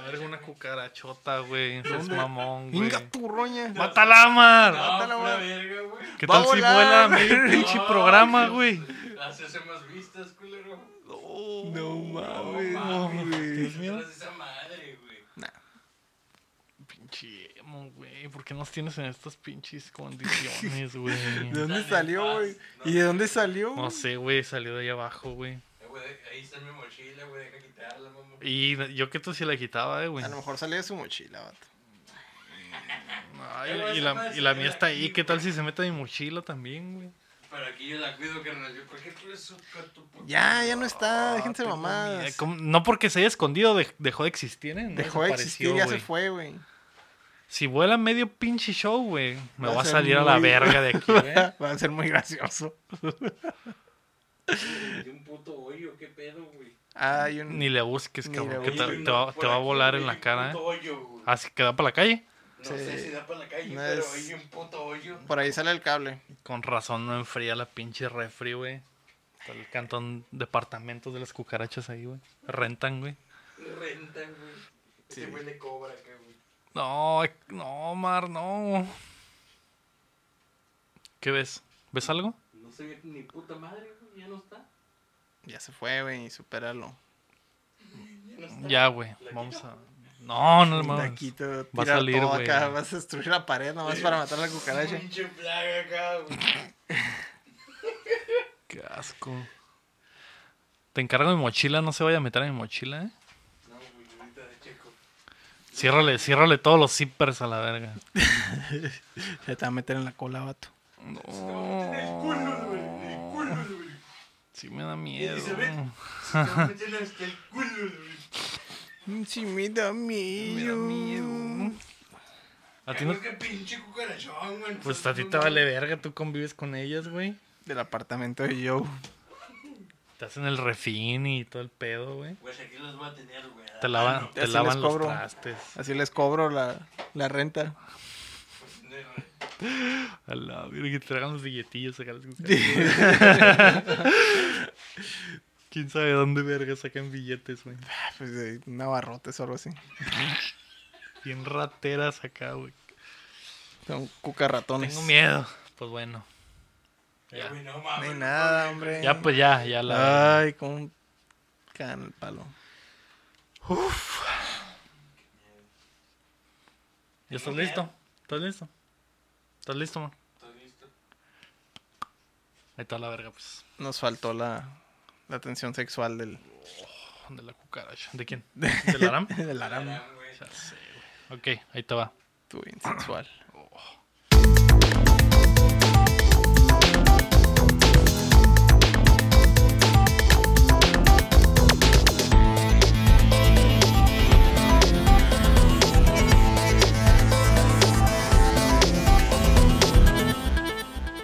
verga, una cucarachota, güey. Es mamón, güey. Inga tu roña. ¡Mátala, Mar! No, Mátala, verga, güey. ¿Qué Va tal si vuela medio pinche No, programa, güey. Haces más vistas, culero. No mames, mames. Dios esa madre, güey. Pinche emo, güey. ¿Por qué nos tienes en estas pinches condiciones, güey? ¿De dónde Dale salió, güey? no. ¿Y de dónde salió? No sé, güey. Salió de ahí abajo, güey. Güey, Ahí está mi mochila, güey. Deja quitarla, mamá. Y yo que tú sí la quitaba, eh, güey. A lo mejor salió de su mochila, vato. Ay, y, la, y la mía está aquí, ahí. ¿Qué tal si se mete en mi mochila también, güey? Pero aquí yo la cuido, carnal. Yo, ¿por qué tú eres tu puta Ya, ya no está. Déjense Ah, tengo mamadas. No porque se haya escondido, de- dejó de existir, ¿eh? No Dejó de existir, ya güey. se fue, güey. Si vuela medio pinche show, güey, me Va a voy a salir a la verga de aquí, güey. Va a ser muy gracioso. De un puto hoyo, qué pedo, güey. Hay un... Ni le busques, cabrón, le que te, te va, te va a volar en la un cara, puto ¿eh? hoyo, güey. Así que da para la calle. No Sí. sé si da para la calle, No pero es- hay un puto hoyo. Por ahí sale el cable. Con razón no enfría la pinche refri, güey. Está el cantón departamentos de las cucarachas ahí, güey. Rentan, güey. Rentan, güey. Sí. Este güey le cobra acá, güey. No, eh, no, Mar, no. ¿Qué ves? ¿Ves algo? No se ve ni puta madre, güey. Ya no está. Ya se fue, güey. Supéralo. Ya no está. Ya, güey. ¿La Vamos quito? a. No, no, no. aquí te Va a salir, güey. Vas a destruir la pared nomás para matar a la cucaracha. Pinche plaga acá, güey. Qué asco. Te encargo mi mochila, no se vaya a meter en mi mochila, eh. No, güey, ahorita de checo. Ciérrale, ciérrale todos los zippers a la verga. Se te va a meter en la cola, vato. El culo, güey. El culo, güey. Sí me da miedo. Y se ve. Se va a meter hasta el culo, güey. Sí, me da miedo. Me da miedo. A ti no... qué pinche cucarachón, güey. Pues a ti te vale verga, tú convives con ellas, güey. Del apartamento de Joe. Te hacen el refín y todo el pedo, güey. Pues aquí los voy a tener, güey. Te lavan, te lavan les los cobro. trastes. Así les cobro la, la renta. Pues, no, A la que te traigan los billetillos acá. ¿Quién sabe dónde verga sacan billetes, güey? Pues de un abarrotes o algo así. Bien rateras acá, güey. Son cucarratones. Tengo miedo. Pues bueno. Eh, Ya. güey, no hay nada, hombre. Ya, pues ya, ya la. Ay, con un can el palo. ¿Ya estás listo? ¿Estás listo? ¿Estás listo, man? Estoy listo. Ahí está la verga, pues. Nos faltó la, la tensión sexual del, De la cucaracha. ¿De quién? ¿Del Aram? del aram. Ya sé, güey. Ok, ahí te va. Estuvo bien sensual.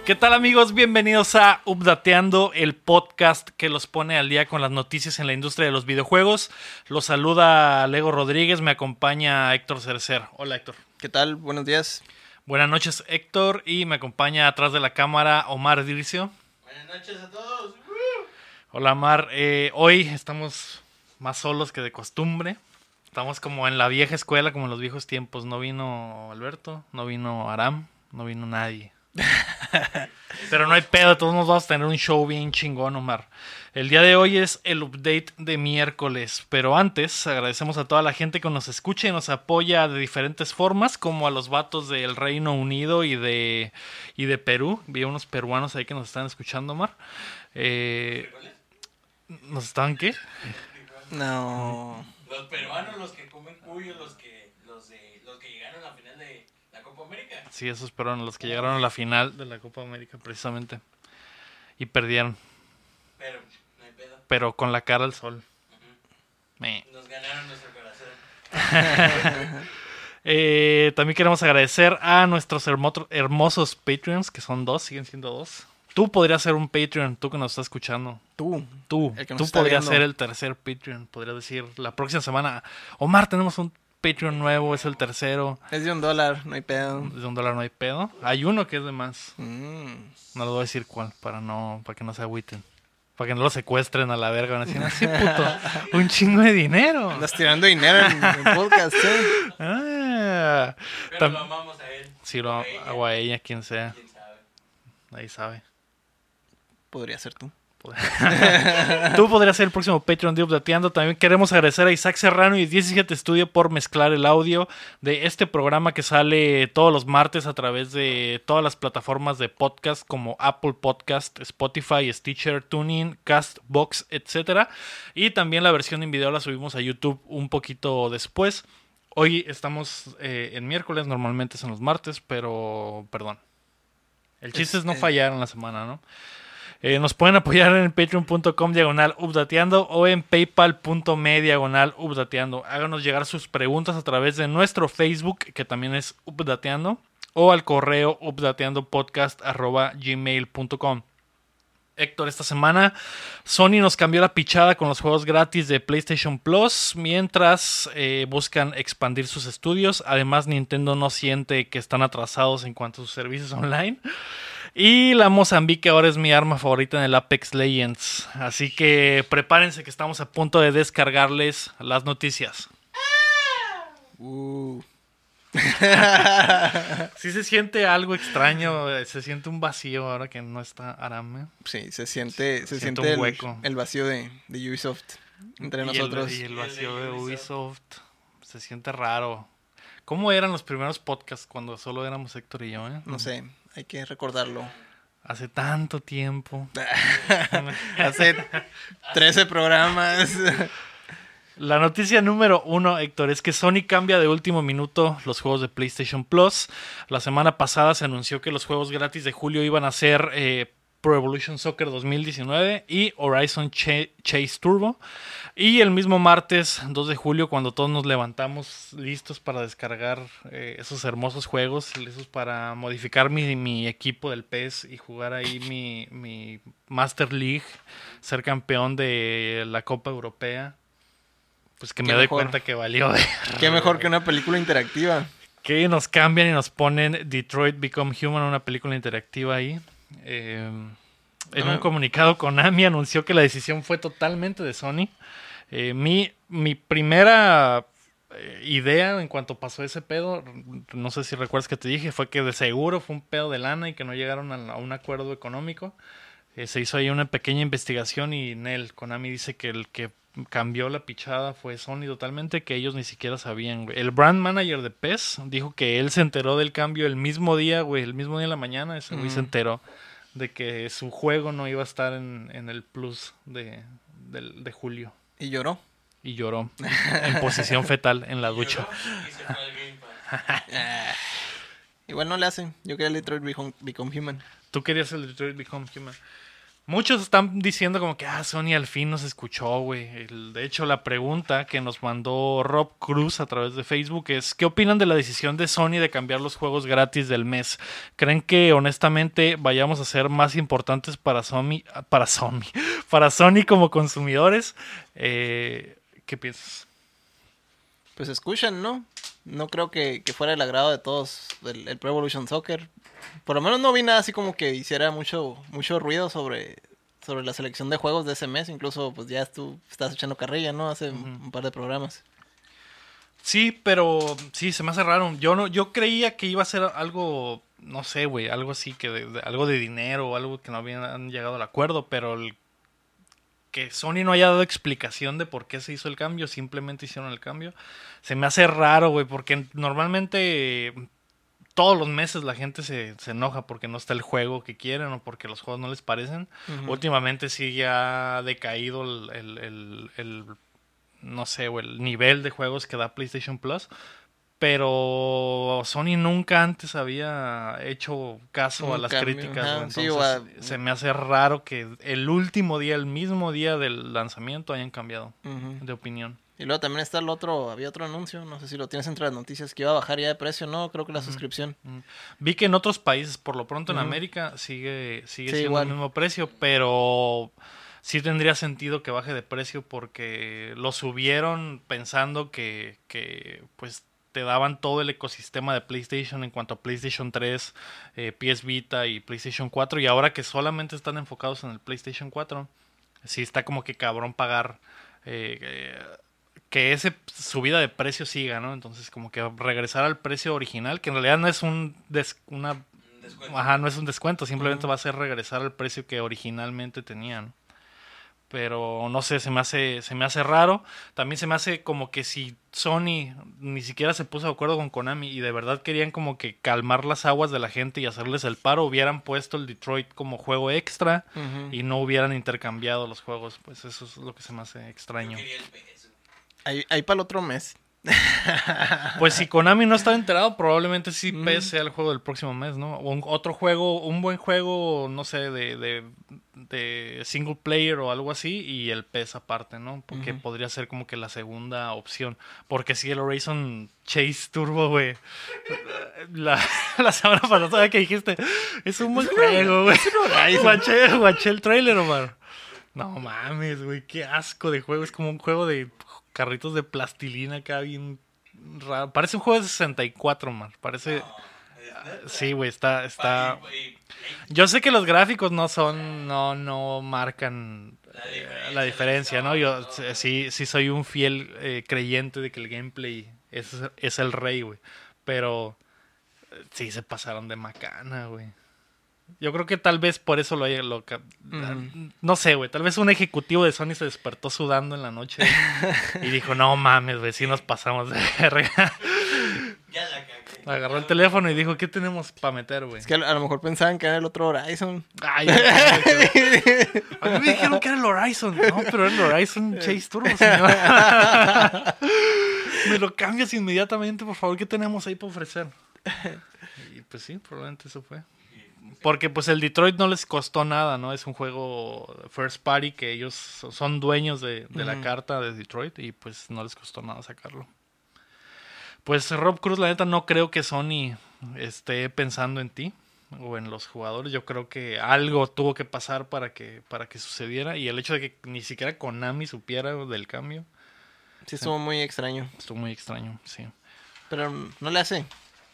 ¿Qué tal amigos? Bienvenidos a Updateando, el podcast que los pone al día con las noticias en la industria de los videojuegos. Los saluda Lego Rodríguez, me acompaña Héctor Cercer. Hola Héctor. ¿Qué tal? Buenos días. Buenas noches Héctor y me acompaña atrás de la cámara Omar Dircio. Buenas noches a todos. Hola Omar, Eh, hoy estamos más solos que de costumbre. Estamos como en la vieja escuela, como en los viejos tiempos. No vino Alberto, no vino Aram, no vino nadie. Pero no hay pedo, todos nos vamos a tener un show bien chingón, Omar. El día de hoy es el update de miércoles, pero antes agradecemos a toda la gente que nos escucha y nos apoya de diferentes formas, como a los vatos del Reino Unido y de, y de Perú. Vi unos peruanos ahí que nos están escuchando, Omar. Eh, ¿Nos estaban qué? No. Los peruanos, los que comen cuyo, los que, los de, los que llegaron a la final de la Copa América. Sí, esos peruanos, los que llegaron a la final de la Copa América precisamente. Y perdieron, Pero, no hay pedo. pero con la cara al sol. Nos ganaron nuestro corazón. Eh, también queremos agradecer a nuestros hermo- hermosos Patreons, que son dos, siguen siendo dos. Tú podrías ser un Patreon, tú que nos estás escuchando. Tú. Tú, tú podrías viendo. ser el tercer Patreon. Podrías decir la próxima semana, Omar, tenemos un Patreon nuevo, es el tercero. Es de un dólar, no hay pedo. De un dólar no hay pedo. Hay uno que es de más. Mm. No les voy a decir cuál, para no, para que no se agüiten. Para que no lo secuestren a la verga. Van a decir, "Ah, sí, puto, un chingo de dinero. Andas tirando dinero en, en podcast, ¿eh? Ah, Pero lo amamos a él. si lo O ella, hago a ella, quien sea. quién sabe. Ahí sabe. Podría ser tú. Tú podrías ser el próximo Patreon de Updateando. También queremos agradecer a Isaac Serrano y 17 Studio por mezclar el audio de este programa que sale todos los martes a través de todas las plataformas de podcast como Apple Podcast, Spotify, Stitcher, TuneIn, Castbox, etcétera. Y también la versión en video la subimos a YouTube un poquito después. Hoy estamos eh, en miércoles, normalmente es en los martes, pero perdón. El chiste es, Es- no eh, fallar en la semana, ¿no? Eh, nos pueden apoyar en patreon.com diagonal updateando o en paypal.me diagonal updateando. Háganos llegar sus preguntas a través de nuestro Facebook, que también es updateando, o al correo updateandopodcast.gmail.com. Héctor, esta semana Sony nos cambió la pichada con los juegos gratis de PlayStation Plus mientras eh, buscan expandir sus estudios. Además, Nintendo no siente que están atrasados en cuanto a sus servicios online. Y la Mozambique ahora es mi arma favorita en el Apex Legends. Así que prepárense que estamos a punto de descargarles las noticias. Uh, Si se siente algo extraño, eh, se siente un vacío ahora que no está Aram. ¿eh? sí, se siente, se siente un el, hueco. el vacío de, de Ubisoft entre Y nosotros. El, Y el vacío de. Ubisoft. Se siente raro. ¿Cómo eran los primeros podcasts cuando solo éramos Héctor y yo? eh? No sé, hay que recordarlo. Hace tanto tiempo. Hace 13 programas. La noticia número uno, Héctor, es que Sony cambia de último minuto los juegos de PlayStation Plus. La semana pasada se anunció que los juegos gratis de julio iban a ser eh, Pro Evolution Soccer 2019 y Horizon Ch- Chase Turbo. Y el mismo martes 2 de julio, cuando todos nos levantamos listos para descargar eh, esos hermosos juegos, listos para modificar mi, mi equipo del PES y jugar ahí mi, mi Master League, ser campeón de la Copa Europea. Pues que me doy mejor. cuenta que valió. Qué mejor que una película interactiva. que nos cambian y nos ponen Detroit Become Human, una película interactiva ahí. Eh, en Ah. un comunicado, Konami anunció que la decisión fue totalmente de Sony. Eh, mi, mi primera eh, idea en cuanto pasó ese pedo, no sé si recuerdas que te dije, fue que de seguro fue un pedo de lana y que no llegaron a, a un acuerdo económico. Eh, se hizo ahí una pequeña investigación y Nel, Konami dice que el que cambió la pichada fue Sony totalmente, que ellos ni siquiera sabían, güey. El brand manager de PES dijo que él se enteró del cambio el mismo día, güey, el mismo día en la mañana, ese güey se enteró de que su juego no iba a estar en, en el plus de, del- de julio. Y lloró. Y lloró en posición fetal en la ducha. Y se fue al Game Pass. Ah. Igual no le hacen. Yo quería Detroit Become, Become Human. Tú querías el Detroit Become Human. Muchos están diciendo como que, ah, Sony al fin nos escuchó, güey. De hecho, la pregunta que nos mandó Rob Cruz a través de Facebook es, ¿qué opinan de la decisión de Sony de cambiar los juegos gratis del mes? ¿Creen que honestamente vayamos a ser más importantes para Sony, para Sony, para Sony como consumidores? Eh, ¿Qué piensas? Pues escuchan, ¿no? No creo que, que fuera el agrado de todos el, el Pro Evolution Soccer. Por lo menos no vi nada así como que hiciera mucho mucho ruido sobre, sobre la selección de juegos de ese mes. Incluso pues ya tú estás echando carrilla, ¿no? Hace un- un par de programas. Sí, pero sí, se me hace raro. Yo no, yo creía que iba a ser algo, no sé, güey, algo así que de, de- algo de dinero o algo que no habían llegado al acuerdo, pero el- que Sony no haya dado explicación de por qué se hizo el cambio, simplemente hicieron el cambio. Se me hace raro, güey, porque normalmente todos los meses la gente se, se enoja porque no está el juego que quieren o porque los juegos no les parecen. Últimamente sí ya ha decaído el, el- el- el- no sé, o el nivel de juegos que da PlayStation Plus. Pero Sony nunca antes había hecho caso a las cambio, críticas. ajá, güey. sí, Entonces se me hace raro que el último día, el mismo día del lanzamiento hayan cambiado de opinión. Y luego también está el otro, había otro anuncio, no sé si lo tienes entre las noticias, que iba a bajar ya de precio, ¿no? Creo que la suscripción. Mm. Vi que en otros países, por lo pronto en. América, sigue, sigue Sí, siendo igual. el mismo precio, pero sí tendría sentido que baje de precio porque lo subieron pensando que, que pues te daban todo el ecosistema de PlayStation en cuanto a PlayStation 3, eh, PS Vita y PlayStation 4 y ahora que solamente están enfocados en el PlayStation 4, sí está como que cabrón pagar eh, eh, que ese subida de precio siga, ¿no? Entonces como que regresar al precio original, que en realidad no es un des- una Un descuento. Ajá, no es un descuento, simplemente va a ser regresar al precio que originalmente tenían. Pero no sé, se me hace, se me hace raro. También se me hace como que si Sony ni siquiera se puso de acuerdo con Konami y de verdad querían como que calmar las aguas de la gente y hacerles el paro, hubieran puesto el Detroit como juego extra y no hubieran intercambiado los juegos. Pues eso es lo que se me hace Yo extraño. quería el PS. Ahí, ahí para el otro mes. Pues si Konami no estaba enterado, probablemente sí. PS sea el juego del próximo mes, ¿no? O un- otro juego, un buen juego, no sé, de, de, de single player o algo así, y el PES aparte, ¿no? Porque podría ser como que la segunda opción. Porque si el Horizon Chase Turbo, güey. La, la semana pasada que dijiste, es un buen juego, güey. Guaché, guaché el trailer, Omar. No mames, güey, qué asco de juego. Es como un juego de carritos de plastilina acá bien raro. Parece un juego de 64, man. Parece... Sí, güey, está... está... Yo sé que los gráficos no son... No, no marcan La eh, diferencia, la diferencia, ¿no? Yo sí, sí soy un fiel eh, creyente de que el gameplay es, es el rey, güey. Pero eh, sí se pasaron de macana, güey. Yo creo que tal vez por eso lo haya... Lo, Ujú. No sé, güey. Tal vez un ejecutivo de Sony se despertó sudando en la noche y dijo, no mames, güey, sí nos pasamos de verga. Ya la cagué. Agarró el teléfono y dijo, ¿qué tenemos para meter, güey? Es que a a lo mejor pensaban que era el otro Horizon. Ay, a mí me dijeron que era el Horizon. No, pero era el Horizon Chase Turbo, señor. me lo cambias inmediatamente, por favor. ¿Qué tenemos ahí para ofrecer? Y pues sí, probablemente eso fue. Porque pues el Detroit no les costó nada, ¿no? Es un juego first party que ellos so- son dueños de, de la carta de Detroit y pues no les costó nada sacarlo. Pues Rob Cruz, la neta, no creo que Sony esté pensando en ti o en los jugadores. Yo creo que algo tuvo que pasar para que, para que sucediera. Y el hecho de que ni siquiera Konami supiera del cambio, Sí, estuvo muy extraño. estuvo muy extraño, sí. Pero no le hace.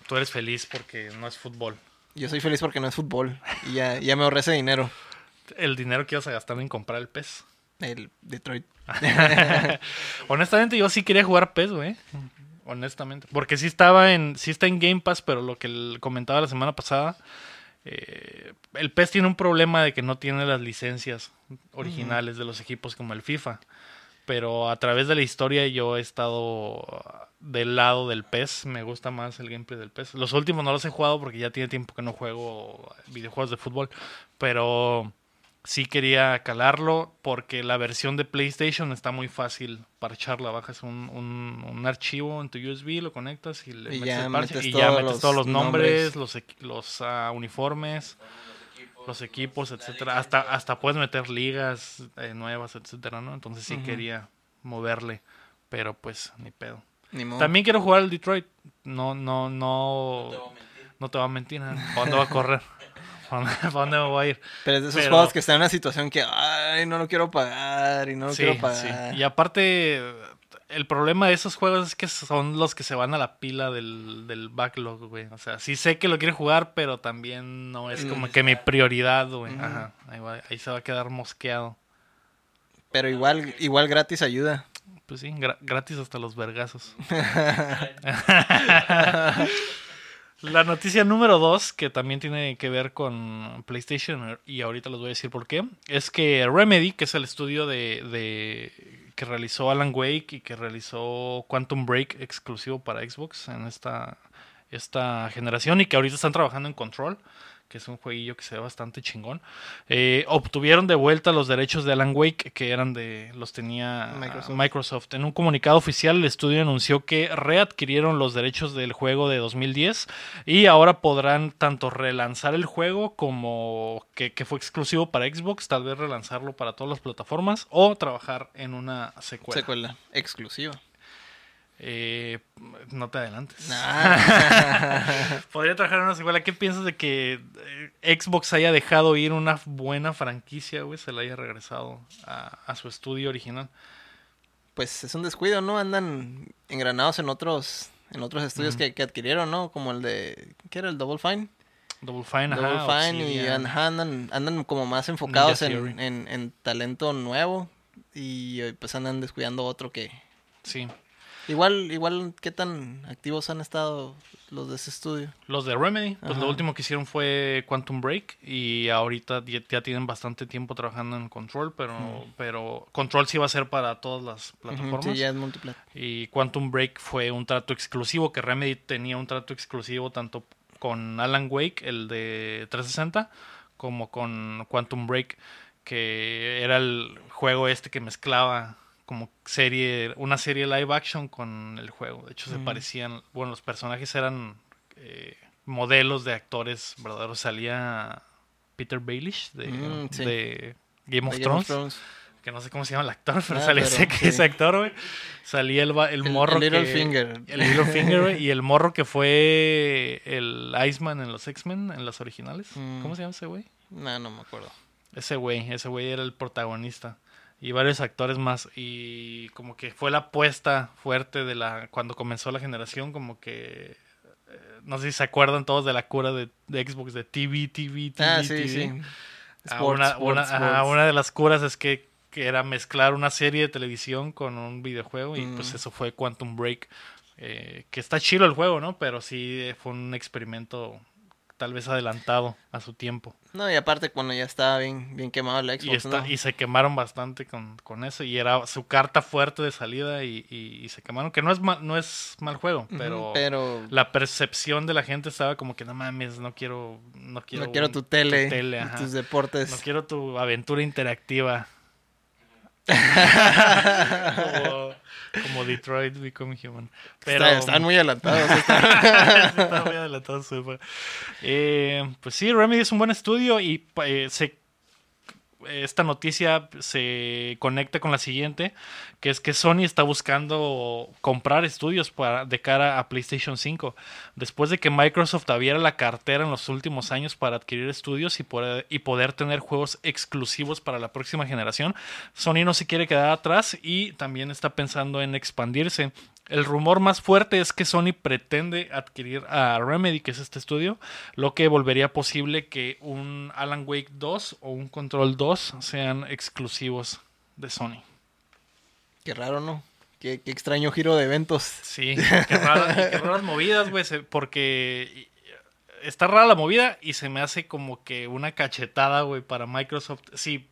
Tú eres feliz porque no es fútbol. Yo soy feliz porque no es fútbol. Y ya, ya me ahorré ese dinero. El dinero que ibas a gastar en comprar el PES. El Detroit. Honestamente, yo sí quería jugar PES, güey. Honestamente. Porque sí estaba en. Sí está en Game Pass, pero lo que comentaba la semana pasada. eh, el PES tiene un problema de que no tiene las licencias originales de los equipos como el FIFA. Pero a través de la historia yo he estado del lado del PES. Me gusta más el gameplay del PES. Los últimos no los he jugado porque ya tiene tiempo que no juego videojuegos de fútbol. Pero sí quería calarlo porque la versión de PlayStation está muy fácil parcharla. Bajas un, un, un archivo en tu USB, lo conectas y le Y metes ya el parche metes y ya todos metes los todos los nombres, nombres. los, los ah, uniformes, Los equipos, etcétera. Hasta, hasta puedes meter ligas eh, nuevas, etcétera, ¿no? Entonces sí quería moverle, pero pues ni pedo. Ni modo. También quiero jugar al Detroit. No, no, No te no. voy a mentir. No te va a mentir. ¿eh? ¿Para dónde va a correr? ¿Para dónde, me voy a ir? Pero es de esos pero- juegos que están en una situación que, ay, no lo quiero pagar y no lo Sí, quiero sí. pagar. Y aparte, el problema de esos juegos es que son los que se van a la pila del, del backlog, güey. O sea, sí sé que lo quiero jugar, pero también no es como Mm. que mi prioridad, güey. Ujú. Ajá. Ahí, va- ahí se va a quedar mosqueado. Pero igual, igual gratis ayuda. Pues sí, gra- gratis hasta los vergazos. La noticia número dos, que también tiene que ver con PlayStation, y ahorita les voy a decir por qué, es que Remedy, que es el estudio de, de- que realizó Alan Wake y que realizó Quantum Break exclusivo para Xbox en esta, esta generación y que ahorita están trabajando en Control, que es un jueguillo que se ve bastante chingón, eh, obtuvieron de vuelta los derechos de Alan Wake que eran de los tenía Microsoft. Microsoft. En un comunicado oficial el estudio anunció que readquirieron los derechos del juego de 2010 y ahora podrán tanto relanzar el juego como que, que fue exclusivo para Xbox, tal vez relanzarlo para todas las plataformas o trabajar en una secuela. Secuela exclusiva. Eh, no te adelantes. Nah. Podría trabajar en una secuela. ¿Qué piensas de que eh, Xbox haya dejado ir una buena franquicia, güey? Se la haya regresado a, a su estudio original. pues es un descuido, ¿no? Andan engranados en otros en otros estudios que, que adquirieron, ¿no? Como el de ¿qué era el Double Fine? Double Fine, Double ajá, Fine y andan, andan como más enfocados en, en talento nuevo y eh, pues andan descuidando otro que... Sí. Igual, igual, ¿qué tan activos han estado los de ese estudio? Los de Remedy, pues Ajá. lo último que hicieron fue Quantum Break y ahorita ya, ya tienen bastante tiempo trabajando en Control, pero, pero Control sí va a ser para todas las plataformas. Sí, ya es multiplata. Y Quantum Break fue un trato exclusivo, que Remedy tenía un trato exclusivo tanto con Alan Wake, el de 360, como con Quantum Break, que era el juego este que mezclaba como serie, una serie live action con el juego. De hecho, se parecían, bueno, los personajes eran eh, modelos de actores verdaderos. Salía Peter Baelish de, Mm, sí. de Game of De Game Thrones of Thrones. que no sé cómo se llama el actor, pero Ah, salía pero, ese, sí. ese actor, güey. Salía el, el El- morro el que... Littlefinger. El Littlefinger, güey. Y el morro que fue el Iceman en los X-Men, en las originales. Mm. ¿Cómo se llama ese güey? No, no me acuerdo. Ese güey, ese güey era el protagonista. Y varios actores más. Y como que fue la apuesta fuerte de la... Cuando comenzó la generación, como que... eh, No sé si se acuerdan todos de la cura de, de Xbox, de TV, TV, TV, Ah, sí, TV. sí. Sports, una, sports, una- ajá, sports. una de las curas es que, que era mezclar una serie de televisión con un videojuego y pues Mm. eso fue Quantum Break. eh, que está chido el juego, ¿no? Pero sí eh, fue un experimento tal vez adelantado a su tiempo. No, y aparte cuando ya estaba bien, bien quemado el Xbox, Y, está, ¿no? y se quemaron bastante con, con eso. Y era su carta fuerte de salida y, y- y se quemaron. Que no es mal, no es mal juego, pero, pero la percepción de la gente estaba como que no mames, no quiero... No quiero, no quiero un- tu tele, tele, y ajá. tus deportes. No quiero tu aventura interactiva. Como, como Detroit Become Human. Pero Está- están muy adelantados. Está muy adelantado su época. Eh, pues sí, Remedy es un buen estudio y eh, se esta noticia se conecta con la siguiente, que es que Sony está buscando comprar estudios de cara a PlayStation 5. Después de que Microsoft abriera la cartera en los últimos años para adquirir estudios y poder, y poder tener juegos exclusivos para la próxima generación, Sony no se quiere quedar atrás y también está pensando en expandirse. El rumor más fuerte es que Sony pretende adquirir a Remedy, que es este estudio, lo que volvería posible que un Alan Wake 2 o un Control 2 sean exclusivos de Sony. Qué raro, ¿no? Qué, qué extraño giro de eventos. Sí, qué, y qué raras movidas, güey, porque está rara la movida y se me hace como que una cachetada, güey, para Microsoft. Si,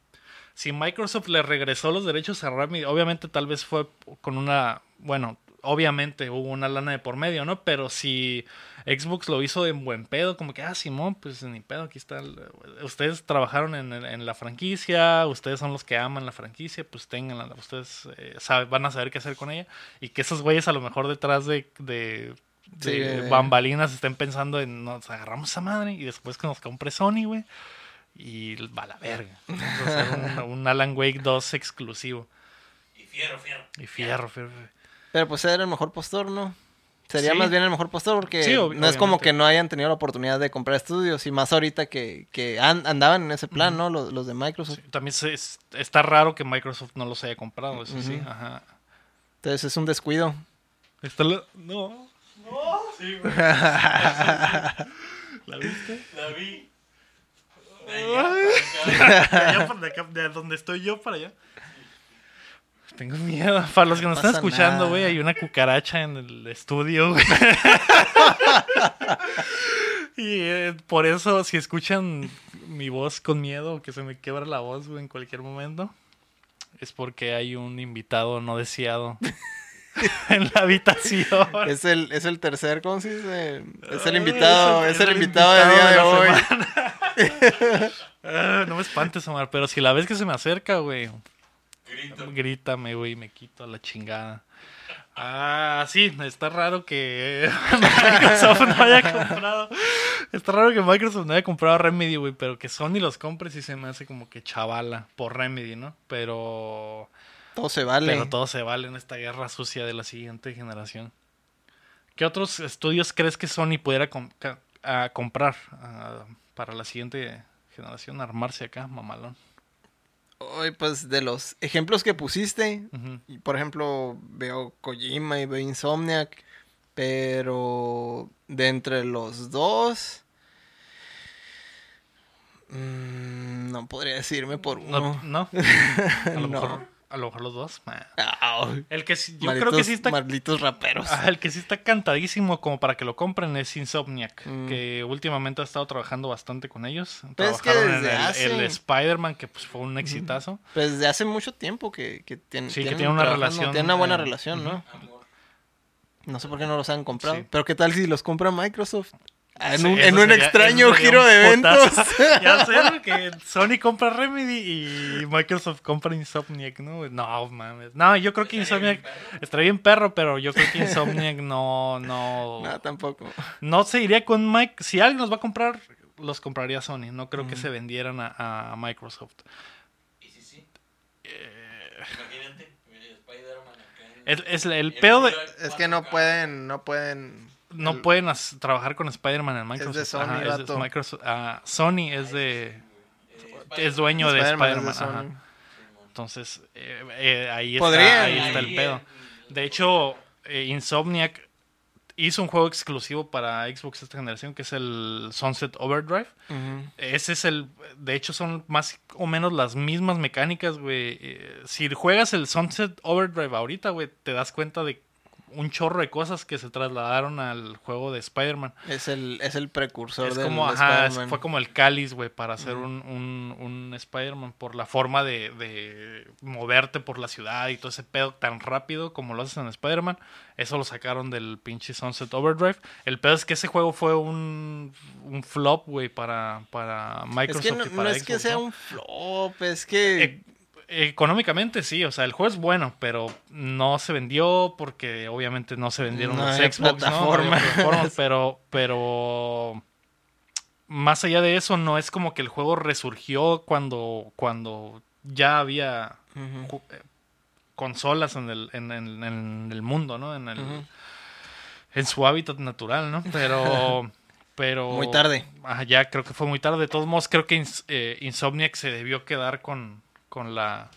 si Microsoft le regresó los derechos a Remedy, obviamente tal vez fue con una, bueno, obviamente hubo una lana de por medio, ¿no? Pero si Xbox lo hizo en buen pedo, como que, ah, Simón, pues ni pedo, aquí está. el- ustedes trabajaron en, en la franquicia, ustedes son los que aman la franquicia, pues tenganla, ustedes eh, sabe- van a saber qué hacer con ella. Y que esos güeyes a lo mejor detrás de, de, de Sí, de- bambalinas estén pensando en, nos agarramos a madre y después que nos compre Sony, güey. Y va a la verga. Un Alan Wake 2 exclusivo. Y fierro, fierro. Y fierro, fierro. fierro. Pero pues era el mejor postor, ¿no? Sería Sí. más bien el mejor postor porque Sí, no es como que no hayan tenido la oportunidad de comprar estudios y más ahorita que, que an- andaban en ese plan, ¿no? Los, los de Microsoft. Sí, También se- es- está raro que Microsoft no los haya comprado, eso sí. Ajá. Entonces es un descuido. Está la- No. No. Sí, güey. ¿La viste? La vi. De allá, De, allá para- de acá- de donde estoy yo para allá. Tengo miedo. Para los que nos No están escuchando, güey, hay una cucaracha en el estudio, güey. y eh, por eso, si escuchan mi voz con miedo, que se me quiebra la voz, güey, en cualquier momento, es porque hay un invitado no deseado en la habitación. Es el, es el tercer, ¿cómo se dice? Es el invitado, es es el- el invitado del día de invitado hoy. Ah, no me espantes, Omar, pero si la ves que se me acerca, güey, Grito. grítame, güey, me quito a la chingada. Ah, sí, está raro que Microsoft no haya comprado. Está raro que Microsoft no haya comprado Remedy, güey, pero que Sony los compre sí se me hace como que chavala por Remedy, ¿no? Pero Todo se vale. pero todo se vale en esta guerra sucia de la siguiente generación. ¿Qué otros estudios crees que Sony pudiera a comprar ah, para la siguiente generación? Armarse acá, mamalón. Hoy, pues de los ejemplos que pusiste, y, por ejemplo, veo Kojima y veo Insomniac, pero de entre los dos, Mm, no podría decirme por No, uno. no. A lo, No. mejor, a lo mejor los dos. El que yo malditos, creo que sí está malditos raperos. El que sí está cantadísimo como para que lo compren es Insomniac, Mm. que últimamente ha estado trabajando bastante con ellos. Es que en desde el, hace- el Spider-Man, que pues fue un exitazo. Pues desde hace mucho tiempo que, que tien- Sí, que tienen tiene una relación, Tienen una buena eh, relación, ¿no? No sé por qué no los han comprado. Sí. Pero qué tal si los compra Microsoft. En Sí, un, eso en un sería- extraño giro un de eventos. ya sé, que Sony compra Remedy y Microsoft compra Insomniac, ¿no? No, mames. No, yo creo que Insomniac estaría bien perro, pero yo creo que Insomniac no, no, no, tampoco. no se iría con Mike. Si alguien los va a comprar, los compraría Sony. No creo que se vendieran a, a Microsoft. ¿Y si sí? Imagínate, eh, Spider-Man acá en- Es, es el pedo de... Es que no 4K. pueden, no pueden. No el- pueden as- trabajar con Spider-Man en Microsoft. Sony, Ajá, es de vato. Microsoft. ah, Sony es de... Eh, Es dueño de Spider-Man es. Sony. Entonces, eh, eh, ahí, está, ahí está el pedo. De hecho, eh, Insomniac hizo un juego exclusivo para Xbox esta generación, que es el Sunset Overdrive. Ese es el... De hecho, son más o menos las mismas mecánicas, güey. Eh, Si juegas el Sunset Overdrive ahorita, güey, te das cuenta de un chorro de cosas que se trasladaron al juego de Spider-Man. Es el, es el precursor Es del como, de ajá, es- fue como el cáliz, güey, para hacer un, un, un Spider-Man por la forma de, de moverte por la ciudad y todo ese pedo tan rápido como lo haces en Spider-Man. Eso lo sacaron del pinche Sunset Overdrive. El pedo es que ese juego fue un, un flop, güey, para, para Es Microsoft que no, y no para es que sea ¿no? un flop, es que. E- económicamente sí, o sea, el juego es bueno, pero no se vendió porque obviamente no se vendieron No los Xbox, ¿no? No plataformas. plataformas, pero, pero más allá de eso, no es como que el juego resurgió cuando, cuando ya había eh, consolas en el, en, en- en el mundo, ¿no? En, el, en su hábitat natural, ¿no? Pero... Pero, Muy tarde. Ajá, ya creo que fue muy tarde. De todos modos, creo que eh, Insomniac se debió quedar con, con la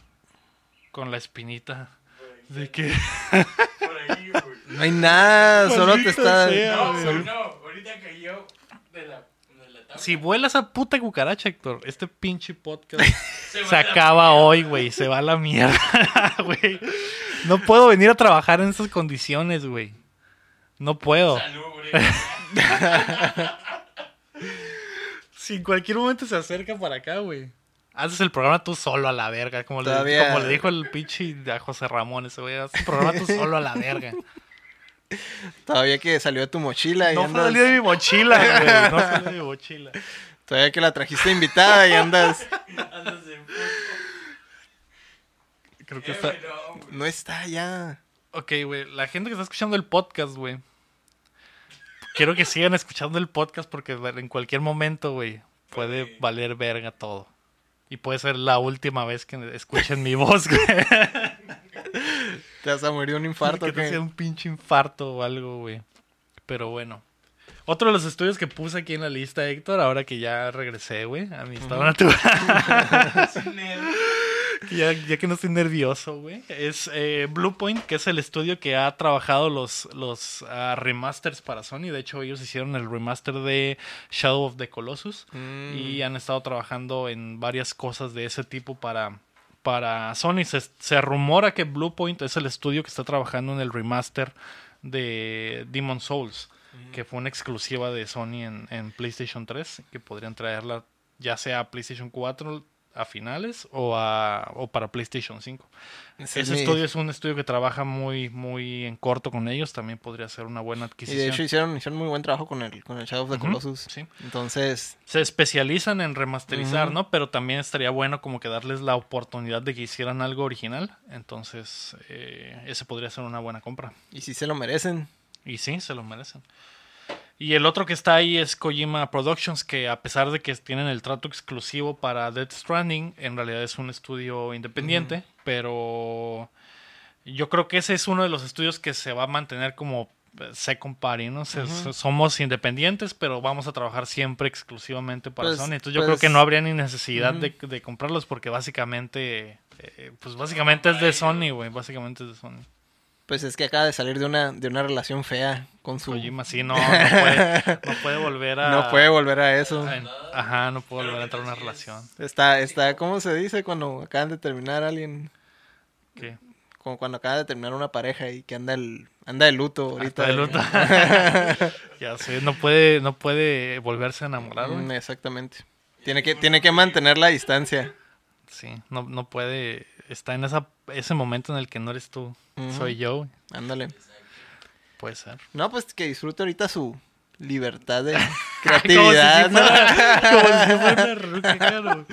con la espinita de que Por ahí, güey. No hay nada, solo te está. sea, No, no, ahorita cayó de la, de la tabla. si vuelas a puta cucaracha, Héctor, este pinche podcast Se acaba hoy, güey. Se va a la mierda, güey. No puedo venir a trabajar en estas condiciones, güey. No puedo. Salubre. Si en cualquier momento se acerca para acá, güey. Haces el programa tú solo a la verga. Como, le, Todavía- como le dijo el pinche a José Ramón ese güey. Haces el programa tú solo a la verga. Todavía que salió de tu mochila y No andas. salió de mi mochila, güey. No salió de mi mochila. Todavía que la trajiste invitada y andas. Andas en puto. Creo que está. no, está ya. Ok, güey. La gente que está escuchando el podcast, güey. Quiero que sigan escuchando el podcast porque en cualquier momento, güey, puede Puede. valer verga todo. Y puede ser la última vez que escuchen mi voz, güey. Te vas a morir de un infarto. que sea un pinche infarto o algo, güey. Pero bueno. Otro de los estudios que puse aquí en la lista, Héctor, ahora que ya regresé, güey, a mi estado natural. Sin él. Ya, ya que no estoy nervioso, güey. Es eh, Bluepoint, que es el estudio que ha trabajado los, los ah, remasters para Sony. De hecho, ellos hicieron el remaster de Shadow of the Colossus. Mm. Y han estado trabajando en varias cosas de ese tipo para, para Sony. Se, se rumora que Bluepoint es el estudio que está trabajando en el remaster de Demon Souls, que fue una exclusiva de Sony en, en PlayStation 3, que podrían traerla ya sea a PlayStation 4 a finales o, a, o para PlayStation 5. Ese estudio es un estudio que trabaja muy, muy en corto con ellos, también podría ser una buena Y adquisición. de hecho hicieron, hicieron muy buen trabajo con el, con el Shadow of the Colossus. sí. Entonces, se especializan en remasterizar. ¿no? Pero también estaría bueno como que darles la oportunidad de que hicieran algo original. Entonces, eh, ese podría ser una buena compra. y si se lo merecen. Y sí, se lo merecen. Y el otro que está ahí es Kojima Productions, que a pesar de que tienen el trato exclusivo para Death Stranding, en realidad es un estudio independiente, pero yo creo que ese es uno de los estudios que se va a mantener como eh, second party, ¿no? Se-. Somos independientes, pero vamos a trabajar siempre exclusivamente para Pues- Sony. Entonces yo pues- creo que no habría ni necesidad de, de comprarlos porque básicamente, eh, pues básicamente es de Sony, güey, básicamente es de Sony. Pues es que acaba de salir de una, de una relación fea con su... Kojima sí, no, no puede, no puede volver a... No puede volver a eso. Ajá, no puede volver a entrar a una relación. Está, está, ¿cómo se dice cuando acaban de terminar alguien? ¿Qué? Como cuando acaba de terminar una pareja y que anda el, anda de luto ahorita. Hasta de luto. ya sé, no puede, no puede volverse a enamorar. Mm, Exactamente. Tiene que, tiene que mantener la distancia. Sí, no, no puede. Está en esa, ese momento en el que no eres tú, soy yo. güey. Ándale. Puede ser. No, pues que disfrute ahorita su libertad de Como creatividad. si ¿no? fuera, como si fuera una ruca, claro.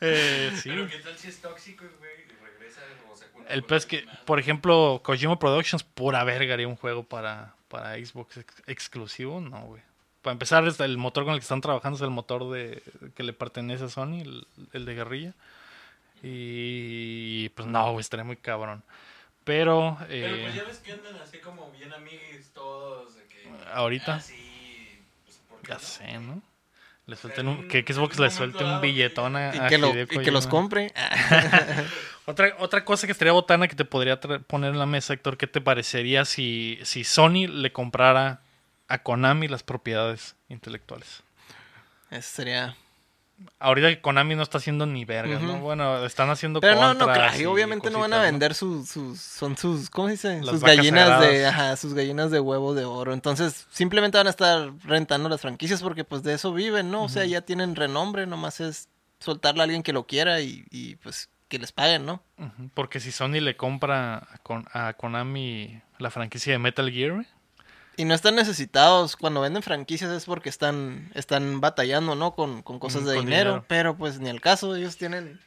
Eh, sí. Pero qué tal si es tóxico, güey, y regresa o El pez que, por ejemplo, Kojima Productions, pura verga haría un juego para, para Xbox ex- exclusivo, no, güey. Para empezar, el motor con el que están trabajando es el motor de que le pertenece a Sony, el, el de guerrilla. Y pues no, güey, estaría muy cabrón. Pero, Pero eh, pues ya ves que andan así como bien amigues todos, de que... ahorita, Ah, sí, pues, ¿por qué ya no? sé, ¿no? Le en suelten un, que Xbox le suelte un billetón a, Y a que, lo, y que los compre. Otra, otra cosa que estaría botana que te podría poner en la mesa, Héctor, ¿qué te parecería si, si Sony le comprara a Konami las propiedades intelectuales? Eso sería... Ahorita que Konami no está haciendo ni vergas, ¿no? Ujú. Bueno, están haciendo Pero no, no, claro, y obviamente no van a vender sus, sus, son sus, ¿cómo se dice? Las sus gallinas de, ajá, sus gallinas de huevo de oro. Entonces, simplemente van a estar rentando las franquicias porque pues de eso viven, ¿no? O sea, ya tienen renombre, nomás es soltarle a alguien que lo quiera y, y pues que les paguen, ¿no? Porque si Sony le compra a, Kon- a Konami la franquicia de Metal Gear, Y no están necesitados, cuando venden franquicias es porque están, están batallando, ¿no? Con, con cosas Mm, de con dinero, dinero. pero pues ni al caso, ellos tienen...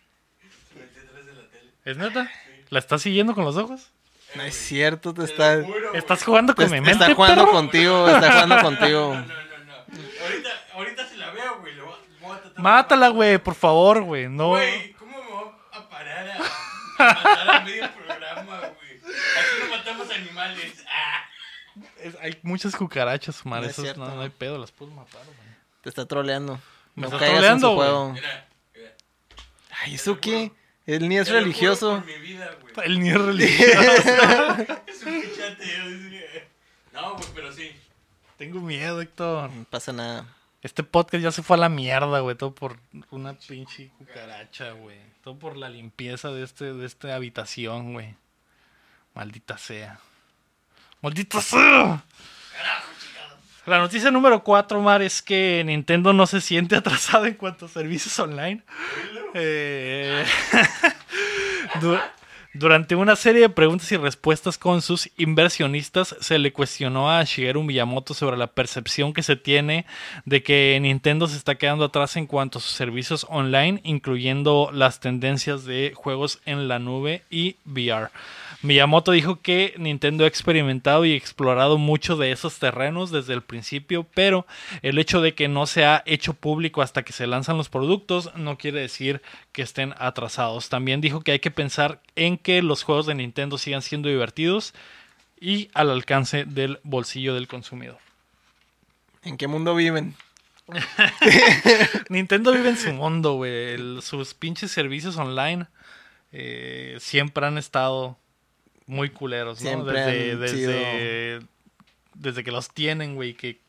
¿es neta? ¿La estás siguiendo con los ojos? No es cierto, te Te está... lo juro, ¿Estás jugando con te- mi te mente, está jugando perro? contigo, está jugando contigo. No, no, no, no. Ahorita, ahorita se la veo, güey. lo voy a- Mátala, güey, por favor, güey. No. Güey, ¿cómo me voy a parar a, a matar a medio programa, güey? Aquí no matamos animales. Es- hay muchas cucarachas, man. No es cierto, no, hay pedo, las puedo matar, güey. Te está troleando. Me No caigas troleando, en su juego. Mira, mira. Ay, ¿eso qué? Él ni es religioso. mi vida, güey. El niño religioso. Es un pichateo. dice. No, güey, pero sí. Tengo miedo, Héctor. No pasa nada. Este podcast ya se fue a la mierda, güey. Todo por una pinche cucaracha, güey. Todo por la limpieza de este, de esta habitación, güey. Maldita sea. ¡Maldita sea! La noticia número 4, Mar, es que Nintendo no se siente atrasado en cuanto a servicios online. Eh, durante una serie de preguntas y respuestas con sus inversionistas, se le cuestionó a Shigeru Miyamoto sobre la percepción que se tiene de que Nintendo se está quedando atrás en cuanto a sus servicios online, incluyendo las tendencias de juegos en la nube y VR. Miyamoto dijo que Nintendo ha experimentado y explorado mucho de esos terrenos desde el principio, pero el hecho de que no se ha hecho público hasta que se lanzan los productos no quiere decir que estén atrasados. También dijo que hay que pensar en que los juegos de Nintendo sigan siendo divertidos y al alcance del bolsillo del consumidor. ¿En qué mundo viven? Nintendo vive en su mundo, güey. Sus pinches servicios online eh, siempre han estado muy culeros, ¿no? Siempre desde, desde, desde que los tienen, güey. Que,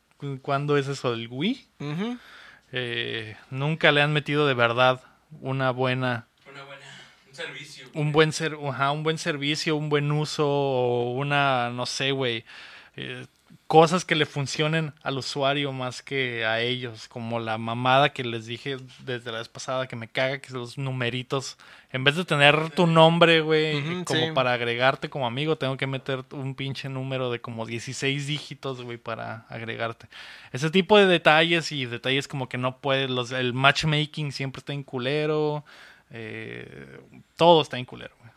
¿Cuándo es eso del Wii? Eh, nunca le han metido de verdad una buena Un servicio. un buen ser, ajá, un buen servicio, un buen uso o una no sé, güey, eh, cosas que le funcionen al usuario más que a ellos, como la mamada que les dije desde la vez pasada que me caga que los numeritos en vez de tener tu nombre, güey, Ujú, como sí. para agregarte como amigo, tengo que meter un pinche número de como 16 dígitos, güey, para agregarte. Ese tipo de detalles y detalles como que no puedes, los, el matchmaking siempre está en culero, eh, todo está en culero, güey.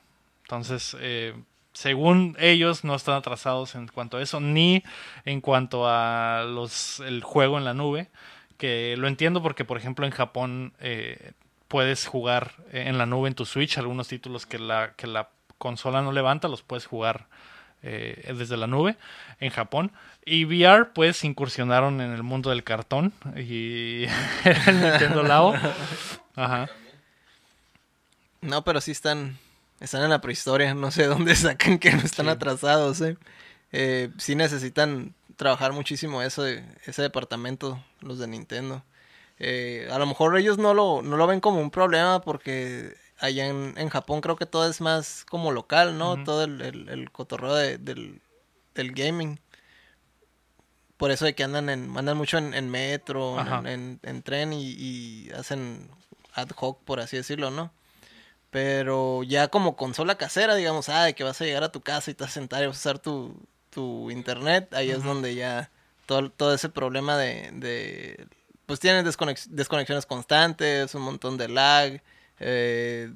Entonces, eh, según ellos, no están atrasados en cuanto a eso, ni en cuanto a los el juego en la nube, que lo entiendo porque, por ejemplo, en Japón eh, puedes jugar eh, en la nube en tu Switch algunos títulos que la, que la consola no levanta, los puedes jugar eh, desde la nube en Japón. Y VR, pues, incursionaron en el mundo del cartón y el Nintendo Labo. Ajá. No, pero sí están, están en la prehistoria, no sé dónde sacan que no están Sí. atrasados, ¿eh? Eh, sí necesitan trabajar muchísimo eso, ese departamento, los de Nintendo. Eh, a lo mejor ellos no lo, no lo ven como un problema porque allá en, en Japón creo que todo es más como local, ¿no? Todo el, el, el cotorreo de- del, del gaming. Por eso de que andan en, andan mucho en, en metro, en, en- en tren y, y hacen ad hoc, por así decirlo, ¿no? Pero ya como consola casera, digamos, ah, de que vas a llegar a tu casa y te vas a sentar y vas a usar tu, tu internet, ahí es donde ya todo, todo ese problema de, de pues tienen desconex- desconexiones constantes, un montón de lag, eh,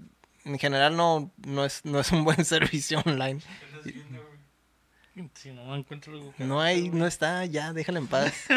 en general no, no, es, no es un buen servicio online. ¿Qué estás viendo, güey? Sí, no encuentro algo que No hay, no está, ya, déjala en paz.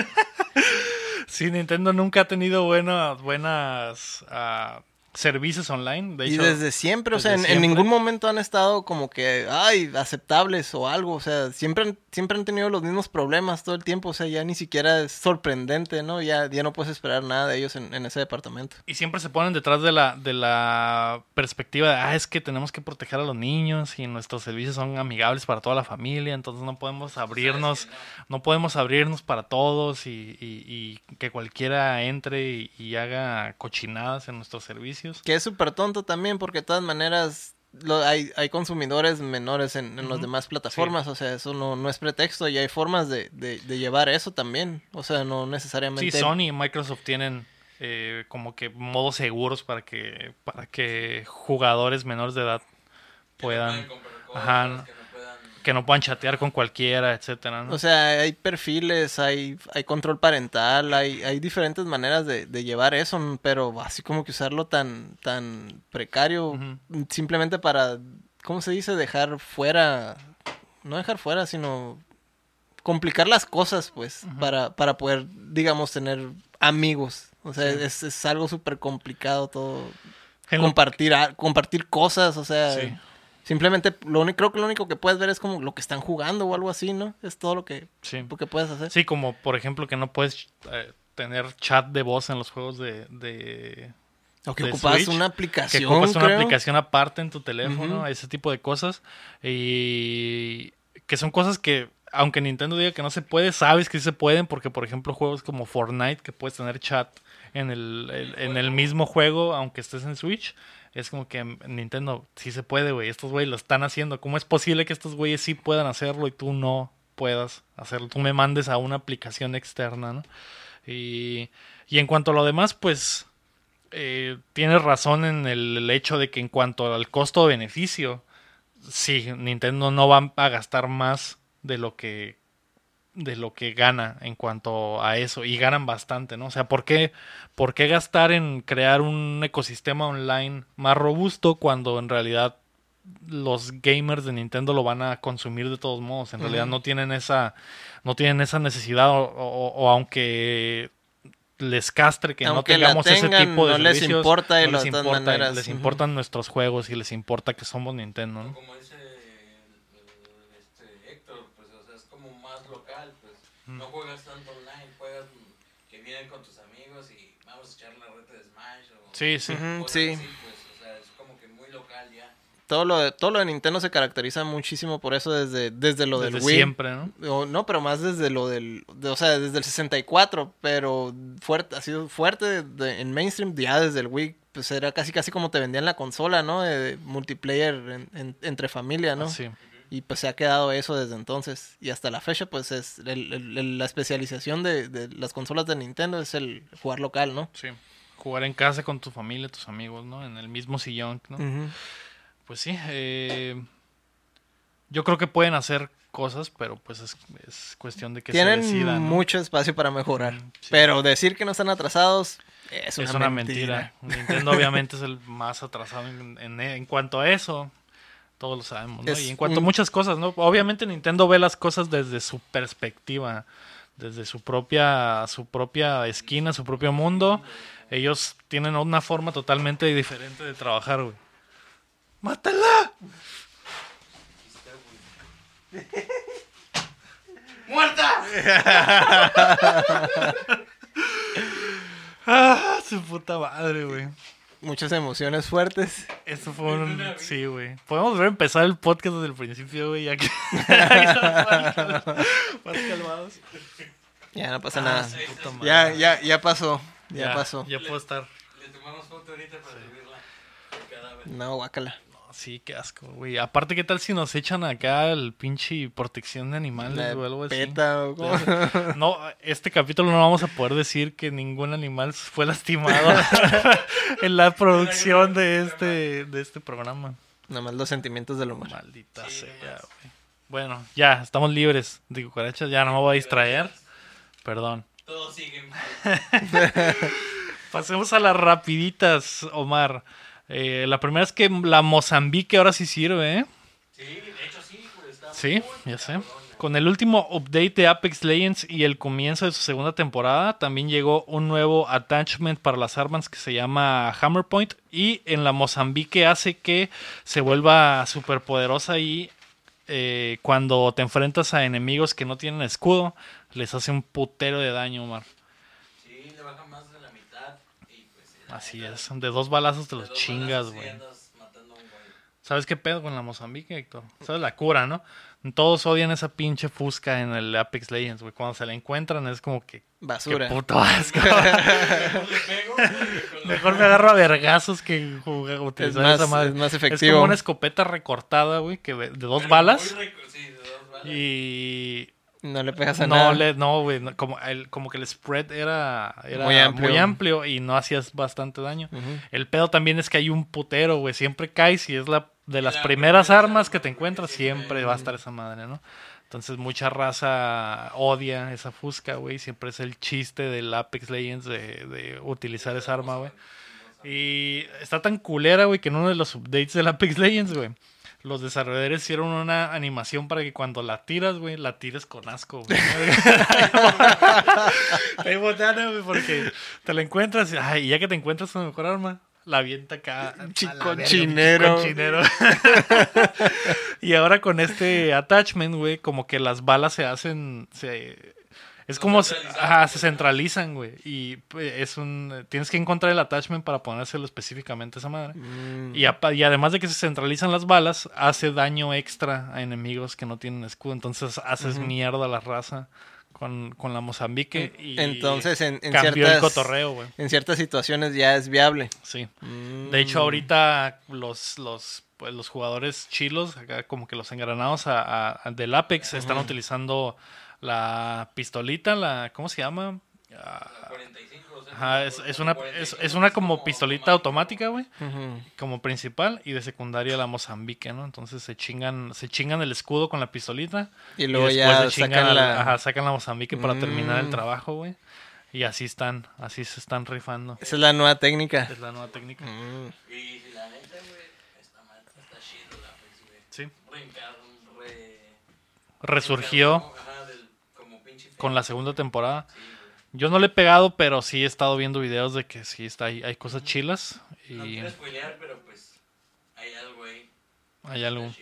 Sí, Nintendo nunca ha tenido buenas, buenas ah, servicios online. De Y desde siempre, o sea, en, ningún momento han estado como que, ay, aceptables o algo, o sea, siempre, han- siempre han tenido los mismos problemas todo el tiempo, o sea, ya ni siquiera es sorprendente, ¿no? Ya, ya no puedes esperar nada de ellos en, en ese departamento. Y siempre se ponen detrás de la, de la perspectiva de, ah, es que tenemos que proteger a los niños y nuestros servicios son amigables para toda la familia, entonces no podemos abrirnos, no. podemos abrirnos para todos y, y- y que cualquiera entre y, y haga cochinadas en nuestros servicios. Que es súper tonto también, porque de todas maneras lo- hay, hay consumidores menores en, en las demás plataformas, o sea, eso no, no es pretexto y hay formas de, de, de llevar eso también, o sea, no Sí, necesariamente... Sony y Microsoft tienen eh, como que modos seguros para que, para que jugadores menores de edad puedan, ajá, que no puedan... chatear con cualquiera, etcétera, ¿no? O sea, hay perfiles, hay, hay control parental, hay, hay diferentes maneras de, de llevar eso, mm, pero así como que usarlo tan, tan precario, mm, simplemente para, ¿cómo se dice? Dejar fuera, no dejar fuera, sino complicar las cosas, pues, para, para poder, digamos, tener amigos. O sea, Sí. es, es algo súper complicado todo. En lo- Compartir, a- compartir cosas, o sea, Sí. Simplemente, lo único, creo que lo único que puedes ver es como lo que están jugando o algo así, ¿no? Es todo lo que, sí. lo que puedes hacer. Sí, como por ejemplo que no puedes eh, tener chat de voz en los juegos de... de O que ocupas Switch, una que aplicación, ocupas una aplicación aparte en tu teléfono, ese tipo de cosas. Y que son cosas que, aunque Nintendo diga que no se puede, sabes que sí se pueden, porque por ejemplo juegos como Fortnite, que puedes tener chat en el, el- en el mismo juego, aunque estés en Switch, es como que en Nintendo sí se puede, güey. Estos güeyes lo están haciendo. ¿Cómo es posible que estos güeyes sí puedan hacerlo y tú no puedas hacerlo? Tú me mandes a una aplicación externa, ¿no? Y, y en cuanto a lo demás, pues eh, tienes razón en el, el hecho de que en cuanto al costo-beneficio, sí, Nintendo no va a gastar más de lo que de lo que gana en cuanto a eso y ganan bastante, ¿no? O sea, ¿por qué, ¿por qué gastar en crear un ecosistema online más robusto cuando en realidad los gamers de Nintendo lo van a consumir de todos modos? En realidad no tienen esa no tienen esa necesidad o, o- o aunque les castre que Aunque no tengamos ese tipo de no les servicios, importa no les de importa, maneras, les importan nuestros juegos y les importa que somos Nintendo, ¿no? Como el- el- este Héctor, pues, o sea, es como más local, pues. Mm. No juegas tanto online, juegas que vienen con tus amigos y vamos a echar la reta de Smash o Sí, sí. Sí. así, pues, o sea, es como que muy local ya. Todo lo, de, todo lo de Nintendo se caracteriza muchísimo por eso desde, desde lo Desde del Wii. siempre, ¿no? O- no, pero más desde lo del, de- o sea, desde el 64, pero fuerte, ha sido fuerte de- en mainstream ya desde el Wii, pues era casi casi como te vendían la consola, ¿no? De multiplayer en- en- entre familia, ¿no? Así. Y pues se ha quedado eso desde entonces. Y hasta la fecha, pues es el- la especialización de, de las consolas de Nintendo es el jugar local, ¿no? Sí. Jugar en casa con tu familia, tus amigos, ¿no? En el mismo sillón, ¿no? Pues sí. eh, yo creo que pueden hacer cosas, pero pues es, es cuestión de que Tienen se decida, ¿no? mucho espacio para mejorar. Sí. Pero decir que no están atrasados es una, es una mentira. mentira. Nintendo obviamente es el más atrasado en, en- en cuanto a eso. Todos lo sabemos, ¿no? Es y en cuanto a muchas cosas, ¿no? Obviamente Nintendo ve las cosas desde su perspectiva, desde su propia, su propia esquina, su propio mundo. Ellos tienen una forma totalmente diferente de trabajar, güey. ¡Mátala! ¡Muerta! ¡Ah! Su puta madre, güey. Muchas emociones fuertes. Eso fue un... Sí, güey. Podemos a empezar el podcast desde el principio, güey, ya que... más calmados. Ya no pasa Ah, nada. madre. Ya, ya, ya pasó. Ya, pasó. Ya puedo estar... Le tomamos foto ahorita para subirla. No, guácala. Sí, qué asco, güey. Aparte, ¿qué tal si nos echan acá el pinche protección de animales La o algo así? peta o cómo. No, este capítulo no vamos a poder decir que ningún animal fue lastimado en la producción de este, de este programa. Nada más los sentimientos del humor. Maldita Sí, sea, güey. Bueno, ya, estamos libres de cucarachas. Ya no me voy a distraer. Perdón. Todos siguen. Pasemos a las rapiditas, Omar. Eh, la primera es que la Mozambique ahora sí sirve, ¿eh? Sí, de hecho sí. Está Sí, ya sé. Con el último update de Apex Legends y el comienzo de su segunda temporada, también llegó un nuevo attachment para las armas que se llama Hammer Point. Y en la Mozambique hace que se vuelva súper poderosa y eh, cuando te enfrentas a enemigos que no tienen escudo, les hace un putero de daño, Omar. Sí, le baja más de la mitad. Y pues. la Así es, de dos balazos te de los chingas, güey. ¿Sabes qué pedo con la Mozambique, Héctor? ¿Sabes la cura, no? Todos odian esa pinche fusca en el Apex Legends, güey. Cuando se la encuentran es como que... Basura. Qué puto asco. Mejor me agarro a vergazos que jugar, utilizar más- esa madre. es más Es efectivo. como una escopeta recortada, güey, que de dos Pero balas. Sí, de dos balas. Y No le pegas a no, nada. le, no, güey, no, como, el, como que el spread era, era Muy amplio. muy amplio y no hacías bastante daño. El pedo también es que hay un putero, güey. Siempre caes y es la de las La primeras primera armas arma, que te encuentras. que siempre- Siempre va a estar esa madre, ¿no? Entonces mucha raza odia esa fusca, güey. Siempre es el chiste del Apex Legends de, de utilizar esa arma, güey. Y está tan culera, güey, que en uno de los updates del Apex Legends, güey, los desarrolladores hicieron una animación para que cuando la tiras, güey, la tires con asco, güey. Ahí botana, güey, porque te la encuentras y, ay, ya que te encuentras con mejor arma, la avienta acá. Chi- a la verga, cochinero. pinche cochinero. y ahora con este attachment, güey, como que las balas se hacen... Se, es como... se- centralizan, ajá, se centralizan, güey. Y pues, es un... Tienes que encontrar el attachment para ponérselo específicamente a esa madre. Mm. Y, y además de que se centralizan las balas, hace daño extra a enemigos que no tienen escudo. Entonces haces mierda a la raza con, con la Mozambique. Y Entonces, en, en cambió ciertas, el cotorreo, güey. en ciertas situaciones ya es viable. Sí. Mm. De hecho, ahorita los, los, pues, los jugadores chilos, acá como que los engranados a, a- a- del Apex, están utilizando la pistolita, la ¿cómo se llama? Ah, La 45, o sea, Ajá, es, es una, es, 45 es una como pistolita automática, güey. Como principal y de secundaria la Mozambique, ¿no? Entonces se chingan, se chingan el escudo con la pistolita Y luego después ya sacan la... ajá, sacan la Mozambique para terminar el Mm. trabajo, güey. Y así están, así se están rifando. Esa es la nueva técnica. Es la nueva técnica. Mm. Y la neta, güey, está mal, está chido la Apex, güey. Sí. Re- Resurgió Ajá, del- como pinche con la segunda temporada. Yo no le he pegado, pero sí he estado viendo videos de que sí está hay, hay cosas chilas No y quiero spoilear, pero pues hay algo ahí. hay algo.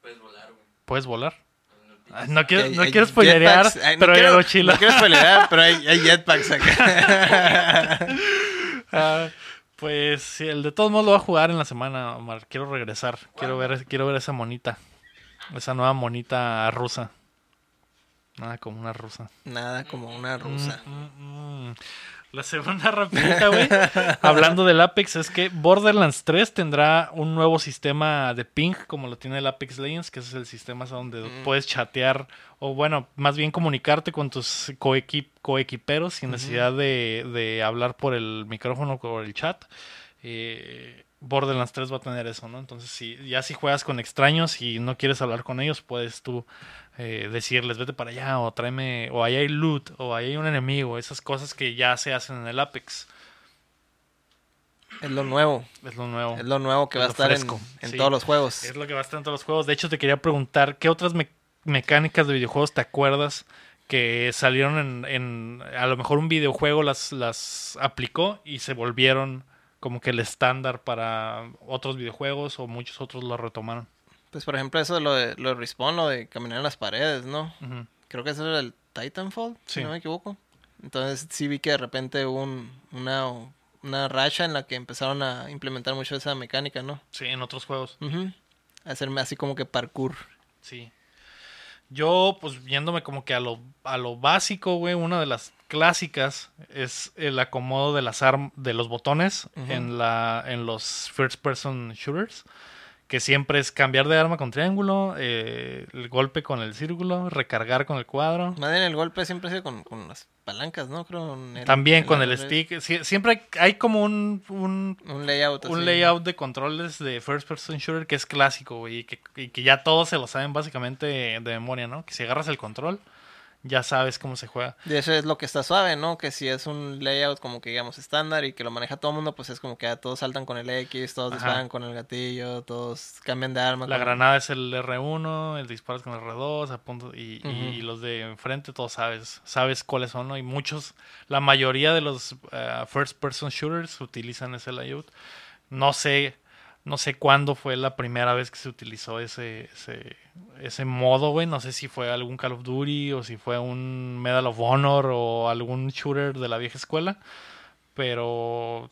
Puedes volar, güey. ¿Puedes volar? No quiero, no quiero spoilerear, no pero hay algo chilo. No quiero spoilerear, pero hay, hay jetpacks acá. Ah, pues sí, el de todos modos lo voy a jugar en la semana, Omar. Quiero regresar. Quiero ver, quiero ver esa monita. Esa nueva monita rusa. Nada como una rusa. Nada como una rusa. Mm, mm, mm. La segunda rapidita, güey. hablando del Apex, es que Borderlands 3 tendrá un nuevo sistema de ping, como lo tiene el Apex Legends, que ese es el sistema donde Mm. puedes chatear, o bueno, más bien comunicarte con tus coequip coequiperos sin necesidad de, de hablar por el micrófono o por el chat. Eh, Borderlands 3 va a tener eso, ¿no? Entonces, si ya si juegas con extraños y no quieres hablar con ellos, puedes tú eh, decirles, vete para allá, o tráeme, o ahí hay loot, o ahí hay un enemigo, esas cosas que ya se hacen en el Apex. Es lo nuevo. Es lo nuevo. Es lo nuevo que Es va a estar en, en sí. todos los juegos. Es lo que va a estar en todos los juegos. De hecho, te quería preguntar, ¿qué otras me- mecánicas de videojuegos te acuerdas que salieron en, en- a lo mejor un videojuego las, las aplicó y se volvieron como que el estándar para otros videojuegos o muchos otros lo retomaron? Pues por ejemplo eso de lo de, lo de Respawn, lo de caminar en las paredes, ¿no? Creo que eso era el Titanfall, Sí. si no me equivoco. Entonces sí vi que de repente hubo un, una una racha en la que empezaron a implementar mucho esa mecánica, ¿no? Sí, en otros juegos. Ujú. Hacerme así como que parkour. Sí. Yo, pues viéndome como que a lo, a lo básico, güey, una de las clásicas es el acomodo de las arm de los botones en la en los first person shooters, que siempre es cambiar de arma con triángulo, eh, el golpe con el círculo, recargar con el cuadro. Más bien el golpe siempre sido con, con las palancas, ¿no? Creo. el- También con el stick. Sie- siempre hay, hay como un, un, Un layout. un así. layout de controles de first person shooter que es clásico, y que, y que ya todos se lo saben básicamente de memoria, ¿no? Que si agarras el control, ya sabes cómo se juega. Y eso es lo que está suave, ¿no? Que si es un layout como que digamos estándar y que lo maneja todo el mundo, pues es como que ya todos saltan con el X, todos Ajá. disparan con el gatillo, todos cambian de arma. La con- granada es el R1, el disparas con el R2, a punto, y, y- Ujú. y los de enfrente, todos sabes, sabes cuáles son, ¿no? Y muchos, la mayoría de los eh, first person shooters utilizan ese layout. No sé, no sé cuándo fue la primera vez que se utilizó ese, ese, ese modo, güey. No sé si fue algún Call of Duty o si fue un Medal of Honor o algún shooter de la vieja escuela. Pero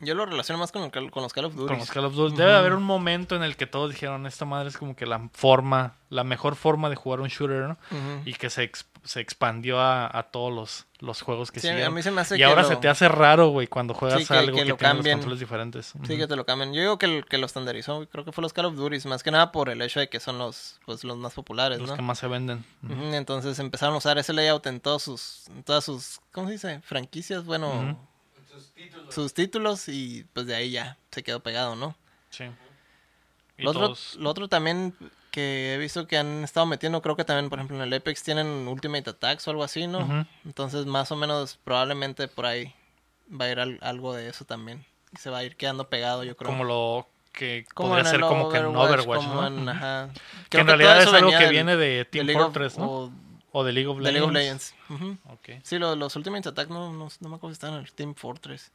Yo lo relaciono más con, el con los Call of Duty. con los Call of Duty. Debe haber un momento en el que todos dijeron, esta madre es como que la forma, la mejor forma de jugar un shooter, ¿no? Ujú. Y que se, se expandió a, a todos los, los juegos que Sí, a mí se me hace y que ahora lo- se te hace raro, güey, cuando juegas Sí, que- algo que que, lo tiene los cambien. controles diferentes. Sí, que te lo cambian. Yo digo que, que lo estandarizó, creo que fue los Call of Duty, más que nada por el hecho de que son los, pues, los más populares, Los ¿no? que más se venden. Entonces empezaron a usar ese layout en todos sus, en todas sus, ¿cómo se dice? Franquicias, bueno, Ujú. Sus títulos. sus títulos y pues de ahí ya se quedó pegado, ¿no? Sí. Lo otro, lo otro también que he visto que han estado metiendo, creo que también, por ejemplo, en el Apex tienen Ultimate Attacks o algo así, ¿no? Entonces, más o menos, probablemente por ahí va a ir al- algo de eso también. Y se va a ir quedando pegado, yo creo. como lo que Como podría ser como que en Overwatch, ¿no? en- ajá. Que en todo realidad es algo que del- viene de de Team Fortress, ¿no? o O de League of de Legends. League of Legends. Sí, lo- los Ultimate Attack no, no, no me acuerdo si están en el Team Fortress.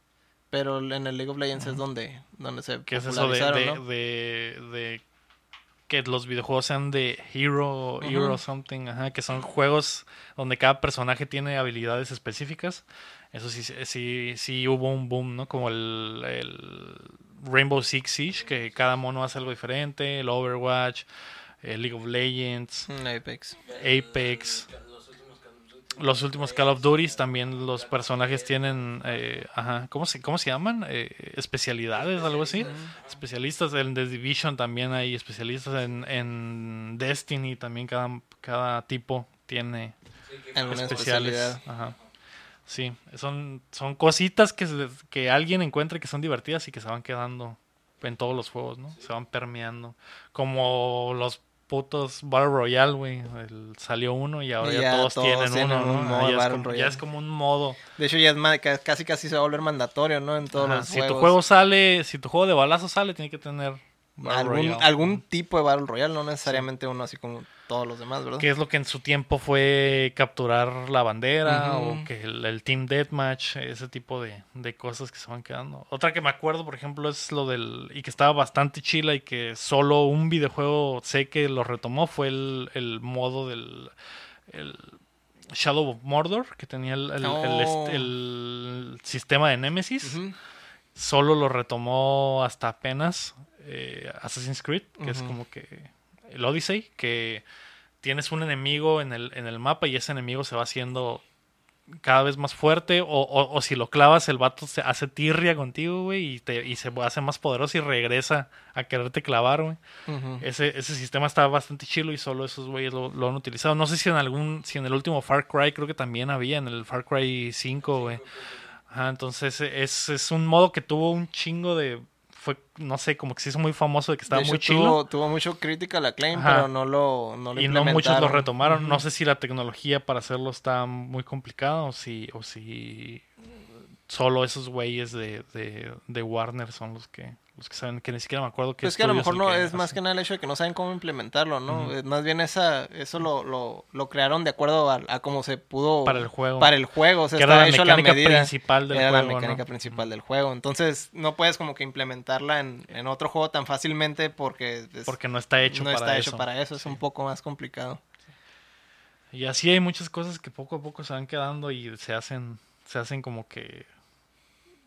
Pero en el League of Legends es donde, donde se ¿Qué es eso de, de, de, de que los videojuegos sean de Hero, Ujú. Hero something, ajá, que son juegos donde cada personaje tiene habilidades específicas? Eso sí, sí, sí hubo un boom, ¿no? Como el, el Rainbow Six Siege, que cada mono hace algo diferente, el Overwatch, el League of Legends, Mm, Apex. Apex. Los últimos Call of Duty. También los personajes tienen, eh, ajá, ¿cómo se, cómo se llaman? Eh, especialidades, algo así. Especialistas en The Division también hay especialistas en, en Destiny también cada, cada tipo tiene Alguna especiales. especialidad. Ajá. Sí, son, son cositas que, que alguien encuentra que son divertidas y que se van quedando en todos los juegos, ¿no? Se van permeando. Como los putos Battle Royale, güey. Salió uno y ahora Y ya, ya todos, todos tienen, tienen uno, un ¿no? modo Ah, ya, es como, ya Royale. es como un modo. De hecho, ya es casi casi se va a volver mandatorio, ¿no? En todos Ajá, los Si juegos. tu juego sale, si tu juego de balazo sale, tiene que tener algún, tipo de Battle Royale, no necesariamente uno así como todos los demás, ¿verdad? Que es lo que en su tiempo fue capturar la bandera o que el, el Team Deathmatch, ese tipo de, de cosas que se van quedando. Otra que me acuerdo, por ejemplo, es lo del. y que estaba bastante chila y que solo un videojuego sé que lo retomó fue el, el modo del. el Shadow of Mordor, que tenía el, Oh. sistema de Nemesis. Solo lo retomó hasta apenas eh, Assassin's Creed, que es como que el Odyssey, que tienes un enemigo en el, en el mapa y ese enemigo se va haciendo cada vez más fuerte o, o- o si lo clavas el vato se hace tirria contigo, güey, y, te- y se hace más poderoso y regresa a quererte clavar, güey. Ese, ese sistema está bastante chilo y solo esos güeyes lo, lo han utilizado. No sé si en algún, si en el último Far Cry creo que también había, en el Far Cry 5, güey. Ajá, entonces es, es un modo que tuvo un chingo de... Fue, no sé, como que se hizo muy famoso de que estaba De muy chilo. Tuvo, tuvo mucho critical acclaim, Ajá. pero no lo, no lo y no muchos lo retomaron. No sé si la tecnología para hacerlo está muy complicada o si, o si solo esos güeyes de, de, de Warner son los que los que saben, que ni siquiera me acuerdo que Pues que a lo mejor no es más que nada el hecho de que no saben cómo implementarlo, ¿no? Más bien esa, eso lo, lo, lo crearon de acuerdo a, a cómo se pudo... Para el juego. Para el juego, o sea, que era la la mecánica medida. principal del era juego. la ¿no? mecánica principal del juego. Entonces, no puedes como que implementarla en, en otro juego tan fácilmente porque... es- Porque no está hecho no para está eso. hecho para eso, es Sí. un poco más complicado. Y así hay muchas cosas que poco a poco se van quedando y se hacen, se hacen como que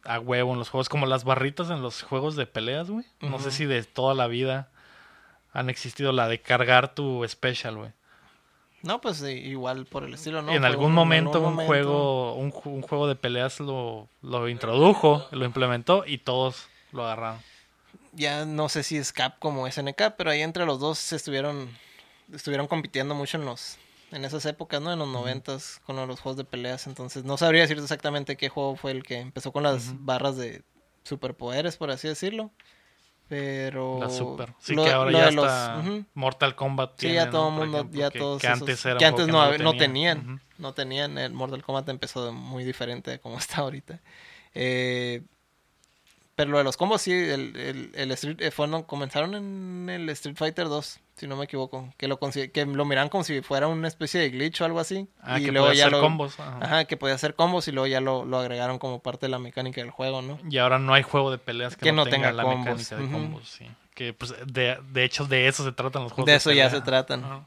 a huevo en los juegos, como las barritas en los juegos de peleas, güey. No sé si de toda la vida han existido la de cargar tu special, güey. No, pues eh, igual por el estilo, ¿no? en algún un- momento un momento- juego un, ju- un juego de peleas lo, lo introdujo, lo implementó y todos lo agarraron. Ya no sé si es Capcom o SNK, pero ahí entre los dos se estuvieron estuvieron compitiendo mucho en los en esas épocas, ¿no? En los noventas con los juegos de peleas, entonces no sabría decirte exactamente qué juego fue el que empezó con las barras de superpoderes, por así decirlo. Pero La super. Sí, lo- que ahora lo ya de los- está. Mortal Kombat. Sí, ya todo el mundo, ejemplo, ya que, todos que esos- antes era un que antes no, no tenían. no tenían, el Mortal Kombat empezó muy diferente de como está ahorita. Eh, pero lo de los combos sí, el, el, el Street, eh, fueron, comenzaron en el Street Fighter 2, si no me equivoco, que lo, que lo miran como si fuera una especie de glitch o algo así. Ah, y que luego ya hacer lo, combos. ajá. Ajá, que podía hacer combos y luego ya lo, lo agregaron como parte de la mecánica del juego, ¿no? Y ahora no hay juego de peleas que, Que no, no tenga, tenga la combos, mecánica de combos, sí. Que pues de, de hecho de eso se tratan los juegos. De eso ya pelea. se tratan. Ajá.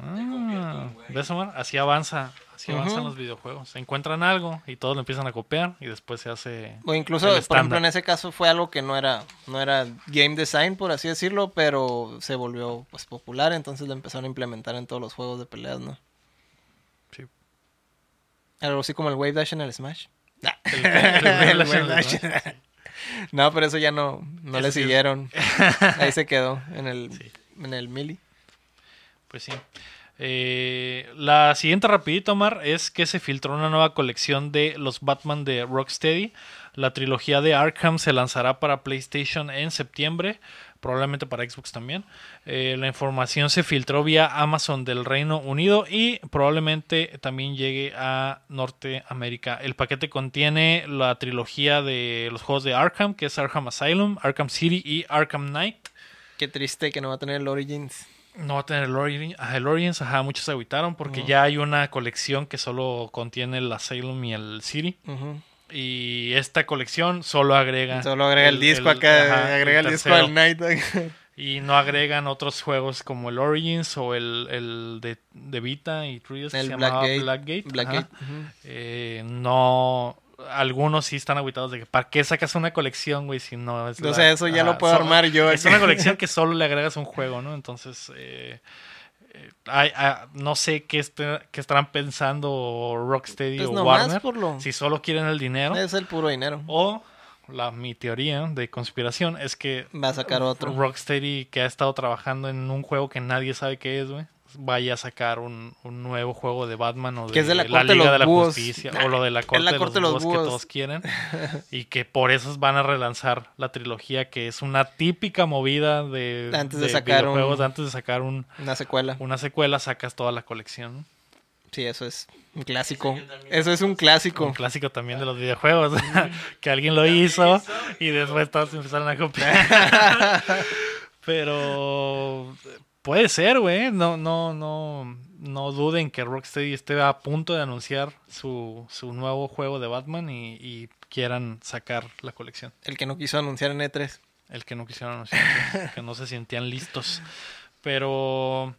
Ah, ¿ves, Omar? Así avanza, así avanzan los videojuegos. Encuentran algo y todos lo empiezan a copiar y después se hace O incluso, el por ejemplo, en ese caso fue algo que no era, no era game design, por así decirlo, pero se volvió pues popular, entonces lo empezaron a implementar en todos los juegos de peleas, ¿no? Sí. Algo así como el Wave Dash en el Smash. El- el- el- El el- Wave Dash. No, pero eso ya no, no Eso le sí siguieron. Ahí se quedó, en el, Sí. en el Mili. Pues sí. Eh, la siguiente rapidito, Omar, es que se filtró una nueva colección de los Batman de Rocksteady. La trilogía de Arkham se lanzará para PlayStation en septiembre, probablemente para Xbox también. Eh, la información se filtró vía Amazon del Reino Unido y probablemente también llegue a Norteamérica. El paquete contiene la trilogía de los juegos de Arkham, que es Arkham Asylum, Arkham City y Arkham Knight. Qué triste que no va a tener el Origins. No va a tener el, Origin- ajá, el Origins, ajá, muchos se agüitaron porque ya hay una colección que solo contiene el Asylum y el City. Y esta colección solo agrega. Solo agrega el, disco acá, ajá, agrega el, el disco al Night. Y no agregan otros juegos como el Origins o el, el de, de Vita y 3DS que se llamaba Blackgate. Blackgate. Eh, no. Algunos sí están agüitados de que ¿para qué sacas una colección, güey? Si no es. O la- sea, eso ya lo puedo armar yo. Es una colección que solo le agregas un juego, ¿no? Entonces, eh, eh, ah, no sé qué, este- qué estarán pensando Rocksteady Pues o Warner. por lo... Si solo quieren el dinero. Es el puro dinero. O la, mi teoría de conspiración es que Va a sacar otro. Rocksteady, que ha estado trabajando en un juego que nadie sabe qué es, güey, vaya a sacar un, un nuevo juego de Batman o de, Que es de la Liga los de la búhos. Justicia Nah, o lo de la corte, la de, corte los de los búhos que todos quieren y que por eso van a relanzar la trilogía que es una típica movida de, Antes de sacar un- videojuegos antes de sacar un- Una secuela. una secuela sacas toda la colección. Sí, eso es un clásico. Eso es un clásico. un clásico también de los videojuegos que alguien lo hizo y después todos empezaron a copiar pero puede ser güey. No no no no duden que Rocksteady esté a punto de anunciar su, su nuevo juego de Batman y, y quieran sacar la colección. El que no quiso anunciar en E E3. el que no quisieron anunciar que no se sentían listos. Pero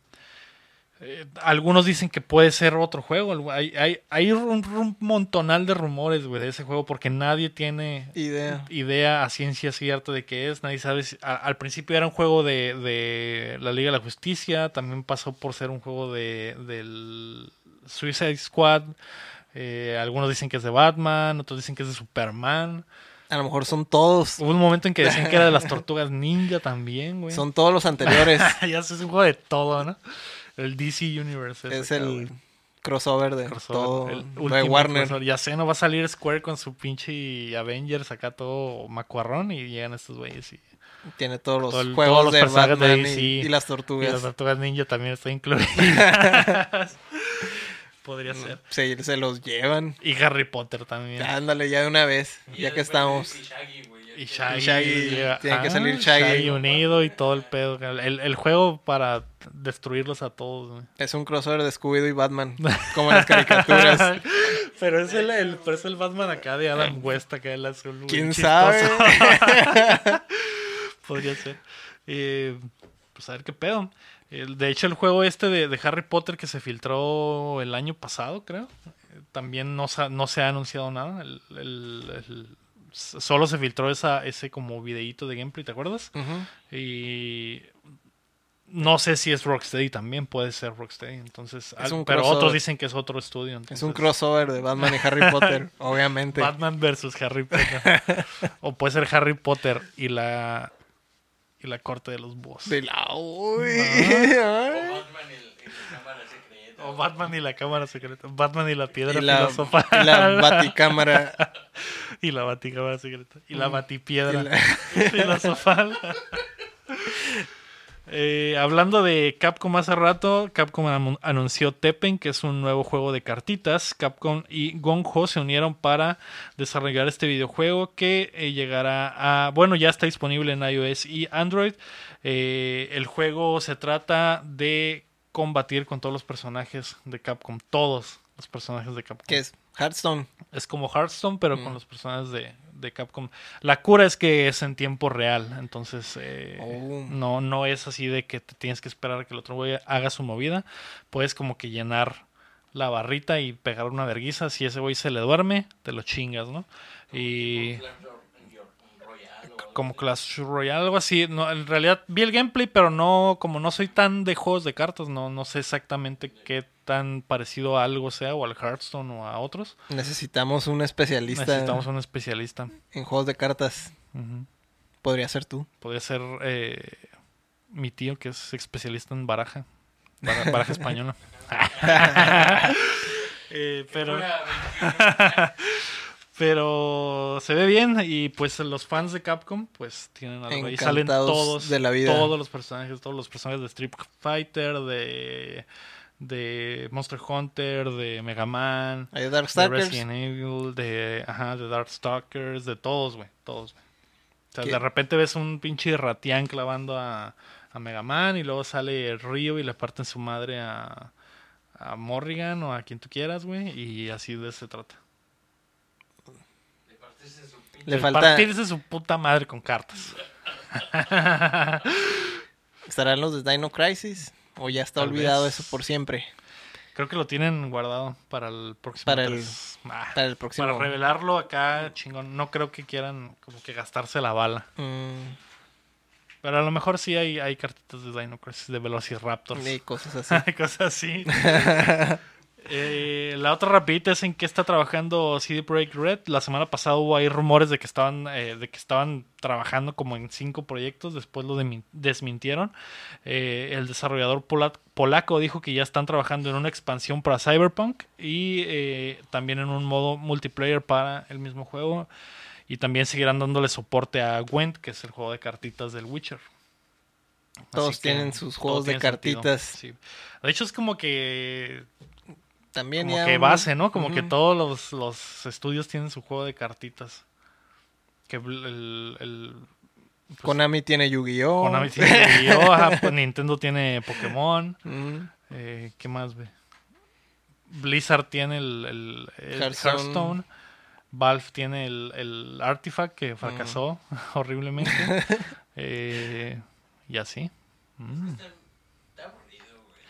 eh, algunos dicen que puede ser otro juego. Hay, hay, hay un, un montonal de rumores, güey, de ese juego porque nadie tiene Idea. idea a ciencia cierta de qué es. Nadie sabe. si- a- al principio era un juego de, de la Liga de la Justicia. También pasó por ser un juego de del Suicide Squad. eh, algunos dicen que es de Batman, otros dicen que es de Superman. A lo mejor son todos. Hubo un momento en que decían que era de las Tortugas Ninja también, güey. Son todos los anteriores. ya es un juego de todo, ¿no? El DC Universe. es el cabrón. crossover de Crossover, todo. el de Warner. crossover. Ya sé, no va a salir Square con su pinche Avengers acá todo macuarrón y llegan estos güeyes y, Tiene todos los Todo juegos todos los de personajes de Batman DC. y, y las y las tortugas. tortugas ninja también están incluidas. Podría ser. Se, se los llevan. Y Harry Potter también. Ándale, ya de una vez. Y Ya que estamos. y Shaggy, Y Shaggy, Shaggy, llega- tiene que ah, salir Shaggy. unido y todo el pedo. El, el juego para destruirlos a todos. güey. Es un crossover de Scooby-Doo y Batman. Como en las caricaturas. pero es el, el- pero es el Batman acá de Adam West, acá el azul. ¿Quién sabe? Podría ser. Eh, pues a ver qué pedo. De hecho, el juego este de, de Harry Potter que se filtró el año pasado, creo. eh, también no, no se ha anunciado nada. El- el- el- solo se filtró esa, ese como videíto de gameplay, ¿te acuerdas? Ujú. Y no sé si es Rocksteady también, puede ser Rocksteady. Entonces, al- pero otros dicen que es otro estudio. Es un crossover de Batman y Harry Potter, obviamente. Batman versus Harry Potter. o puede ser Harry Potter y la y la corte de los búhos. De la... Uy. O ay. Batman en, en la cámara secreta. O Batman y la cámara secreta. Batman y la piedra Y la, filosofal. y la baticámara. Y la baticámara secreta. Y la batipiedra Y la- filosofal. Eh, hablando de Capcom hace rato, Capcom anunció Tekken, que es un nuevo juego de cartitas. Capcom y Gonjo se unieron para desarrollar este videojuego que eh, llegará a... Bueno, ya está disponible en iOS y Android. Eh, el juego se trata de combatir con todos los personajes de Capcom. Todos los personajes de Capcom. ¿Qué es? Hearthstone. Es como Hearthstone, pero Mm. con los personajes de, de Capcom. La cura es que es en tiempo real, entonces eh, Oh. no, no es así de que te tienes que esperar a que el otro güey haga su movida. Puedes como que llenar la barrita y pegar una verguiza. Si ese güey se le duerme, te lo chingas, ¿no? Y como. Clash Royale, algo así. No, en realidad vi el gameplay, pero no, como no soy tan de juegos de cartas, no, no sé exactamente qué tan parecido a algo sea, o al Hearthstone o a otros. Necesitamos un especialista Necesitamos un especialista. en juegos de cartas. Podría ser tú. Podría ser eh, mi tío, que es especialista en baraja. bara- Baraja, española. Eh, pero, Pura 21. pero se ve bien y pues los fans de Capcom pues tienen algo ahí. Salen todos, de la vida. todos los personajes, todos los personajes de Street Fighter, de, de Monster Hunter, de Mega Man, de Darkstalkers. Resident Evil, de, ajá, de Darkstalkers, de todos, güey, todos, güey. O sea, ¿Qué? de repente ves un pinche ratián clavando a, a Mega Man y luego sale Río y le parten su madre a, a Morrigan o a quien tú quieras, güey, y así de eso se trata. Le partiste su pinche- Le falta. Partirse su puta madre con cartas. ¿Estarán los de Dino Crisis? ¿O ya está Tal olvidado vez. eso por siempre? Creo que lo tienen guardado para el próximo. Para el- tres. Ah, Para el próximo. para revelarlo acá, chingón. No creo que quieran como que gastarse la bala. Mm, Pero a lo mejor sí hay, hay cartitas de Dino Crisis, de Velociraptors. y cosas así. Cosas así. Eh, la otra rapidita es en que está trabajando CD Projekt Red. La semana pasada hubo ahí rumores de que estaban, eh, de que estaban trabajando como en cinco proyectos. Después lo desmintieron. Eh, el desarrollador pola- polaco dijo que ya están trabajando en una expansión para Cyberpunk y también en un modo multiplayer para el mismo juego. Y también seguirán dándole soporte a Gwent, que es el juego de cartitas del Witcher. Todos Así tienen sus juegos de cartitas. sí. De hecho, es como que También como ya que un- base, ¿no? Como que todos los, los estudios tienen su juego de cartitas. Que el, el- pues, Konami tiene Yu-Gi-Oh! Konami tiene Yu-Gi-Oh! pues Nintendo tiene Pokémon. Eh, ¿Qué más, ve? Blizzard tiene el, el- el Hearthstone. Hearthstone. Valve tiene el, el Artifact que fracasó horriblemente. Eh, y así. Mm. Está, está aburrido, güey.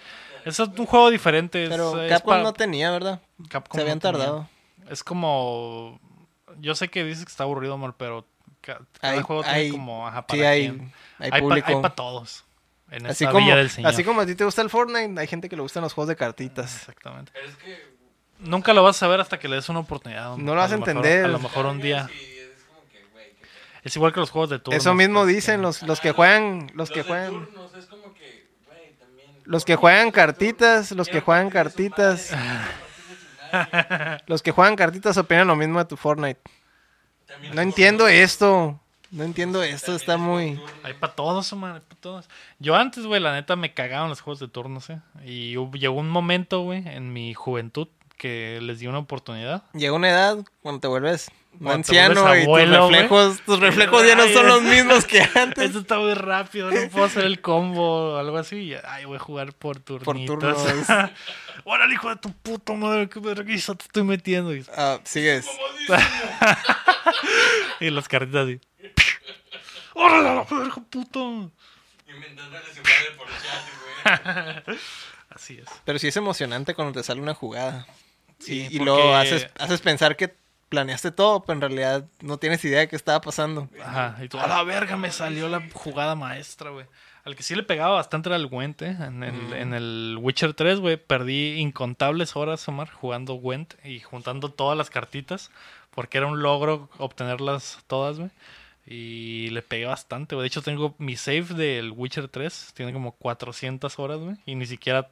Es un juego diferente. es- Pero es Capcom para- no tenía, ¿verdad? Capcom Se habían no tardado. Es como. Yo sé que dices que está aburrido, Omar, pero ca- cada Hay- juego hay- tiene como. Ajá, para Sí, hay, hay Hay público. para todos. En así, esta como, villa del señor. así como a ti te gusta el Fortnite, hay gente que le gustan los juegos de cartitas. Exactamente. Pero es que. Nunca lo vas a saber hasta que le des una oportunidad. No lo vas a mejor- entender. a lo mejor un día. Sí, es como que, güey, qué pedo. Es igual que los juegos de turnos. Eso mismo pues, dicen que- los, los que juegan, los que de juegan, turnos es como que. Los que juegan cartitas, los que juegan cartitas, los que juegan cartitas opinan lo mismo de tu Fortnite. No entiendo esto, no entiendo esto, está muy... Hay para todos, Omar, hay pa' todos. Yo antes, güey, la neta me cagaban los juegos de turnos, ¿eh? Y hubo- llegó un momento, güey, en mi juventud que les di una oportunidad. Llega una edad cuando te vuelves anciano y abuelo, tus reflejos, tus reflejos ya no son los mismos que antes. Esto está muy rápido, no puedo hacer el combo o algo así. y, Ay, voy a jugar por turnitos. turnos. Órale, hijo de tu puta madre, qué vergüenza te estoy metiendo. Ah, sigues. y las cartitas así. ¡Órale, la verga, puto! Inventándole su madre por chat, güey. Así es. Pero sí es emocionante cuando te sale una jugada. Sí, y, y luego haces, haces pensar que planeaste todo, pero en realidad no tienes idea de qué estaba pasando. Ajá, y tú, a la verga, me salió la jugada maestra, güey. Al que sí le pegaba bastante era el Gwent, ¿eh? En el, en el Witcher 3, güey, perdí incontables horas, Omar, jugando Gwent y juntando todas las cartitas, porque era un logro obtenerlas todas, güey. Y le pegué bastante, güey. De hecho, tengo mi save del Witcher 3, tiene como 400 horas, güey. Y ni siquiera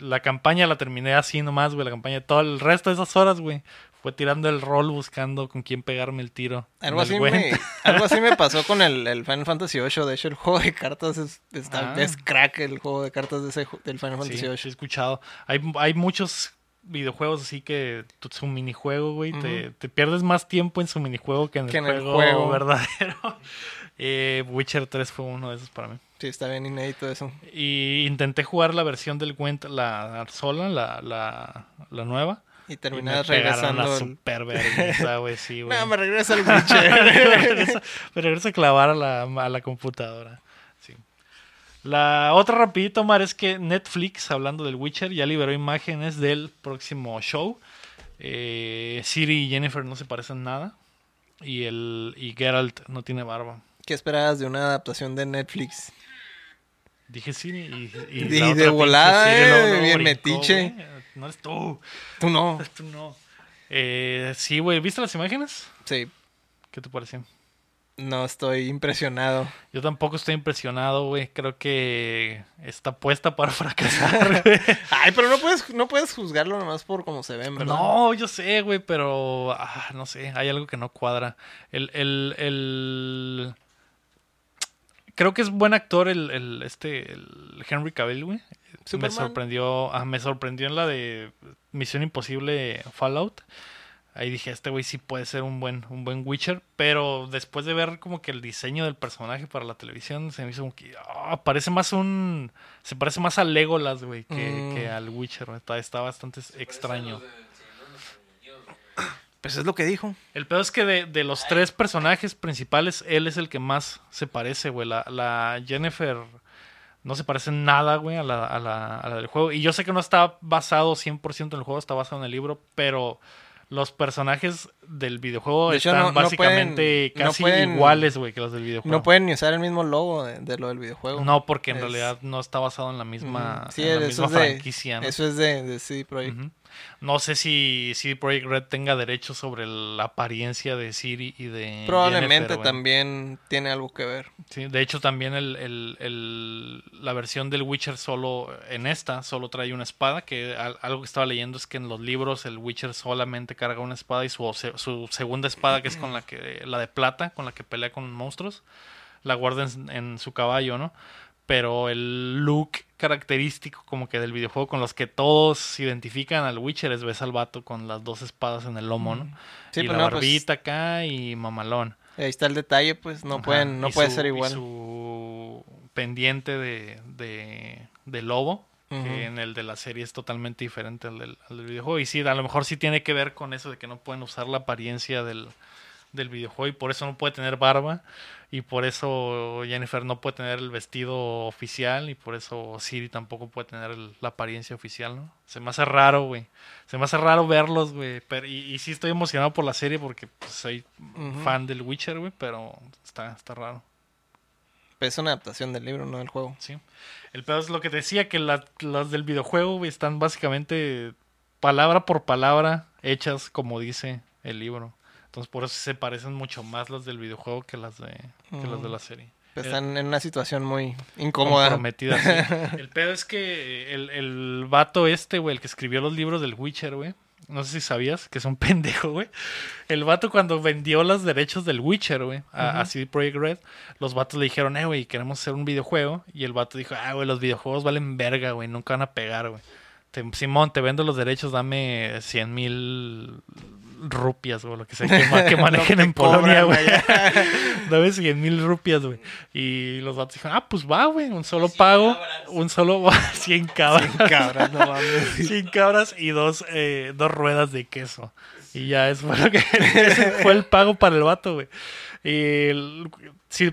la campaña la terminé así nomás, güey. La campaña, todo el resto de esas horas, güey. Fue tirando el rol buscando con quién pegarme el tiro. Algo el así, me, algo así me pasó con el, el Final Fantasy VIII. De hecho, el juego de cartas es, está- Ah. es crack, el juego de cartas de ese, del Final Fantasy sí he escuchado. Hay, hay muchos videojuegos así que tu- su minijuego, güey, te, te pierdes más tiempo en su minijuego que en el, Que en el juego, juego. verdadero. Eh, Witcher 3 fue uno de esos para mí. Sí, está bien inédito eso. Y intenté jugar la versión del Gwent, la sola, la, la, la nueva. Y Y me regresando. al- super vergüenza, güey, sí, güey. No, me regresa el me, Witcher. me regresa a clavar a la, a la computadora. Sí. La otra rapidito, Mar, es que Netflix, hablando del Witcher, ya liberó imágenes del próximo show. Eh, Siri y Jennifer no se parecen nada. Y el y Geralt no tiene barba. ¿Qué esperabas de una adaptación de Netflix? Dije Siri y, Y la de volada, eh, bien brincó, metiche. güey. No eres tú. Tú no. Tú no. Eh, sí, güey. ¿Viste las imágenes? Sí, ¿Qué te pareció? no estoy impresionado. Yo tampoco estoy impresionado, güey. Creo que está puesta para fracasar, güey. Ay, pero no puedes, no puedes juzgarlo nomás por cómo se ven, ¿verdad? No, yo sé, güey, pero ah, no sé, hay algo que no cuadra. El, el, el... Creo que es buen actor el, el este el Henry Cavill, güey. Me sorprendió, ah, me sorprendió en la de Misión Imposible Fallout. Ahí dije, este güey sí puede ser un buen, un buen Witcher, pero después de ver como que el diseño del personaje para la televisión, se me hizo como que ah, parece más un, se parece más a Legolas, güey, que, Mm. que al Witcher. Está, está bastante extraño. Pues es lo que dijo. El peor es que de, de los tres personajes principales, él es el que más se parece, güey. La, la Jennifer no se parece nada, güey, a la, a, la, a la del juego. Y yo sé que no está basado 100% en el juego, está basado en el libro, pero los personajes del videojuego De hecho, están no- no básicamente no casi pueden- iguales, güey, que los del videojuego. No pueden ni usar el mismo logo de, de lo del videojuego. No, porque en Es- realidad no está basado en la misma. Sí, en la es de, franquicia, ¿no? Eso es de, CD Projekt. No sé si CD Projekt Red tenga derechos sobre la apariencia de Siri y de Probablemente Jennifer, también tiene algo que ver. Sí, de hecho también el, el- el- la versión del Witcher solo en esta solo trae una espada, que al- algo que estaba leyendo es que en los libros el Witcher solamente carga una espada y su, su segunda espada que es con la que la de plata, con la que pelea con monstruos, la guarda en, en su caballo, ¿no? Pero el look característico como que del videojuego con los que todos identifican al Witcher es ves al vato con las dos espadas en el lomo, ¿no? Sí, y pero la no, pues- barbita acá y mamalón. Ahí está el detalle, pues no Ajá, pueden, no y puede su- ser y igual. su pendiente de, de, de lobo, que en el de la serie es totalmente diferente al del, al del videojuego. Y sí, a lo mejor sí tiene que ver con eso de que no pueden usar la apariencia del, del videojuego y por eso no puede tener barba. Y por eso Jennifer no puede tener el vestido oficial y por eso Siri tampoco puede tener el- la apariencia oficial, ¿no? Se me hace raro, güey. Se me hace raro verlos, güey. Pero, y, y sí estoy emocionado por la serie porque pues, soy fan del Witcher, güey, pero está, está raro. Es una adaptación del libro, no del juego. Sí. El pedo es lo que te decía, que la- las del videojuego güey, están básicamente palabra por palabra hechas como dice el libro. Entonces por eso se parecen mucho más las del videojuego que las de, que las de la serie. Pues están en una situación muy incómoda. comprometidas, sí. El pedo es que el, el vato este, güey, el que escribió los libros del Witcher, güey. No sé si sabías que es un pendejo, güey. El vato cuando vendió los derechos del Witcher, güey, a, a CD Projekt Red, los vatos le dijeron, eh, güey, queremos hacer un videojuego. Y el vato dijo, ah, güey, los videojuegos valen verga, güey, nunca van a pegar, güey. Simón, te vendo los derechos, dame 100 mil rupias, o lo que sea que, ma- que manejen en Polonia, güey. Dame 100 mil rupias, güey. Y los vatos dijeron, ah, pues va, güey, un solo pago, cabras. un solo, 100 cabras. Cabras, no mames. 100 cabras y dos, eh, dos ruedas de queso. Y ya, eso fue lo que ese fue el pago para el vato, güey. Y el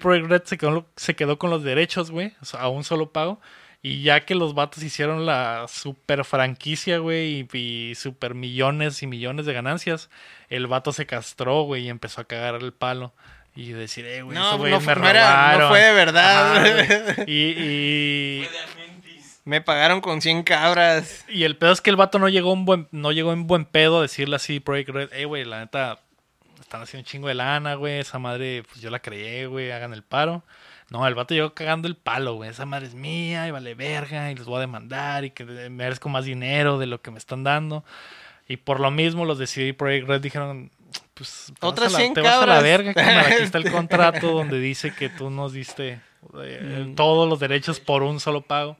Projekt Red se quedó, se quedó con los derechos, güey, o sea, a un solo pago. Y ya que los vatos hicieron la super franquicia, güey, y, y super millones y millones de ganancias, el vato se castró, güey, y empezó a cagar el palo. Y decir, eh, güey, No, no, me no era- no fue de verdad. Ajá, güey. y, y. Me pagaron con 100 cabras. y el pedo es que el vato no llegó, un buen, no llegó en buen pedo a decirle así, Project Red, eh, güey, la neta, están haciendo un chingo de lana, güey, esa madre, pues yo la creé, güey, hagan el paro. No, el vato llegó cagando el palo, güey, esa madre es mía y vale verga y les voy a demandar y que merezco más dinero de lo que me están dando. Y por lo mismo los de CD Projekt Red dijeron, pues te vas Otras a la- 100 te vas a la verga, carnal, aquí está el contrato donde dice que tú nos diste eh, Mm. todos los derechos por un solo pago.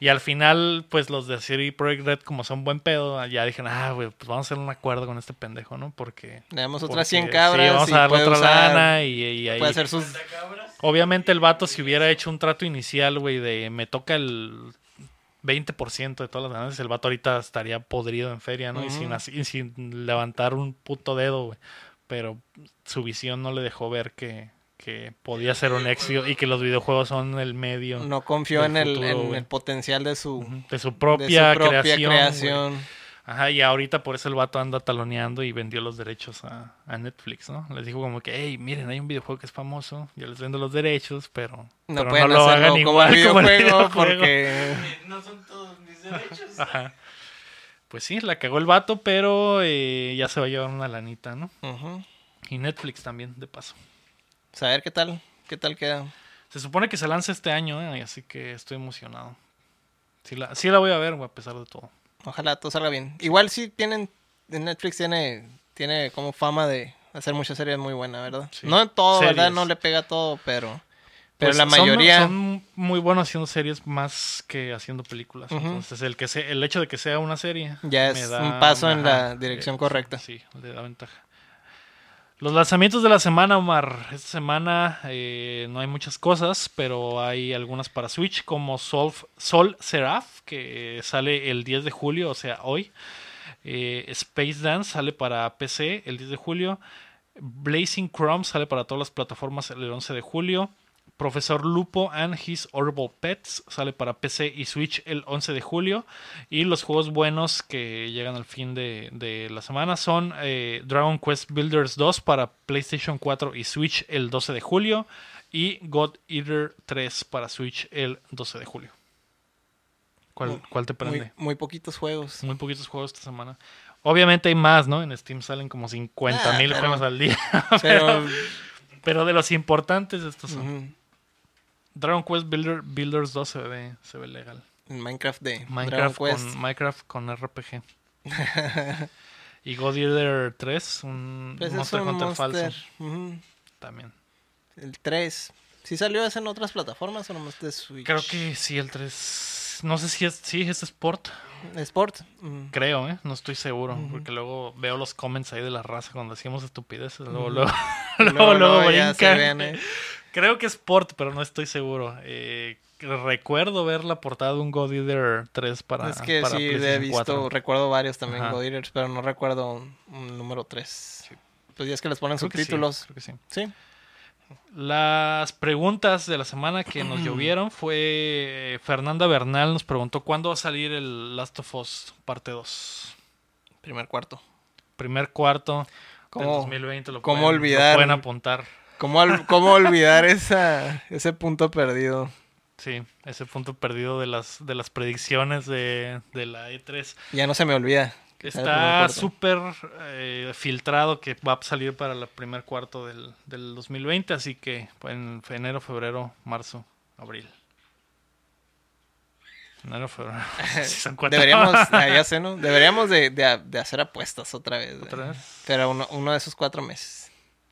Y al final, pues los de CD Projekt Red, como son buen pedo, ya dijeron, ah, güey, pues vamos a hacer un acuerdo con este pendejo, ¿no? Porque... Le damos otras porque 100 cabras. Sí, vamos y a darle otra usar- lana y, y ahí... Puede hacer sus. 50 cabras. Obviamente el vato si hubiera hecho un trato inicial, güey, de me toca el 20% de todas las ganancias, el vato ahorita estaría podrido en feria, ¿no? y, sin, y sin levantar un puto dedo, güey. Pero su visión no le dejó ver que, que podía ser un éxito y que los videojuegos son el medio No confió en, el, futuro, en el potencial de su, de su de su propia, creación. Ajá, y ahorita por eso el vato anda taloneando y vendió los derechos a, a Netflix, ¿no? Les dijo como que, hey, miren, hay un videojuego que es famoso, yo les vendo los derechos, pero No pero pueden lo hagan como como el videojuego videojuego. porque. No son todos mis derechos. Ajá. Pues sí, la cagó el vato, pero eh, ya se va a llevar una lanita, ¿no? Y Netflix también, de paso. Saber qué tal, qué tal queda. Se supone que se lanza este año, ¿eh? así que estoy emocionado. Sí la, sí la voy a ver, a pesar de todo. Ojalá todo salga bien. Igual sí tienen, en Netflix tiene, tiene como fama de hacer muchas series muy buenas, ¿verdad? Sí. No en todo, ¿verdad? No le pega todo, pero, pero Pues la mayoría. Son, muy buenos haciendo series más que haciendo películas. Entonces, el, que se, el hecho de que sea una serie. Ya me es da- un paso en la dirección eh, correcta. Sí, le da ventaja. Los lanzamientos de la semana, Omar. Esta semana eh, no hay muchas cosas, pero hay algunas para Switch, como Sol, Sol Seraph, que sale el 10 de julio, o sea, hoy. Eh, Space Dance sale para PC el 10 de julio. Blazing Chrome sale para todas las plataformas el 11 de julio. Profesor Lupo and His Horrible Pets sale para PC y Switch el 11 de julio. Y los juegos buenos que llegan al fin de, de la semana son eh, Dragon Quest Builders 2 para PlayStation 4 y Switch el 12 de julio. Y God Eater 3 para Switch el 12 de julio. ¿Cuál, Muy- cuál te prende? Muy, muy poquitos juegos. Muy poquitos juegos esta semana. Obviamente hay más, ¿no? En Steam salen como 50 mil Ah, pero- juegos al día. Pero. Pero de los importantes estos son. Dragon Quest Builder, Builders 2 se ve, se ve legal. Minecraft de Dragon Minecraft Quest. con, Minecraft con RPG. y God Eater 3, un Pues es Monster un Hunter Monster, falso ujú. también. El 3. ¿Sí salió ese en otras plataformas o nomás de Switch? Creo que sí, el 3. No sé si es, sí, es Sport. Sport. mm. Creo, ¿eh? No estoy seguro. Ujú. Porque luego veo los comments ahí de la raza cuando decíamos estupideces. Luego, luego, Luego, luego, luego ya se vean, eh. Creo que es Sport, pero no estoy seguro. Eh, recuerdo ver la portada de un God Eater 3 para, es que para sí, he visto, 4. recuerdo varios también Ajá. God Eaters, pero no recuerdo un, un número 3. Sí. Pues ya es que les ponen Creo que sí, subtítulos. creo que sí. Sí. Las preguntas de la semana que nos llovieron fue eh, Fernanda Bernal nos preguntó cuándo va a salir el Last of Us parte 2. Primer cuarto. Primer cuarto del ¿Cómo- 2020 lo cómo pueden, lo olvidar? pueden apuntar. ¿Cómo, cómo olvidar esa, ese punto perdido? Sí, ese punto perdido de las de las predicciones de, de la E3. Ya no se me olvida. Está súper eh, filtrado que va a salir para el primer cuarto del, del 2020, así que en enero, febrero, marzo, abril. Enero, febrero. Sí, son cuatro. Deberíamos, ah, ya sé, ¿no? Deberíamos de, de- de hacer apuestas otra vez. ¿eh? ¿Otra vez? Pero uno, uno de esos cuatro meses.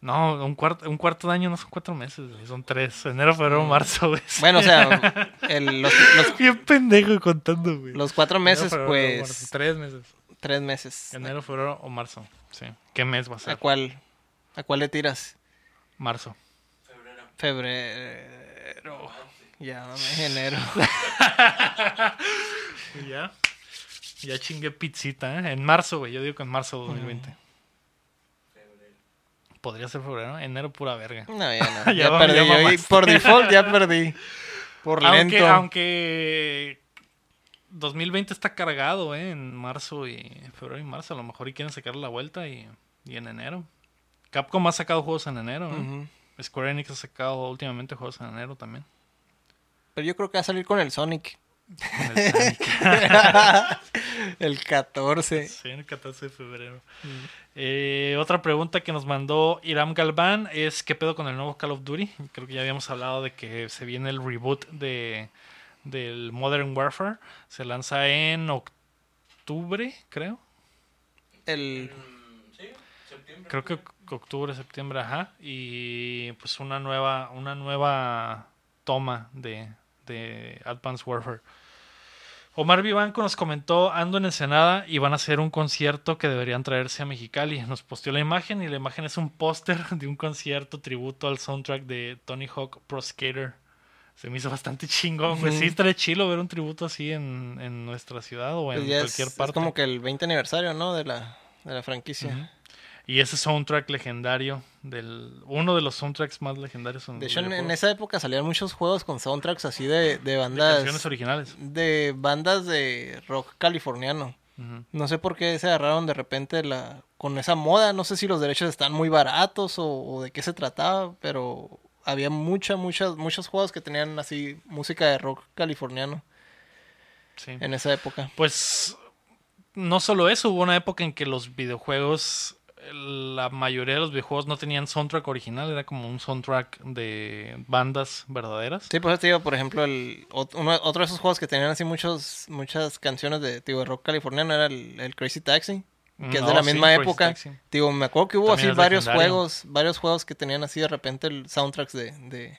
No, un cuarto, un cuarto de año no son cuatro meses, güey, son tres. Enero, febrero, marzo, güey. Mm. Bueno, o sea, el- los, los- Bien pendejo contando, güey. los cuatro Enero, meses, febrero, pues, marzo. Tres meses. tres meses. Enero, febrero o marzo. Sí. ¿Qué mes va a ¿A ser? cuál, ¿A cuál le tiras? Marzo. Febrero. Febrero. Ya, enero. Ya. Ya chingué pizzita, ¿eh? En marzo, güey. Yo digo que en marzo de 2020. Febrero. Podría ser febrero. Enero, pura verga. No, ya no. Ya perdí. ya yo, por default ya perdí. Por Aunque, lento. aunque 2020 está cargado, ¿eh? En marzo y febrero y marzo. A lo mejor y quieren sacar la vuelta y, y en enero. Capcom ha sacado juegos en enero, ¿eh? Square Enix ha sacado últimamente juegos en enero también. Pero yo creo que va a salir con el Sonic. El el 14. Sí, el 14 de febrero. Eh, otra pregunta que nos mandó Iram Galván es ¿qué pedo con el nuevo Call of Duty? Creo que ya habíamos hablado de que se viene el reboot de del Modern Warfare. Se lanza en octubre, creo. El, Mm, Sí, septiembre. Creo que octubre, septiembre, ajá. Y pues una nueva, una nueva toma de, de Advanced Warfare. Omar Vivanco nos comentó, ando en Ensenada y van a hacer un concierto que deberían traerse a Mexicali. Nos posteó la imagen y la imagen es un póster de un concierto tributo al soundtrack de Tony Hawk Pro Skater. Se me hizo bastante chingón, güey. Sí, estaría chilo ver un tributo así en, en nuestra ciudad o en pues es, cualquier es parte. como que el 20 aniversario, ¿no? De la, de la franquicia. Ujú. Y ese soundtrack legendario, del uno de los soundtracks más legendarios. en De hecho, en, esa época salían muchos juegos con soundtracks así de, de De bandas. canciones originales. de bandas de rock californiano. No sé por qué se agarraron de repente la con esa moda. No sé si los derechos están muy baratos o, o de qué se trataba, pero había mucha, muchas, muchos juegos que tenían así música de rock californiano Sí. en esa época. Pues no solo eso, hubo una época en que los videojuegos, la mayoría de los videojuegos no tenían soundtrack original, era como un soundtrack de bandas verdaderas. Sí, pues te digo, por ejemplo, el, uno- otro de esos juegos que tenían así muchos, muchas canciones de, de rock californiano era el, el Crazy Taxi, que es de la misma época. Digo, me acuerdo que hubo También así varios legendario. juegos, varios juegos que tenían así de repente el soundtracks de, de,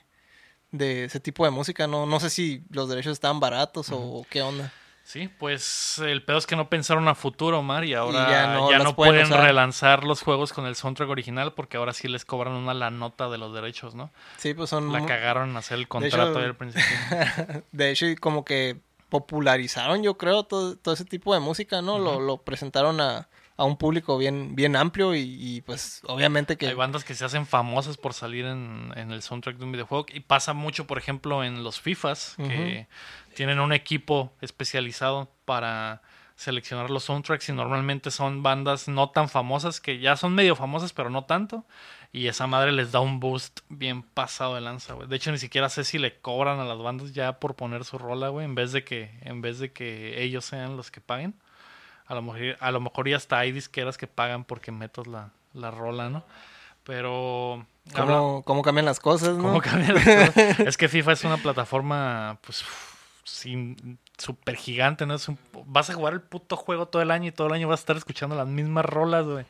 de ese tipo de música. No, no sé si los derechos estaban baratos o, o qué onda. Sí, pues el pedo es que no pensaron a futuro, Omar, y ahora ya ya no pueden relanzar los juegos con el soundtrack original porque ahora sí les cobran una la nota de los derechos, ¿no? Sí, pues son... La cagaron en hacer el contrato al principio. De hecho, como que popularizaron, yo creo, todo, todo ese tipo de música, ¿no? lo, lo presentaron a, a un público bien, bien amplio y, y, pues obviamente que... Hay bandas que se hacen famosas por salir en, en el soundtrack de un videojuego. Y pasa mucho, por ejemplo, en los FIFAs, que tienen un equipo especializado para seleccionar los soundtracks y normalmente son bandas no tan famosas, que ya son medio famosas, pero no tanto. Y esa madre les da un boost bien pasado de lanza, güey. De hecho, ni siquiera sé si le cobran a las bandas ya por poner su rola, güey, en vez de que, en vez de que ellos sean los que paguen. A lo mejor, a lo mejor ya hasta hay disqueras que pagan porque metas la, la rola, ¿no? Pero. habla- ¿Cómo, cómo cambian las cosas, no? ¿Cómo cambian las cosas? es que FIFA es una plataforma, pues, sin súper gigante, ¿no? Es un- vas a jugar el puto juego todo el año y todo el año vas a estar escuchando las mismas rolas, güey.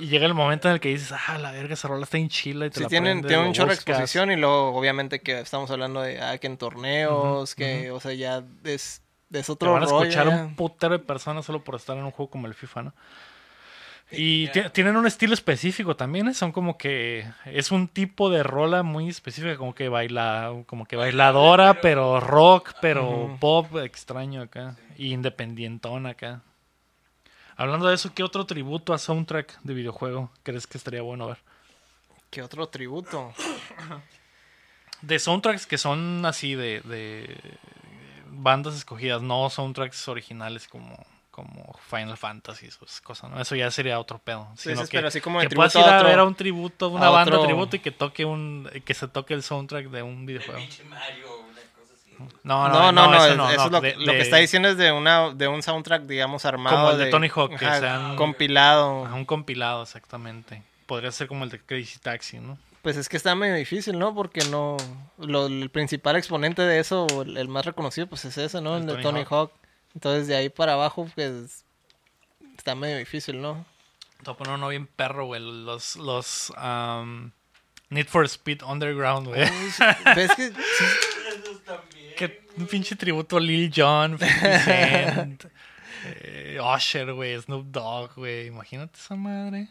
Y llega el momento en el que dices, ah, la verga, esa rola está en chila y te Sí, la tienen, un chorro de exposición y luego obviamente que estamos hablando de ah, que en torneos, que o sea ya es, es Te otro van a escuchar un putero de personas solo por estar en un juego como el FIFA, ¿no? Y tienen un estilo específico también, ¿eh? son como que es un tipo de rola muy específica, como que baila, como que bailadora, pero rock, pero pop extraño acá, y independientón acá. Hablando de eso, ¿qué otro tributo a soundtrack de videojuego crees que estaría bueno ver? ¿Qué otro tributo? De soundtracks que son así de, de bandas escogidas, no soundtracks originales como, como Final Fantasy, esas cosas, ¿no? Eso ya sería otro pedo. Sí, Sino sí, que, pero así como de que puedas ir a a otro- ver a un tributo, una a banda otro- tributo y que toque un, que se toque el soundtrack de un De videojuego. así. No, No, no, no, eso es- no, eso no, es lo, de- lo que está diciendo es de una de un soundtrack, digamos, armado. Como el de Tony Hawk, que ajá, sean- compilado. a un compilado, exactamente. Podría ser como el de Crazy Taxi, ¿no? Pues es que está medio difícil, ¿no? Porque no. Lo, el principal exponente de eso, el, el más reconocido, pues es ese, ¿no? El El, de Tony Hawk. Hawk. Entonces de ahí para abajo, pues. Está medio difícil, ¿no? Te voy a poner uno bien perro, güey. Los, los um, Need for Speed Underground, güey. ¿Ves que sí, Esos también. Que un pinche tributo a Lil Jon, 50 Cent, eh, Usher, güey, Snoop Dogg, güey. Imagínate esa madre.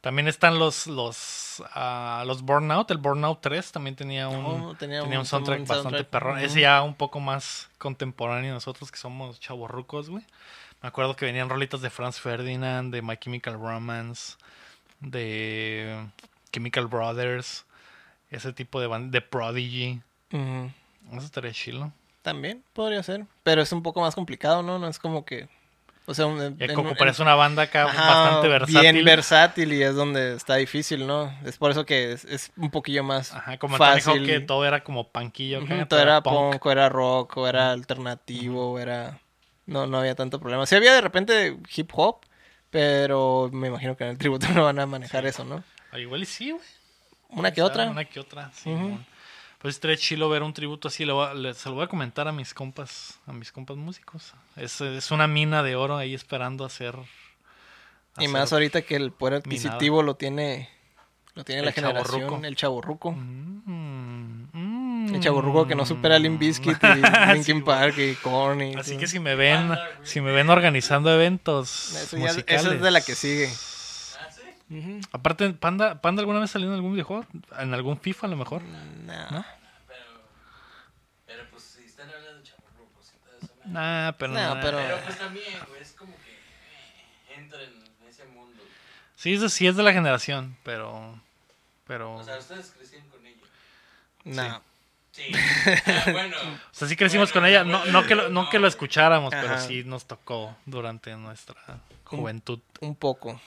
También están los los ah, los Burnout, el Burnout 3 también tenía un, Oh, tenía tenía un un- soundtrack un bastante perrón. ujú. Ese ya un poco más contemporáneo nosotros que somos chavorrucos, güey. Me acuerdo que venían rolitas de Franz Ferdinand, de My Chemical Romance, de Chemical Brothers, ese tipo de band, de Prodigy. Eso estaría chilo. También podría ser. Pero es un poco más complicado, ¿no? No es como que. O sea, un, Ya en- como parece una banda acá Ajá, bastante versátil. Bien versátil y es donde está difícil, ¿no? Es por eso que es, es un poquillo más Ajá, como fácil. que todo era como panquillo. todo era punk. punk, o era rock, o era alternativo, o era... No, no había tanto problema. Sí había de repente hip hop, pero me imagino que en el tributo no van a manejar eso, ¿no? Ah, igual y sí, güey. Una que O sea, otra. Una que otra, sí. Mon. Pues estaría chilo ver un tributo así. Le voy a- le- se lo voy a comentar a mis compas, a mis compas músicos. Es, es una mina de oro ahí esperando hacer. Y hacer- más ahorita que el poder adquisitivo lo tiene lo tiene El la generación, el chaburruco. Mm, mm. El chaburruco que no supera a Bizkit y Linkin Sí, Park y Korn y Así todo. que si me ven, si me ven organizando eventos Eso ya- musicales. esa es de la que sigue. Sí. Ujú. Aparte, Panda, Panda alguna vez salió en algún videojuego, en algún FIFA a lo mejor. Nah. ¿No? Pero, pero pues si están hablando de chaburrucos y todo eso, man. Nah, pero No, no. pero- Pero pues también, güey, es como que eh, entra en ese mundo. Sí, es de, sí es de la generación, pero pero O sea, ustedes crecieron con ella. Nah. Sí. Ah, bueno. O sea, sí crecimos Bueno, con ella, no, bueno, no que lo, no que lo escucháramos, pero Ajá. sí nos tocó durante nuestra juventud. Un poco.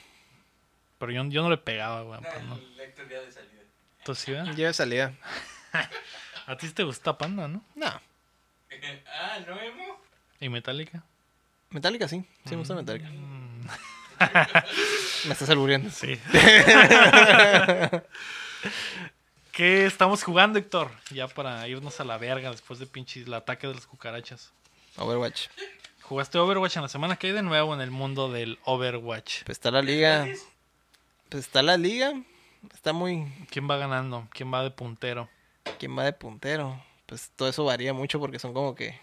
Pero yo, yo no le pegaba, güey. No, pues, no. el Héctor ya de salida. ¿Tú sí, ¿verdad? Ya de salida. A ti te gusta Panda, ¿no? No. ah, ¿no, Emo? ¿Y Metallica? Metallica sí. Sí me gusta Metallica. Mm, Me estás albureando. sí. ¿Qué estamos jugando, Héctor? Ya para irnos a la verga después de pinches el ataque de las cucarachas. Overwatch. ¿Jugaste Overwatch en la semana que hay de nuevo en el mundo del Overwatch? Pues está la liga. Pues está la liga. Está muy. ¿Quién va ganando? ¿Quién va de puntero? ¿Quién va de puntero? Pues todo eso varía mucho porque son como que.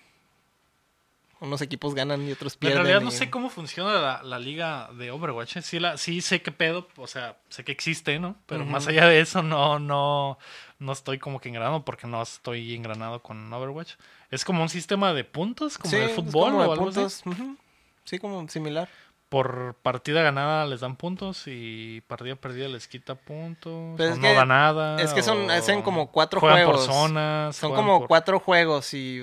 Unos equipos ganan y otros En pierden. realidad no sé cómo funciona la, la liga de Overwatch. ¿eh? Sí, la, sí sé qué pedo, o sea, sé que existe, ¿no? Pero más allá de eso, no, no, no estoy como que engranado porque no estoy engranado con Overwatch. Es como un sistema de puntos, como Sí, de es fútbol como de o algo así. puntos. Ujú. Sí, como similar. Por partida ganada les dan puntos y partida perdida les quita puntos. Pero o es no que- da nada. es que son- hacen como cuatro juegan juegos. por zonas. Son como por- cuatro juegos y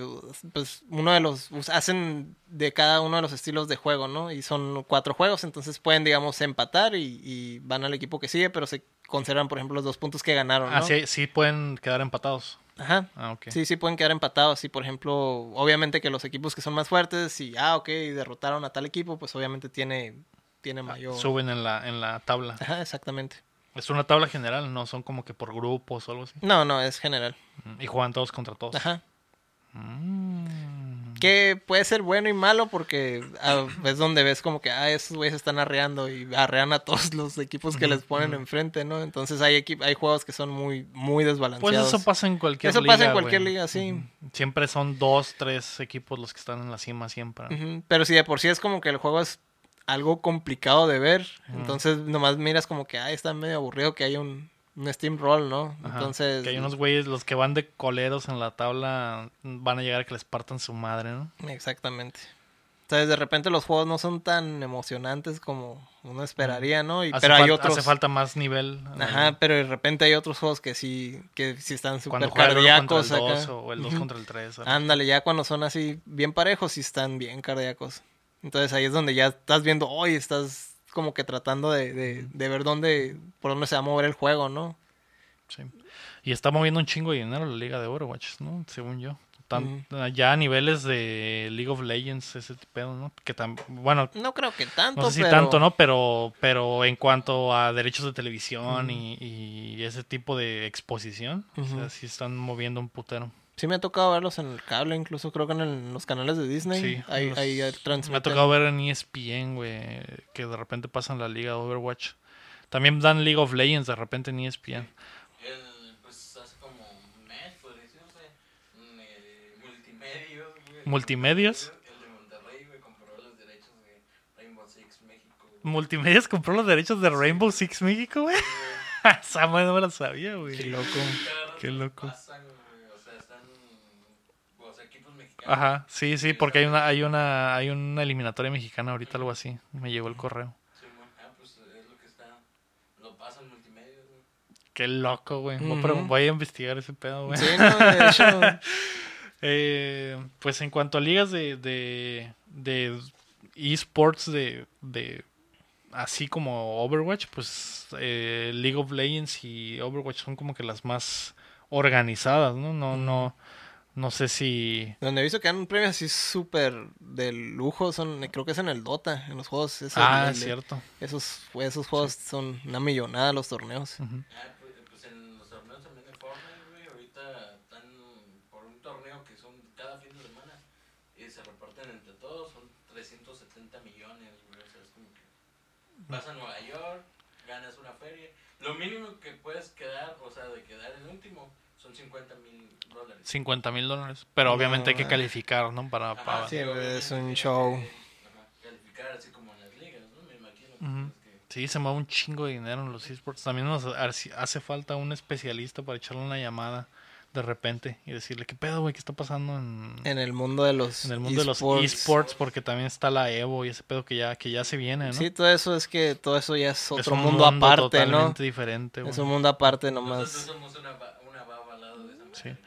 pues uno de los hacen de cada uno de los estilos de juego, ¿no? Y son cuatro juegos, entonces pueden, digamos, empatar y, y van al equipo que sigue, pero se conservan, por ejemplo, los dos puntos que ganaron, ¿no? Ah, sí, sí pueden quedar empatados. Ajá. Ah, ok. Sí, sí pueden quedar empatados. Y por ejemplo, obviamente que los equipos que son más fuertes y, ah, ok, derrotaron a tal equipo, pues obviamente tiene, tiene mayor... Suben en la, en la tabla. Ajá, exactamente. Es una tabla general, no son como que por grupos o algo así. No, no, es general. Mm, Y juegan todos contra todos. Ajá. Mm. Que puede ser bueno y malo porque ah, es donde ves como que, ah, esos güeyes están arreando y arrean a todos los equipos que les ponen enfrente, ¿no? Entonces hay, hay juegos que son muy, muy Pues desbalanceados. eso pasa en cualquier Eso liga. pasa en cualquier güey. liga, sí. Siempre son dos, tres equipos los que están en la cima siempre. Pero si de por sí es como que el juego es algo complicado de ver, entonces nomás miras como que, ah, está medio aburrido que haya un, un Steam Roll, ¿no? Ajá. Entonces... Que hay unos güeyes, los que van de coleros en la tabla, van a llegar a que les partan su madre, ¿no? Exactamente. Entonces de repente los juegos no son tan emocionantes como uno esperaría, ¿no? Y, Hace, pero hay otros... hace falta más nivel. Ajá, pero de repente hay otros juegos que sí, que sí están súper cardíacos el acá. 2 o el 2 Ujú. contra el 3. Ándale, ya cuando son así bien parejos, sí están bien cardíacos. Entonces ahí es donde ya estás viendo, hoy estás como que tratando de, de, de ver dónde, por dónde se va a mover el juego, ¿no? Sí. Y está moviendo un chingo de dinero la liga de Overwatch, ¿no? Según yo. Tan-. Ya a niveles de League of Legends, ese pedo, ¿no? Que tan, bueno, No creo que tanto, no sé si pero... tanto, ¿no? Pero, pero en cuanto a derechos de televisión y, y ese tipo de exposición, o sea, sí están moviendo un putero. Sí me ha tocado verlos en el cable, incluso creo que en, el- en los canales de Disney. Sí, ahí, los- ahí me ha transmiten. tocado ver en ESPN, güey, que de repente pasan la liga de Overwatch. También dan League of Legends de repente en ESPN. El, pues hace como un mes, podría decirse. mm, eh, multimedios, güey. ¿Multimedios? El de Monterrey, güey, compró los derechos de Rainbow Six México. güey. Multimedias compró los derechos de Rainbow Six México, güey. Esa madre no me la sabía, güey. Qué loco. Qué loco. pasan, güey, O sea, están. O sea, equipos mexicanos. Ajá, sí, sí, porque hay una, hay una, hay una eliminatoria mexicana ahorita, algo así. Me llegó el correo. Sí, bueno, ah, pues es lo que está. Lo pasan multimedia, güey. Qué loco, güey. A voy a investigar ese pedo, güey. Sí, no, de hecho, Eh, pues en cuanto a ligas de, de, de esports de, de así como Overwatch, pues eh, League of Legends y Overwatch son como que las más organizadas, ¿no? No, no, no sé si... Donde he visto que dan premios así súper de lujo, son, creo que es en el Dota, en los juegos. es Ah, el- es cierto. Esos, esos juegos son una millonada los torneos. Ah, pues, pues en los torneos también de Fortnite, güey, ahorita están por un torneo que son cada fin de semana y se reparten entre todos, son 370 millones, güey, o sea, es como que vas a Nueva York, ganas una feria, lo mínimo que puedes quedar, o sea, de quedar el último, son 50 mil. 50 mil dólares. Pero obviamente hay que No. calificar, ¿no? Para... Ajá, para- Sí, es un show. calificar así como en las ligas, ¿no? Me imagino. que Ujú. tienes que- Sí, se mueve un chingo de dinero en los esports. También nos hace hace falta un especialista para echarle una llamada de repente y decirle, ¿qué pedo, güey? ¿Qué está pasando en, En el mundo de los en el mundo de los esports? Porque también está la Evo y ese pedo que ya, que ya se viene, ¿no? Sí, todo eso es que todo eso ya es Es otro un mundo, aparte, ¿no? totalmente diferente, güey. Es un mundo aparte Nosotros nomás. somos una, una baba al lado de esa Sí. madre.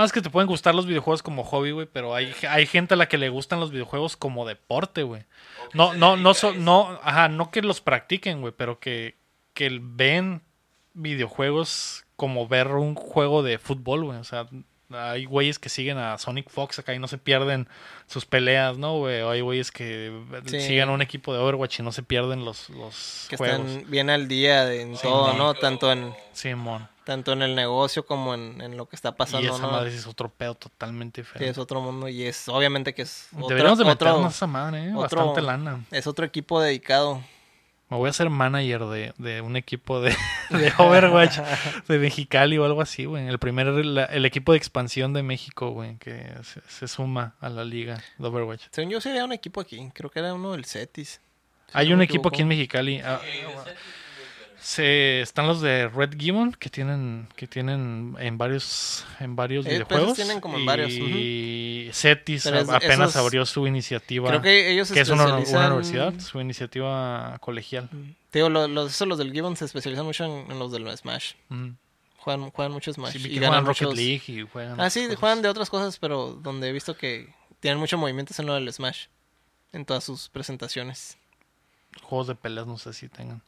No, es que te pueden gustar los videojuegos como hobby, güey, pero hay, hay gente a la que le gustan los videojuegos como deporte, güey. No, no, no, so- no, ajá, no que los practiquen, güey, pero que, que ven videojuegos como ver un juego de fútbol, güey. O sea, hay güeyes que siguen a Sonic Fox acá y no se pierden sus peleas, ¿no, güey? O hay güeyes que Sí. siguen a un equipo de Overwatch y no se pierden los, los Que juegos. están bien al día de- en todo, ¿no? Tanto en, Simón. Tanto en el negocio como en, en lo que está Y pasando, esa ¿no? madre sí es otro pedo totalmente Sí, diferente. es otro mundo y es obviamente que es otro, Deberíamos de otro- meternos a esa madre, ¿eh? otro- Bastante lana. es otro equipo dedicado. Me voy a hacer manager de, de un equipo de, de Overwatch de Mexicali o algo así, güey. El primer, la- el equipo de expansión de México, güey, que se, se suma a la liga de Overwatch. Según yo sí había un equipo aquí, creo que era uno del Cetis. si Hay no un equipo aquí en. Mexicali. ah, Sí, pero- se, están los de Red Gibbon que tienen que tienen en varios en varios Eh, pues, videojuegos tienen como en y varios, Cetis Pero es- a- apenas esos- abrió su iniciativa Creo que ellos que es una, una universidad su iniciativa colegial Te Digo, lo- los, esos, los del Gibbon se especializan mucho en, en los del Smash. Mm. Juegan, juegan mucho Smash. Sí, y que ganan juegan Rocket muchos- League y juegan Ah, sí, cosas. juegan de otras cosas, pero donde he visto que tienen mucho movimiento es en lo del Smash. En todas sus presentaciones. juegos de peleas no sé si tengan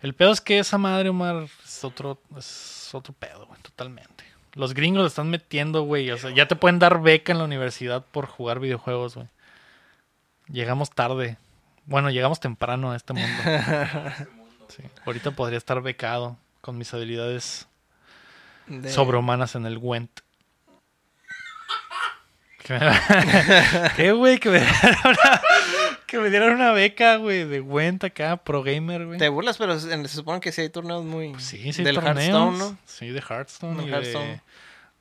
el pedo es que esa madre Omar es otro es otro pedo güey totalmente los gringos le están metiendo güey o sea ya te pueden dar beca en la universidad por jugar videojuegos güey llegamos tarde bueno llegamos temprano a este mundo. Sí. ahorita podría estar becado con mis habilidades De- sobrehumanas en el Gwent me- ¿Qué, güey? Que me que me dieran una beca, güey, de Gwent acá, pro gamer, güey. Te burlas, pero se se supone que sí hay torneos muy... Pues Sí, sí, hay del torneos. Hearthstone, ¿no? Sí, de Hearthstone. Del y Hearthstone.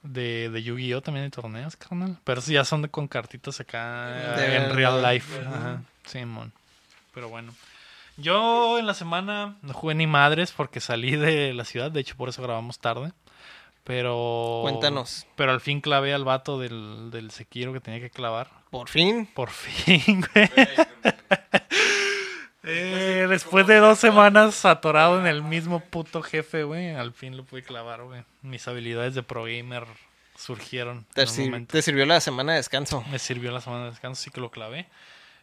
De, de, de Yu-Gi-Oh! también hay torneos, carnal. Pero esos ya son de, con cartitas acá De en real life. Ajá. Ajá. Sí, mon. Pero bueno. Yo en la semana no jugué ni madres porque salí de la ciudad. De hecho, por eso grabamos tarde. Pero. Cuéntanos. Pero al fin clavé al vato del, del Sekiro que tenía que clavar. Por fin. Por fin, güey. Eh, después de dos semanas atorado en el mismo puto jefe, güey, al fin lo pude clavar, güey. Mis habilidades de pro gamer surgieron Te, en un sir- momento. te sirvió la semana de descanso. Me sirvió la semana de descanso, sí que lo clavé.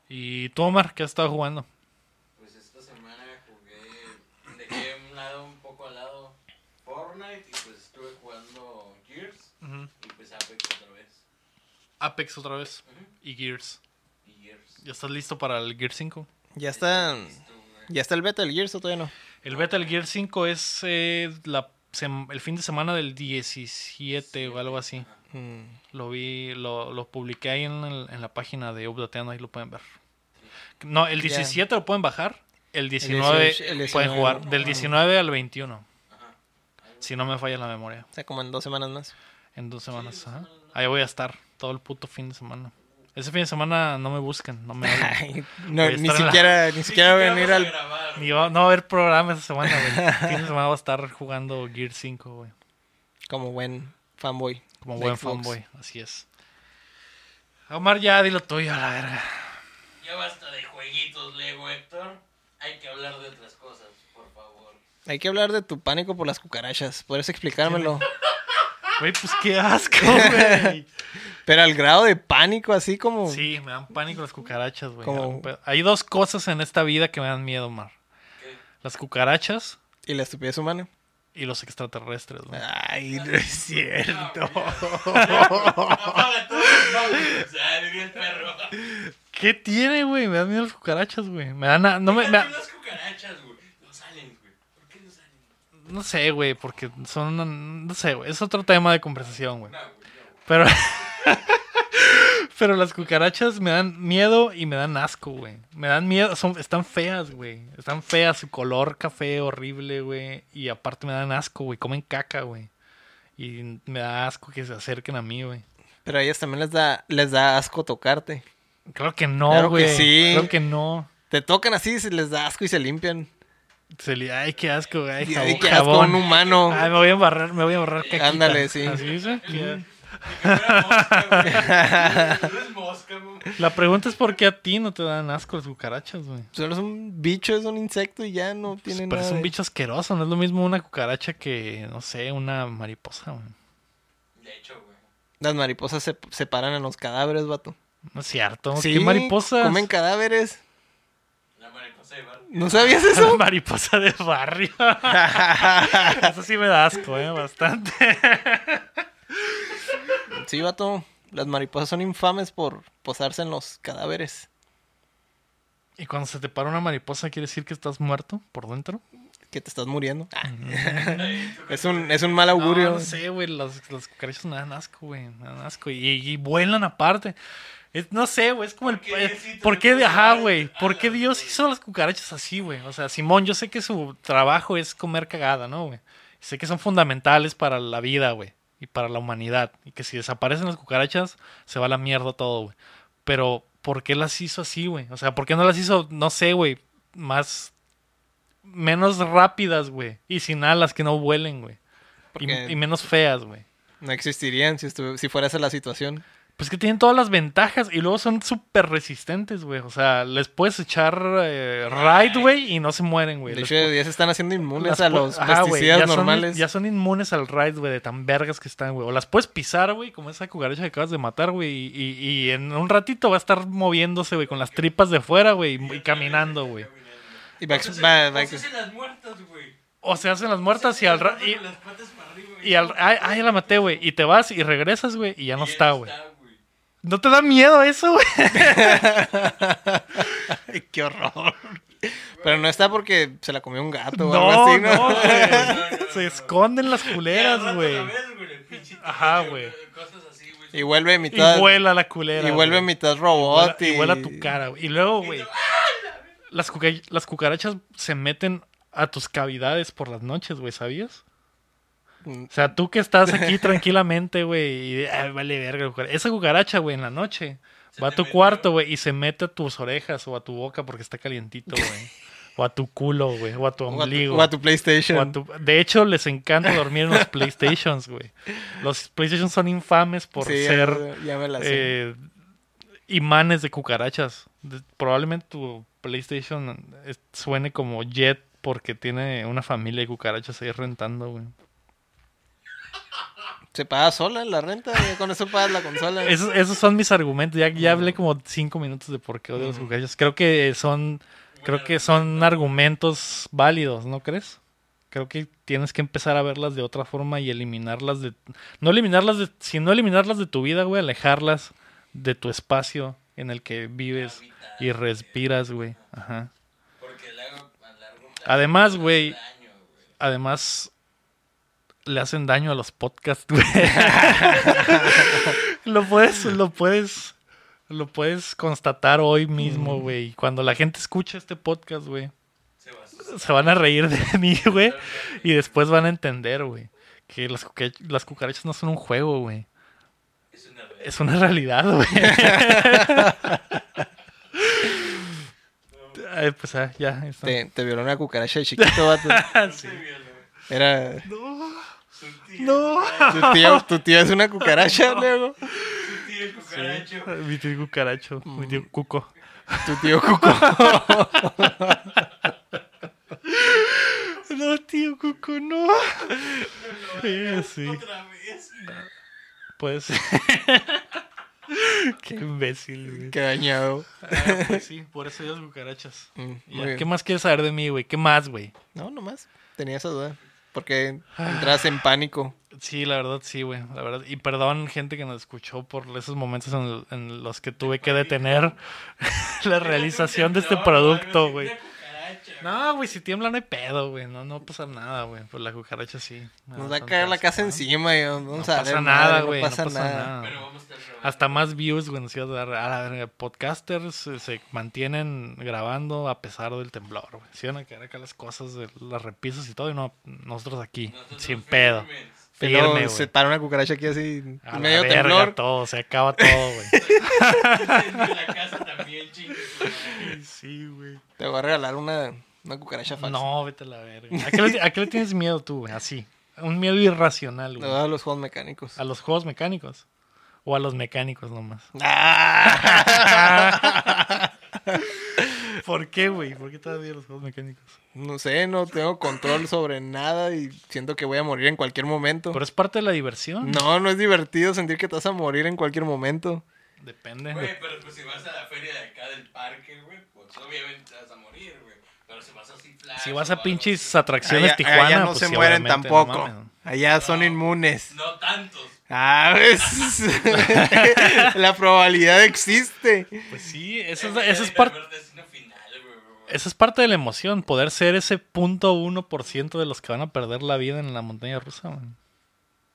Y tú, Omar, ¿qué has estado jugando? Pues esta semana jugué, dejé un lado un poco al lado Fortnite y pues estuve jugando Gears y pues Apex otra vez. Apex otra vez Ujú. Y Gears. Y Gears. ¿Ya estás listo para el Gear 5? Ya está... Ya está el beta del Gears o todavía no. El beta del Gear 5 es eh, la, sem- el fin de semana del 17 o algo así. Mm. Lo vi, lo, lo publiqué ahí en, el- en la página de Updateando, ahí lo pueden ver. No, el Ya. 17 lo pueden bajar, el 19, 18, el pueden 19, jugar, del Ah. 19 al 21, Ajá. si no me falla la memoria, O sea, como en dos semanas más. en dos semanas. ajá. Ahí voy a estar todo el puto fin de semana. Ese fin de semana no me busquen, no me no, ni la- siquiera, ni siquiera Ni venir a al... grabar, Ni va- no va a haber programa esa semana, güey. El fin de semana voy a estar jugando Gear 5, güey. Como buen fanboy. Como buen Xbox. fanboy, así es. Omar, ya dilo tuyo a la verga. Ya basta de jueguitos, Lego Héctor. Hay que hablar de otras cosas, por favor. Hay que hablar de tu pánico por las cucarachas. ¿Podrías explicármelo? Güey, pues qué asco, güey. Pero al grado de pánico, así como. Sí, me dan pánico las cucarachas, güey. Como- Hay dos cosas en esta vida que me dan miedo, Mar. ¿Qué? Las cucarachas Y la estupidez humana. y los extraterrestres, güey. Ay, no es cierto. ¿Qué tiene, güey? Me dan miedo las cucarachas, güey. Me dan... a- No, me, me- las cucarachas, güey. No salen, güey. ¿Por qué no salen? No sé, güey, porque son... una- No sé, güey. Es otro tema de conversación, güey. Güey. Pero... Pero las cucarachas me dan miedo y me dan asco, güey. Me dan miedo, son, están feas, güey. Están feas, su color café horrible, güey. Y aparte me dan asco, güey. Comen caca, güey. Y me da asco que se acerquen a mí, güey. Pero a ellas también les da, les da asco tocarte. Claro que no, Claro que güey. sí. Claro que no. Te tocan así, se les da asco y se limpian. Se le- Ay, qué asco, güey. Ay, jabón, ay, qué asco, jabón. un humano. Ay, me voy a embarrar, me voy a borrar caquita. Ándale, sí. ¿Así dice? La pregunta es por qué a ti no te dan asco las cucarachas, güey. Solo es un bicho, es un insecto y ya no tiene Pero nada. es un bicho asqueroso, no es lo mismo una cucaracha que, no sé, una mariposa, güey. De hecho, güey. Las mariposas se, se paran en los cadáveres, vato. No es cierto. Sí, ¿Qué mariposas? Comen cadáveres. La mariposa de bar. ¿No sabías eso? mariposa de barrio. Eso sí me da asco, eh, bastante. sí, vato. Las mariposas son infames por posarse en los cadáveres. Y cuando se te para una mariposa, ¿quiere decir que estás muerto por dentro? Que te estás muriendo. es, un, es un mal augurio. No, no sé, güey, las, las cucarachas me dan asco, güey, me dan asco. Y, y vuelan aparte. Es- no sé, güey, es como el... ¿Por qué eh, ¿Por qué? Ajá, güey. ¿Por qué Dios hizo las cucarachas así, güey? O sea, Simón, yo sé que su trabajo es comer cagada, ¿no, güey? Sé que son fundamentales para la vida, güey. Y para la humanidad. Y que si desaparecen las cucarachas, se va a la mierda todo, güey. Pero, ¿por qué las hizo así, güey? O sea, ¿por qué no las hizo, no sé, güey, más... Menos rápidas, güey. Y sin alas que no vuelen, güey. Y, y menos feas, güey. No existirían si, si fuera esa la situación. Pues que tienen todas las ventajas y luego son súper resistentes, güey. O sea, les puedes echar eh, raid, güey, y no se mueren, güey. De hecho, ya se están haciendo inmunes las a los Ajá, pesticidas ya son- normales. ya son inmunes al raid, güey, de tan vergas que están, güey. O las puedes pisar, güey, como esa cucaracha que acabas de matar, güey. Y, y- y en un ratito va a estar moviéndose, güey, con las tripas de fuera, güey, y, y caminando, güey. Y va, va- las muertas, güey. O se hacen las muertas y al ra- y, Las patas para arriba, güey. y al ay, ay, ya la maté, güey. Y te vas y regresas, güey, y ya no Y está, güey. ¿No te da miedo eso, güey? Ay, qué horror. Pero no está porque se la comió un gato o No, algo así, ¿no? no, No, güey. no, Se no. esconden las Y culeras, güey. Ajá, güey. Y vuelve Y mitad. vuela la culera. y vuelve güey. mitad robot. Y Y, vuela tu cara, güey. Y luego, güey, las, cuca- las cucarachas se meten a tus cavidades por las noches, güey, ¿sabías? Mm. O sea, tú que estás aquí tranquilamente, güey, y ay, vale verga. Esa cucaracha, güey, en la noche Se va a tu mete, cuarto, güey, y se mete a tus orejas o a tu boca porque está calientito, güey. o a tu culo, güey, o a tu O a tu, ombligo. o a tu PlayStation. O a tu- De hecho, les encanta dormir en los PlayStations, güey. Los PlayStations son infames por Sí, ser ya eh, imanes de cucarachas. De- probablemente tu PlayStation suene como Jet porque tiene una familia de cucarachas ahí rentando, güey. Se paga sola la renta. con eso pagas la consola. Esos, esos son mis argumentos. Ya, ya hablé como cinco minutos de por qué odio las cucarachas. Creo que son, creo que son argumentos válidos, ¿no crees? Creo que tienes que empezar a verlas de otra forma y eliminarlas de... No eliminarlas de... Sino eliminarlas de tu vida, güey. Alejarlas de tu espacio en el que vives y respiras, güey. Ajá. Porque el agua a largo plazo Además, güey. Además, le hacen daño a los podcasts, güey. lo puedes, lo puedes, lo puedes constatar hoy mismo, güey. Cuando la gente escucha este podcast, güey, Se va van a reír de mí, güey. Y después van a entender, güey, que las, cuca- las cucarachas no son un juego, güey. Es una realidad. Es una realidad, güey. Ay, pues ah, ya. Te, te violó una cucaracha de chiquito, vato. Sí. Era. Tío, No. Tu tío, tu tío es una cucaracha, luego. su tío el cucaracho. Mi tío cucaracho, mi tío cuco. Tu tío Cuco. No, tío Cuco, no. Sí, sí. Otra vez. Pues. Qué imbécil, güey. Qué dañado. Ah, pues sí, por eso las cucarachas. Mm. ¿Qué más quieres saber de mí, güey? ¿Qué más, güey? No, nomás. Tenía esa duda. Porque entras en pánico. Sí, la verdad, sí, güey. La verdad. Y perdón, gente que nos escuchó por esos momentos en, los que tuve que detener la realización de este producto, güey. No, güey, si tiembla no hay pedo, güey. No, no pasa nada, güey. Pues la cucaracha sí. Nos va a caer la casa ¿no? encima. Y vamos No a pasa nada, güey. No pasa nada. Pero vamos a estar. Hasta más views, güey, nos ibas a dar. A la verga, podcasters se mantienen grabando a pesar del temblor, güey. Se iban a quedar acá las cosas de las repisas y todo, y no, nosotros aquí, Nosotros sin pedo. Firme, se güey. para una cucaracha aquí así. A la medio verga, temblor. todo, se acaba todo, güey. En la casa también, madre. sí, güey. Te voy a regalar una, una cucaracha falsa. No, vete a la verga. ¿A qué, le, a qué le tienes miedo tú, güey? Así. Un miedo irracional, güey. a los juegos mecánicos. ¿A los juegos mecánicos? ¿O a los mecánicos nomás? Ah. ¿Por qué, güey? ¿Por qué miedo los juegos mecánicos? No sé, no tengo control sobre nada y siento que voy a morir en cualquier momento. Pero es parte de la diversión. No, no es divertido sentir que te vas a morir en cualquier momento. Depende. Güey, pero pues si vas a la feria de acá del parque, güey, pues obviamente te vas a morir, güey. Pero si vas así flash. Si vas a pinches atracciones Allá, Tijuana, allá no pues se sí, mueren tampoco. no mames. allá son No. inmunes. No tantos. Ah, ¿ves? La probabilidad existe. Pues sí, eso es, eso es parte... Esa es parte de la emoción, poder ser ese punto uno por ciento de los que van a perder la vida en la montaña rusa, man.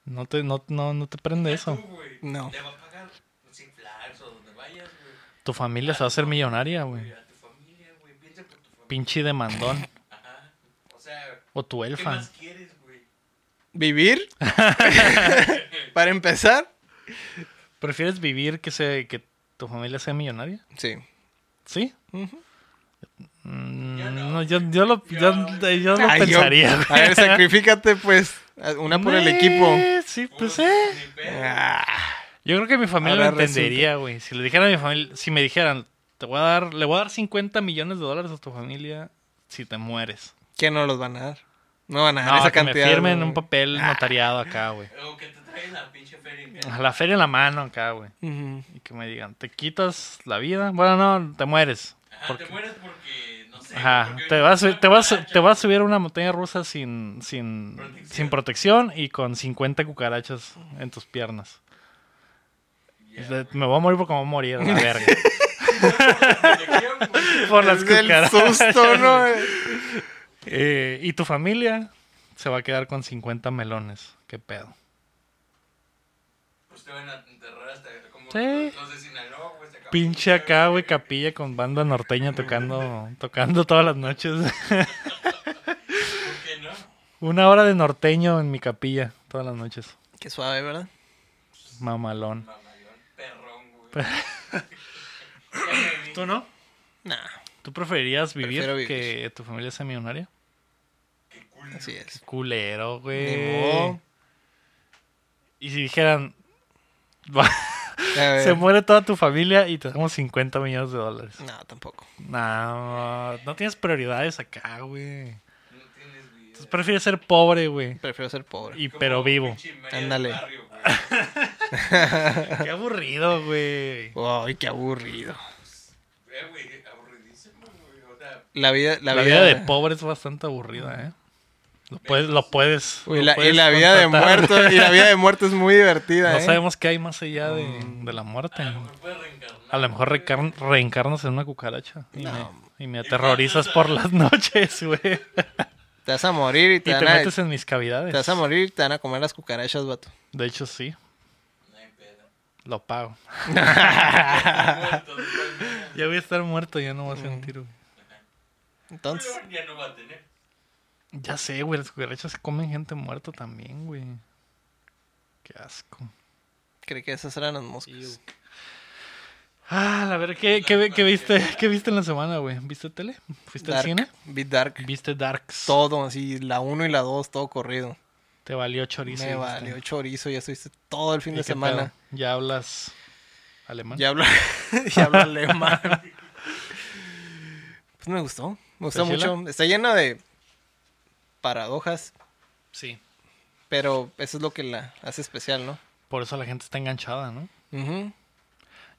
No te, no, no, no te prende eso. Tú, No. Le va a pagar sin flags o donde vayas, güey. Tu familia se va a hacer millonaria, güey. Güey, A tu familia, güey. Piensa por tu familia. Pinche demandón. Ajá. O sea, O tu ¿qué elfa. más quieres, güey? ¿Vivir? Para empezar. ¿Prefieres vivir que, se, que tu familia sea millonaria? Sí. ¿Sí? Mm, Yo no. no, yo, yo lo, yo, Yo- yo lo Ay, yo- pensaría. a ver, sacrifícate, pues. Una por el Eh, equipo. Sí, pues Pues, eh. Ah, Yo creo que mi familia Ahora lo entendería, güey. Si le dijera a mi familia, si me dijeran, te voy a dar, le voy a dar 50 millones de dólares a tu familia si te mueres. ¿Qué no los van a dar? No van a dar No, esa que cantidad. me firmen un papel Ah. notariado acá, güey. O que te traigan la pinche feria. A la feria en la mano acá, güey. Y que me digan, ¿te quitas la vida? Bueno, no, te mueres. Ajá, Porque- te mueres porque, no sé. Ajá, te vas, te, vas, te vas a subir a una montaña rusa sin, sin, Protección. sin protección y con 50 cucarachas en tus piernas. Me voy a morir porque me voy a morir a la verga. Por las cucarachas. susto, ¿no? Eh, y tu familia se va a quedar con 50 melones. ¿Qué pedo? Pues te van a enterrar hasta como Sí. los de Sinaloa, güey. hasta Pinche acá, güey, capilla con banda norteña tocando, tocando todas las noches. ¿Por qué no? Una hora de norteño en mi capilla todas las noches. Qué suave, ¿verdad? Mamalón. Mamalón, perrón, güey. ¿Tú no? Nah, ¿Tú preferirías vivir, que tu familia sea millonaria? Qué cool. así es. Culero, güey. Y si dijeran, se muere toda tu familia y te damos 50 millones de dólares. No, tampoco. No, no tienes prioridades acá, güey. No tienes vida. Entonces prefieres ser pobre, güey. Prefiero ser pobre. Y Como pero vivo. Ándale. Qué aburrido, güey. Ay, qué aburrido. Eh, güey, aburridísimo, güey. O sea, La vida, la, La, vida de pobre es bastante aburrida, ¿eh? Lo puedes, lo puedes. Uy, lo la- y puedes la vida de muerto, y la vida de muerto es muy divertida, No ¿eh? sabemos qué hay más allá de, de la muerte. a lo mejor puedes. A lo mejor reencarnas en una cucaracha. Y, No. me, y me aterrorizas por las noches, güey. Y Te vas a morir y te, te van a, metes en mis cavidades. te vas a morir y te van a comer las cucarachas, vato. De hecho, sí. Lo pago. Ya voy a estar muerto, ya no voy a sentir, güey. Entonces, Ya no va a tener. Ya sé, güey. Las cucarachas comen gente muerta también, güey. Qué asco. creí que esas eran las moscas. Ah, a ver, ¿qué, qué, qué viste, ¿qué viste en la semana, güey? ¿Viste tele? ¿Fuiste al Dark, cine? Beat Dark. ¿Viste Darks? Todo, así, la 1 y la 2, todo corrido. Te valió chorizo. Me valió chorizo, ya estuviste todo el fin ¿Y de semana. ¿Ya hablas alemán? Ya hablo, ya hablo alemán. Pues me gustó, me gustó mucho. Está llena de paradojas, Sí. pero eso es lo que la hace especial, ¿no? Por eso la gente está enganchada, ¿no? Ujú.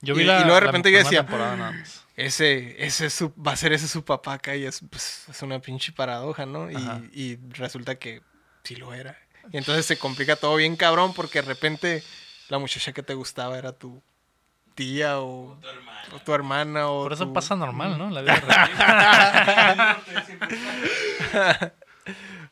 Yo vi Y- la, y luego de repente yo decía, temporada nada más. ese, ese es su, va a ser ese su papá acá y es, pues, es una pinche paradoja, ¿no? Y, y resulta que sí lo era. Y entonces se complica todo bien cabrón porque de repente la muchacha que te gustaba era tu tía o, Tu hermana. o tu hermana o Por eso tu- pasa normal, ¿no? La vida real.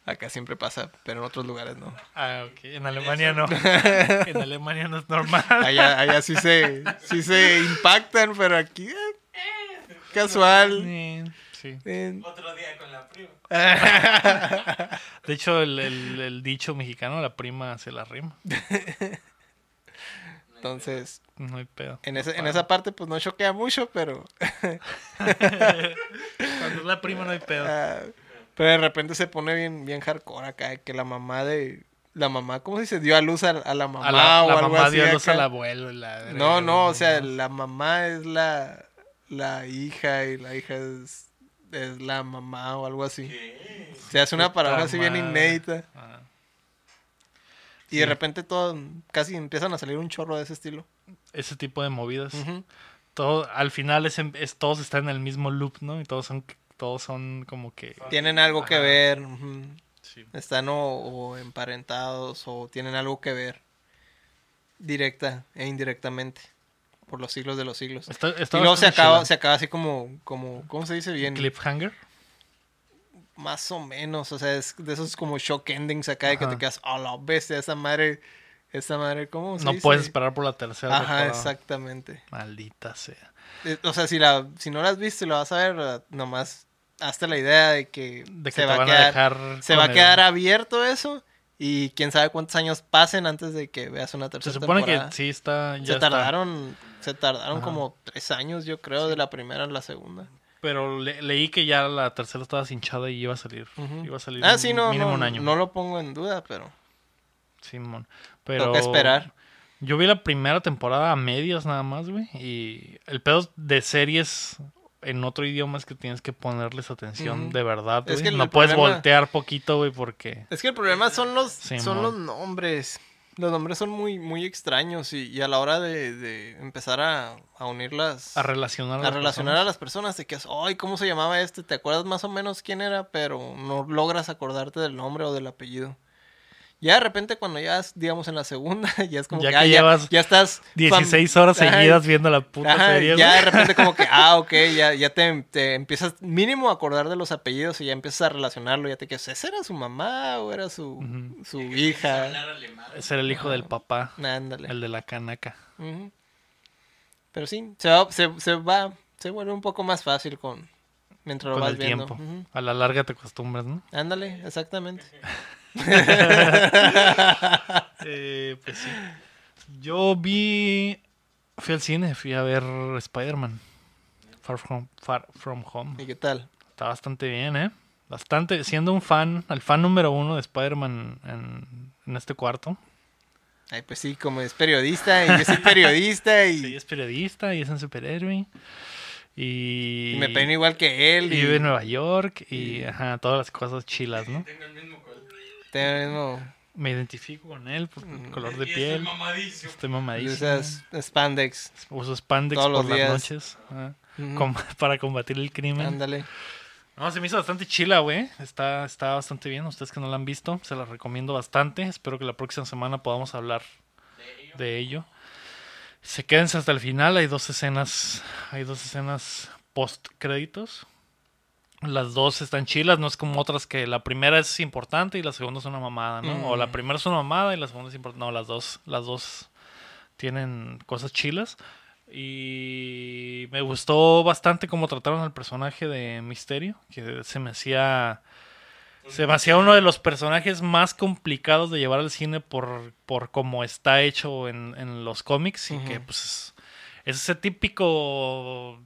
Acá siempre pasa, pero en otros lugares no. Ah, ok. En Alemania no. En Alemania no es normal. Allá, allá sí se, sí se impactan, pero aquí eh, casual. Sí, sí. Eh, Otro día con la prima. De hecho, el, el- el dicho mexicano, la prima se la rima. Entonces, No hay pedo. en, ese, en esa parte pues no choquea mucho, pero... Cuando es la prima no hay pedo. ah, pero de repente se pone bien, bien hardcore acá, que la mamá de... La mamá, ¿cómo se dice? Dio a luz a, a la mamá A la, o la algo mamá así dio a luz acá. al abuelo. la No, no, o sea, la mamá es la, la hija y la hija es, es la mamá o algo así. ¿Qué? Se hace una paradoja así bien inédita. Ah, Y Sí. de repente todo, casi empiezan a salir un chorro de ese estilo. ese tipo de movidas. Todo, al final es, es- todos están en el mismo loop, ¿no? Y todos son, todos son como que... Tienen algo que ver. sí. Están o, o emparentados o tienen algo que ver. Directa e indirectamente. Por los siglos de los siglos. Está, está y luego se acaba, se acaba así como, como, ¿cómo se dice bien? Cliffhanger. Más o menos, o sea, es de esos como shock endings acá de que te quedas, a la bestia, esa madre, esa madre, ¿cómo se No dice? puedes esperar por la tercera Ajá, temporada. exactamente. Maldita sea. Eh, O sea, si la, si no la has visto y la vas a ver, eh, nomás hazte la idea de que, De que se va a van quedar, a dejar... se va a quedar abierto eso y quién sabe cuántos años pasen antes de que veas una Se tercera supone temporada. que sí está... Ya se está. tardaron, se tardaron Ajá. como tres años, yo creo, de la primera a la segunda. Pero le- leí que ya la tercera estaba hinchada y iba a salir. Iba a salir Ah, un- sí, no, mínimo no, un año. no lo pongo en duda, pero Simón. Pero... toca esperar. Yo vi la primera temporada a medias nada más, güey. Y el pedo de series en otro idioma es que tienes que ponerles atención de verdad, Es que no puedes problema- voltear poquito, güey, porque... Es que el problema son los, Simón. son los nombres. Los nombres son muy, muy extraños y, y a la hora de, de empezar a, a unirlas, A relacionar a, las relacionar personas. a las personas, te quedas, ay, ¿cómo se llamaba este? ¿Te acuerdas más o menos quién era? Pero no logras acordarte del nombre o del apellido. Ya de repente cuando ya, digamos, en la segunda, ya es como Ya que, que ah, ya- llevas ya, estás... fam- 16 horas Ajá, seguidas viendo la puta Ajá, serie, ya de repente como que, ah, ok, ya, ya te, te empiezas mínimo a acordar de los apellidos y ya empiezas a relacionarlo, ya te quedas, ¿esa era su mamá o era su, su hija? Ese era el hijo del papá, Ándale. el de la canaca. Pero sí, se va, se, se va, se vuelve un poco más fácil con mientras lo vas el viendo. tiempo. A la larga te acostumbras, ¿no? Ándale, exactamente. Eh, pues sí. Yo vi... Fui al cine, fui a ver Spider-Man. Far From, Far From Home. ¿Y qué tal? Está bastante bien, ¿eh? Bastante, siendo un fan, el fan número uno de Spider-Man en, en este cuarto. Ay, pues sí, como es periodista y yo soy periodista y, Sí, es periodista y es un superhéroe. Y, y me peino igual que y él. Y, vive en Nueva York y ajá, todas las cosas chilas, ¿no? Tengo el mismo. Tengo el mismo- Me identifico con él por el Mm. color de Y piel. Estoy mamadísimo. Estoy y mamadísimo. usas spandex. Uso spandex todos por los las días. noches para combatir el crimen. Ándale. No, se me hizo bastante chila, güey. Está, está bastante bien. Ustedes que no la han visto, se la recomiendo bastante. Espero que la próxima semana podamos hablar De ello. de ello. Se quédense hasta el final. Hay dos escenas. Hay dos escenas post créditos. Las dos están chilas, no es como otras que la primera es importante y la segunda es una mamada, ¿no? O la Mm. primera es una mamada y la segunda es importante. No, las dos, las dos tienen cosas chilas. Y me gustó bastante cómo trataron al personaje de Misterio, que se me hacía se me hacía uno de los personajes más complicados de llevar al cine por, por cómo está hecho en, en los cómics y que pues es, es ese típico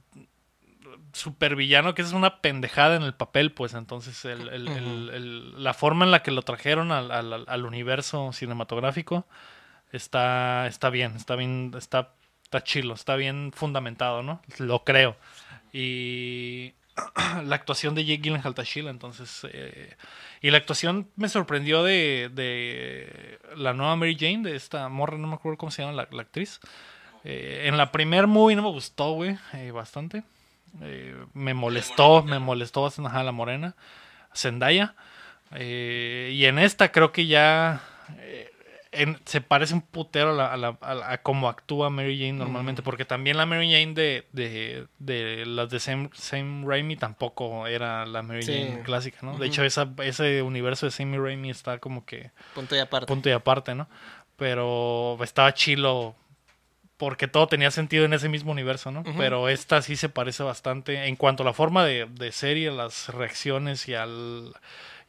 supervillano que es una pendejada en el papel, pues entonces el- el- el- Ujú. el- la forma en la que lo trajeron al, al- al universo cinematográfico está, está bien, está bien, está, está chilo, está bien fundamentado, ¿no? Lo creo. Y la actuación de Jake Gyllenhaal está chila, entonces... eh, y la actuación me sorprendió de, de la nueva Mary Jane, de esta morra, no me acuerdo cómo se llama la, la actriz. Eh, en la primer movie no me gustó, güey, eh, bastante. Eh, me molestó, me molestó bastante ajá, la morena, Zendaya. Eh, y en esta creo que ya eh, en- se parece un putero a, la, a, la- a la- a cómo actúa Mary Jane normalmente, porque también la Mary Jane de, de, de las de Sam, Sam Raimi tampoco era la Mary Sí. Jane clásica, ¿no? De hecho, esa, ese universo de Sam Raimi está como que Punto y aparte. punto y aparte, ¿no? Pero estaba chilo porque todo tenía sentido en ese mismo universo, ¿no? Pero esta sí se parece bastante en cuanto a la forma de, de ser y a las reacciones y al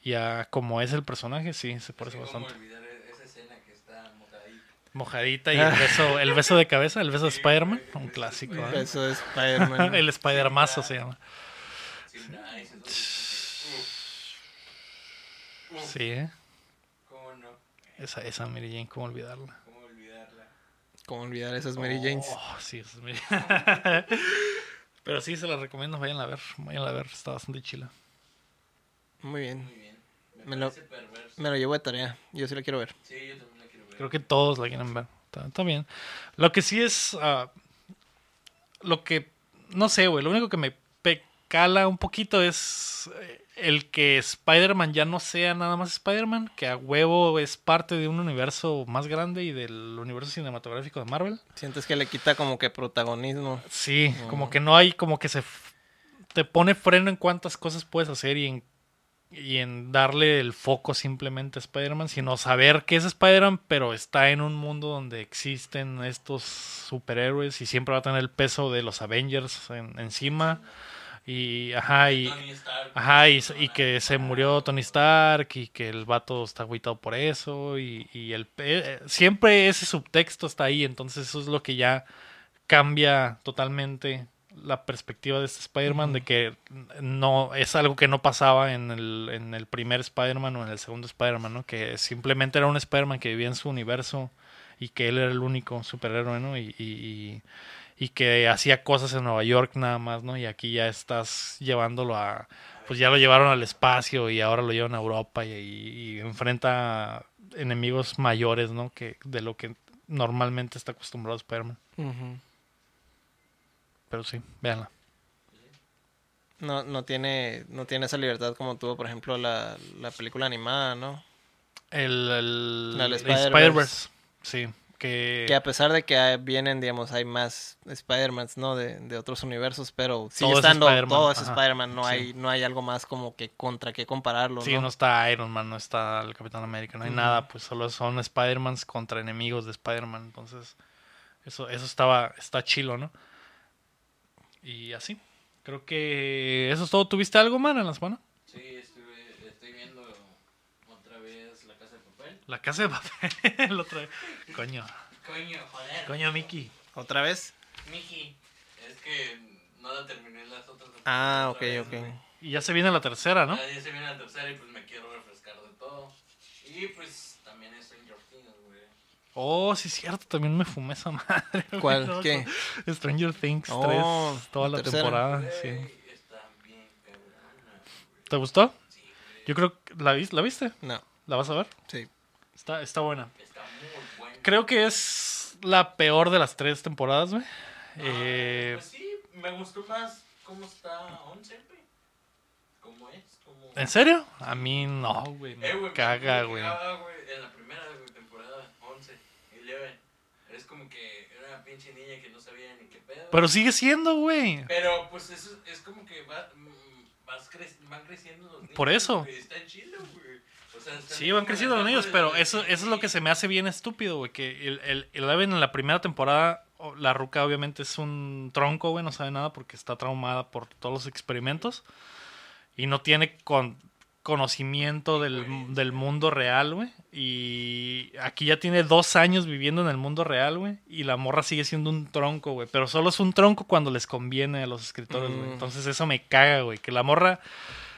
y a cómo es el personaje, sí, se parece Es que cómo bastante. olvidar e- esa escena que está mojadita. Mojadita y el beso, el beso de cabeza, el beso de Spider-Man, un clásico. ¿eh? Eso es Spider-Man. El Spider-Mazo se llama. Sí, ¿eh? ¿Cómo no? Esa, esa Mary Jane. ¿Cómo olvidarla? ¿Cómo olvidar esas Mary Janes? Oh, sí, esa es Mary Pero sí, se la recomiendo, vayan a ver, vayan a ver, está bastante chila. Muy bien. Muy bien. Me, Me lo-. Me lo llevo de tarea. Yo sí la quiero ver. Sí, yo también la quiero ver. Creo que todos la quieren ver. Está, está bien. Lo que sí es. ah, lo que. No sé, güey. Lo único que me pecala un poquito es. eh, El que Spider-Man ya no sea nada más Spider-Man. Que a huevo es parte de un universo más grande y del universo cinematográfico de Marvel. Sientes que le quita como que protagonismo. Sí, Ujú. como que no hay. Como que se. Te pone freno en cuántas cosas puedes hacer y en y en darle el foco simplemente a Spider-Man, sino saber que es Spider-Man, pero está en un mundo donde existen estos superhéroes y siempre va a tener el peso de los Avengers en- encima. Y, ajá, y, Tony Stark. ajá, y, y que se murió Tony Stark y que el vato está agüitado por eso y, y el, siempre ese subtexto está ahí, entonces eso es lo que ya cambia totalmente la perspectiva de este Spider-Man de que no es algo que no pasaba en el, en el primer Spider-Man o en el segundo Spider-Man, ¿no? Que simplemente era un Spider-Man que vivía en su universo y que él era el único superhéroe, ¿no? Y, y, y- y que hacía cosas en Nueva York nada más, ¿no? Y aquí ya estás llevándolo a... Pues ya lo llevaron al espacio y ahora lo llevan a Europa y, y enfrenta a enemigos mayores, ¿no? Que de lo que normalmente está acostumbrado Spider-Man. Pero sí, véanla. No, no tiene, no tiene esa libertad como tuvo, por ejemplo, la, la película animada, ¿no? El, el, el Spider-Verse. Spider-Verse. Sí, que, Que a pesar de que vienen, digamos, hay más Spider-Mans, ¿no? De, de otros universos, pero sigue Todo es estando Spider-Man, todo es Spider-Man, no sí. hay, no hay algo más como que contra qué compararlo, sí, ¿no? no está Iron Man, no está el Capitán América, no hay nada, pues solo son Spider-Mans contra enemigos de Spider-Man. Entonces, eso, eso estaba, está chilo, ¿no? Y así. Creo que eso es todo. ¿Tuviste algo, man, en la semana? Sí, estuve, estoy viendo otra vez La Casa de Papel. La casa de papel, otra vez. Coño, Coño, joder. coño, Mickey. ¿Otra vez? Miji. Es que no la terminé las otras. Ah, otra ok, vez, ok. güey. Y ya se viene la tercera, ¿no? Ya se viene la tercera y pues me quiero refrescar de todo. Y pues también Stranger Things, güey. Oh, sí, es cierto. También me fumé esa madre. güey, ¿Cuál? no, ¿Qué? Stranger Things Oh, 3. Toda la temporada, Güey, sí. Está bien. ¿Te gustó? Sí. Yo creo que la, ¿la viste. No, ¿La vas a ver? sí. Está, está buena. Está muy buena. Creo que es la peor de las tres temporadas, güey. Ah, Eh, Pues sí, me gustó más cómo está 11, güey. Cómo es, cómo... ¿En serio? A mí no, güey. Me Eh, caga, me güey. cagaba, güey, En la primera güey, temporada, 11, 11. Es como que era una pinche niña que no sabía ni qué pedo. Pero sigue siendo, güey. Pero, pues eso es como que va, mm, vas cre- van creciendo los niños. Por eso. Está chido, güey. Sea, Sí, van creciendo los niños, pero eso, eso es lo que se me hace bien estúpido, güey. Que el, el Eleven en la primera temporada, la ruca obviamente es un tronco, güey, no sabe nada porque está traumada por todos los experimentos. Y no tiene con, conocimiento del, del mundo real, güey. Y aquí ya tiene dos años viviendo en el mundo real, güey. Y la morra sigue siendo un tronco, güey. Pero solo es un tronco cuando les conviene a los escritores, güey. Mm. Entonces eso me caga, güey. Que la morra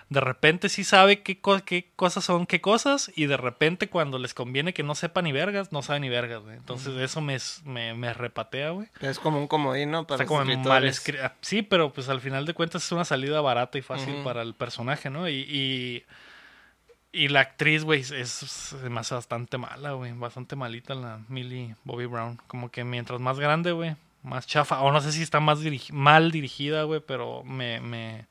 de repente sí sabe qué, co- qué cosas son qué cosas y de repente cuando les conviene que no sepa ni vergas, no sabe ni vergas, güey. Entonces eso me, me, me repatea, güey. Es como un comodín, ¿no? Para Está como mal escrito. Sí, pero pues al final de cuentas es una salida barata y fácil para el personaje, ¿no? Y, y, y la actriz, güey, es, hace bastante mala, güey. Bastante malita la Millie Bobby Brown. Como que mientras más grande, güey, más chafa. O no sé si está más dirigi- mal dirigida, güey, pero me, me,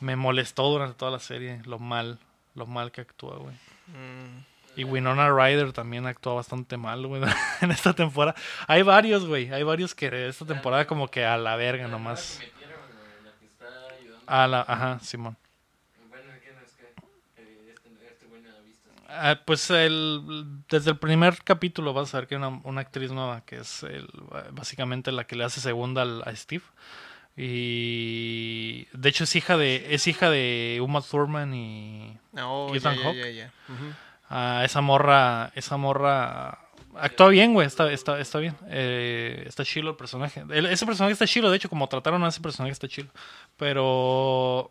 me molestó durante toda la serie lo mal, lo mal que actúa, güey. Mm, Y Winona Ryder también actúa bastante mal, güey, en esta temporada. Hay varios, güey, hay varios que esta temporada como que a la verga nomás. A la, ajá, Simón. Bueno, ¿quién es que? que este, este. Ah, pues el, desde el primer capítulo vas a ver que hay una, una actriz nueva que es el- básicamente la que le hace segunda al- a Steve. Y de hecho es hija de es hija de Uma Thurman y No, Ethan ya, Hawke. ah, esa morra esa morra actúa bien, güey, está, está, está bien. Eh, está chilo el personaje. El- ese personaje está chilo, de hecho, como trataron a ese personaje está chilo. Pero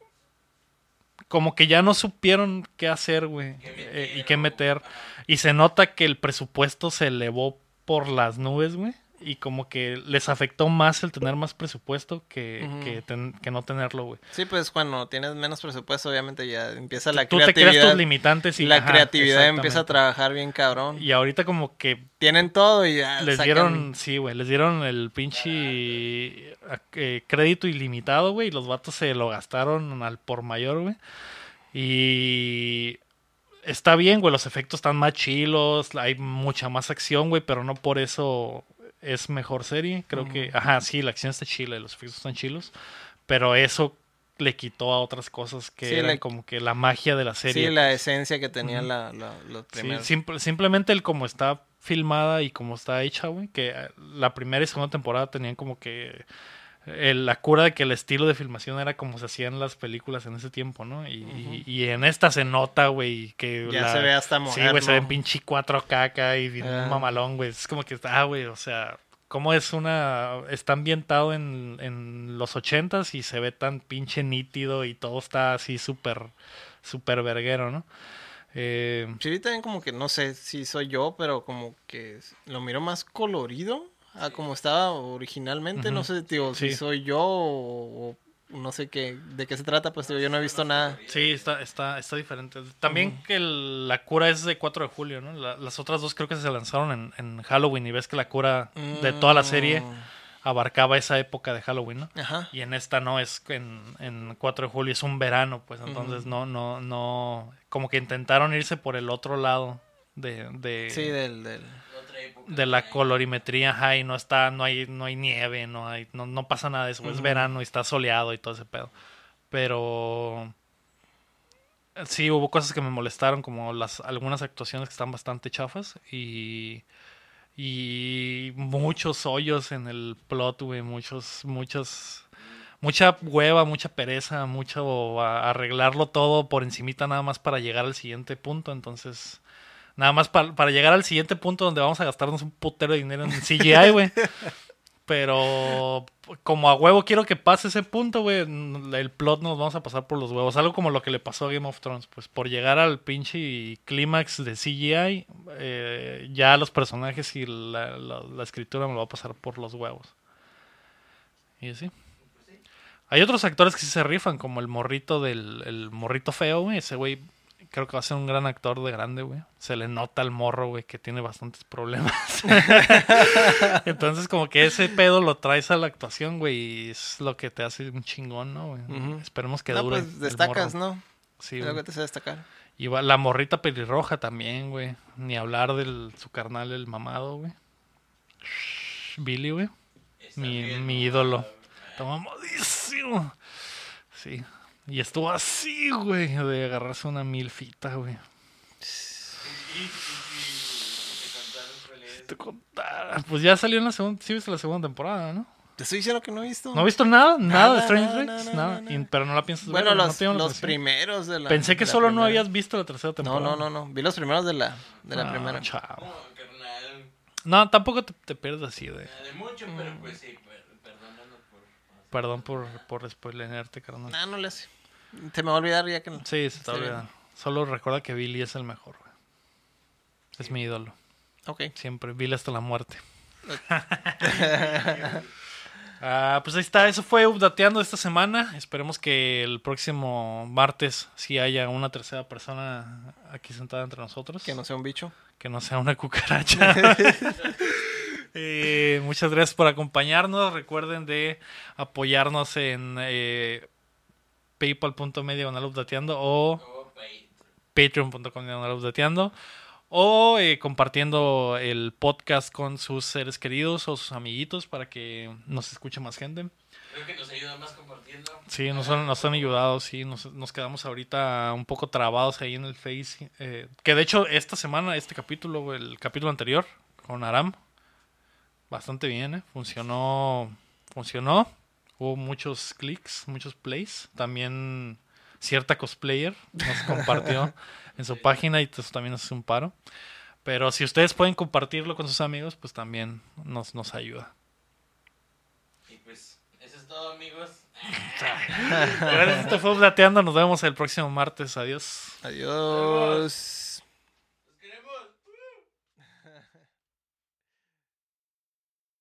como que ya no supieron qué hacer, güey, eh, y qué meter. Y se nota que el presupuesto se elevó por las nubes, güey. Y como que les afectó más el tener más presupuesto que, que, ten- que no tenerlo, güey. Sí, pues cuando tienes menos presupuesto, obviamente ya empieza la Tú te creas creatividad. tus limitantes y la ajá, creatividad empieza a trabajar bien cabrón. Y ahorita como que Tienen todo y ya les sacan- dieron, sí, güey, les dieron el pinche eh, crédito ilimitado, güey, y los vatos se lo gastaron al por mayor, güey. Y está bien, güey, los efectos están más chilos, hay mucha más acción, güey, pero no por eso es mejor serie. Creo que, ajá, sí, la acción está chila y los efectos están chilos, pero eso le quitó a otras cosas que Sí, eran como que la magia de la serie. Sí, la esencia que tenía la, la, Sí, simple- simplemente el cómo está filmada y cómo está hecha, güey. Que eh, la primera y segunda temporada tenían como que la cura de que el estilo de filmación era como se hacían las películas en ese tiempo, ¿no? Y, y- y en esta se nota, güey, que Ya la- se ve hasta Sí, moderno. güey, se ve pinche 4K acá y Ah. mamalón, güey. Es como que, ah, güey, o sea, cómo es una... Está ambientado en, en los ochentas y se ve tan pinche nítido y todo está así súper, súper verguero, ¿no? Eh, Sí, también como que no sé si soy yo, pero como que lo miro más colorido a como estaba originalmente. No sé, digo, si soy yo o, o no sé qué, de qué se trata, pues digo, yo no he visto nada. Sí, está, está, está diferente. También que el- la cura es de 4 de julio, ¿no? La- las otras dos creo que se lanzaron en, en Halloween y ves que la cura de toda la serie Mm, abarcaba esa época de Halloween, ¿no? Ajá. Y en esta no, es en, en 4 de julio, es un verano, pues entonces no, no, no, como que intentaron irse por el otro lado de, de, Sí, del, del... De la colorimetría, ajá, y no está, no hay, no hay nieve, no hay, no, no pasa nada de eso, es verano y está soleado y todo ese pedo. Pero sí hubo cosas que me molestaron, como las algunas actuaciones que están bastante chafas y y muchos hoyos en el plot, güey, muchos, muchos, mucha hueva, mucha pereza, mucho arreglarlo todo por encimita nada más para llegar al siguiente punto, entonces nada más pa- para llegar al siguiente punto donde vamos a gastarnos un putero de dinero en CGI, güey. Pero como a huevo quiero que pase ese punto, güey, el plot nos vamos a pasar por los huevos. Algo como lo que le pasó a Game of Thrones, pues por llegar al pinche clímax de CGI, eh, ya los personajes y la, la- la escritura me lo va a pasar por los huevos. Y así. Hay otros actores que sí se rifan, como el morrito del el morrito feo, güey. Ese güey creo que va a ser un gran actor de grande, güey. Se le nota al morro, güey, que tiene bastantes problemas. Entonces, como que ese pedo lo traes a la actuación, güey, y es lo que te hace un chingón, ¿no, güey? Ujú. Esperemos que no, dure. pues el destacas, morro. ¿no? Sí, güey. que te hace destacar. Y va- la morrita pelirroja también, güey. Ni hablar de su carnal, el mamado, güey. Billy, güey. Mi, mi ídolo. Está mamadísimo. Sí. Y estuvo así, güey, de agarrarse una milfita, güey. Te contara. Pues ya salió en la segunda, sí viste la segunda temporada, ¿no? Te estoy diciendo que no he visto. ¿No he visto nada? Nada, de nada, Things, nada, Y- pero no la piensas Bueno, ver, no los, te llama la los atención? primeros de la. Pensé que de la solo no primera. habías visto la tercera No, temporada. no, no, no. Vi los primeros de la, de la Ah, primera. chao. No, carnal. No, tampoco te, te pierdes así de... nada De mucho, pero Mm. pues sí, per- perdónanos por. Perdón por, por spoilearte, carnal. Nah, no le hace. Se me va a olvidar ya que no. Sí, se está Sí. olvidando. Solo recuerda que Billy es el mejor, güey. Es mi ídolo. Ok. Siempre. Billy hasta la muerte. Ah, pues ahí está. Eso fue Updateando esta semana. Esperemos que el próximo martes sí haya una tercera persona aquí sentada entre nosotros. Que no sea un bicho. Que no sea una cucaracha. Eh, muchas gracias por acompañarnos. Recuerden de apoyarnos en eh, paypal.me diagonal updateando o patreon.com diagonal updateando o eh, compartiendo el podcast con sus seres queridos o sus amiguitos para que nos escuche más gente. Creo que nos ayuda más compartiendo. Sí, nos han, nos han ayudado, sí, nos, nos quedamos ahorita un poco trabados ahí en el Face. eh, que de hecho esta semana, este capítulo, el capítulo anterior con Aram, bastante bien, ¿eh? funcionó, funcionó, hubo muchos clics, muchos plays, también cierta cosplayer nos compartió en su página y eso también nos hace un paro. Pero si ustedes pueden compartirlo con sus amigos, pues también nos, nos ayuda. Y pues, eso es todo, amigos. Gracias, esto fue Updateando, nos vemos el próximo martes, adiós. Adiós.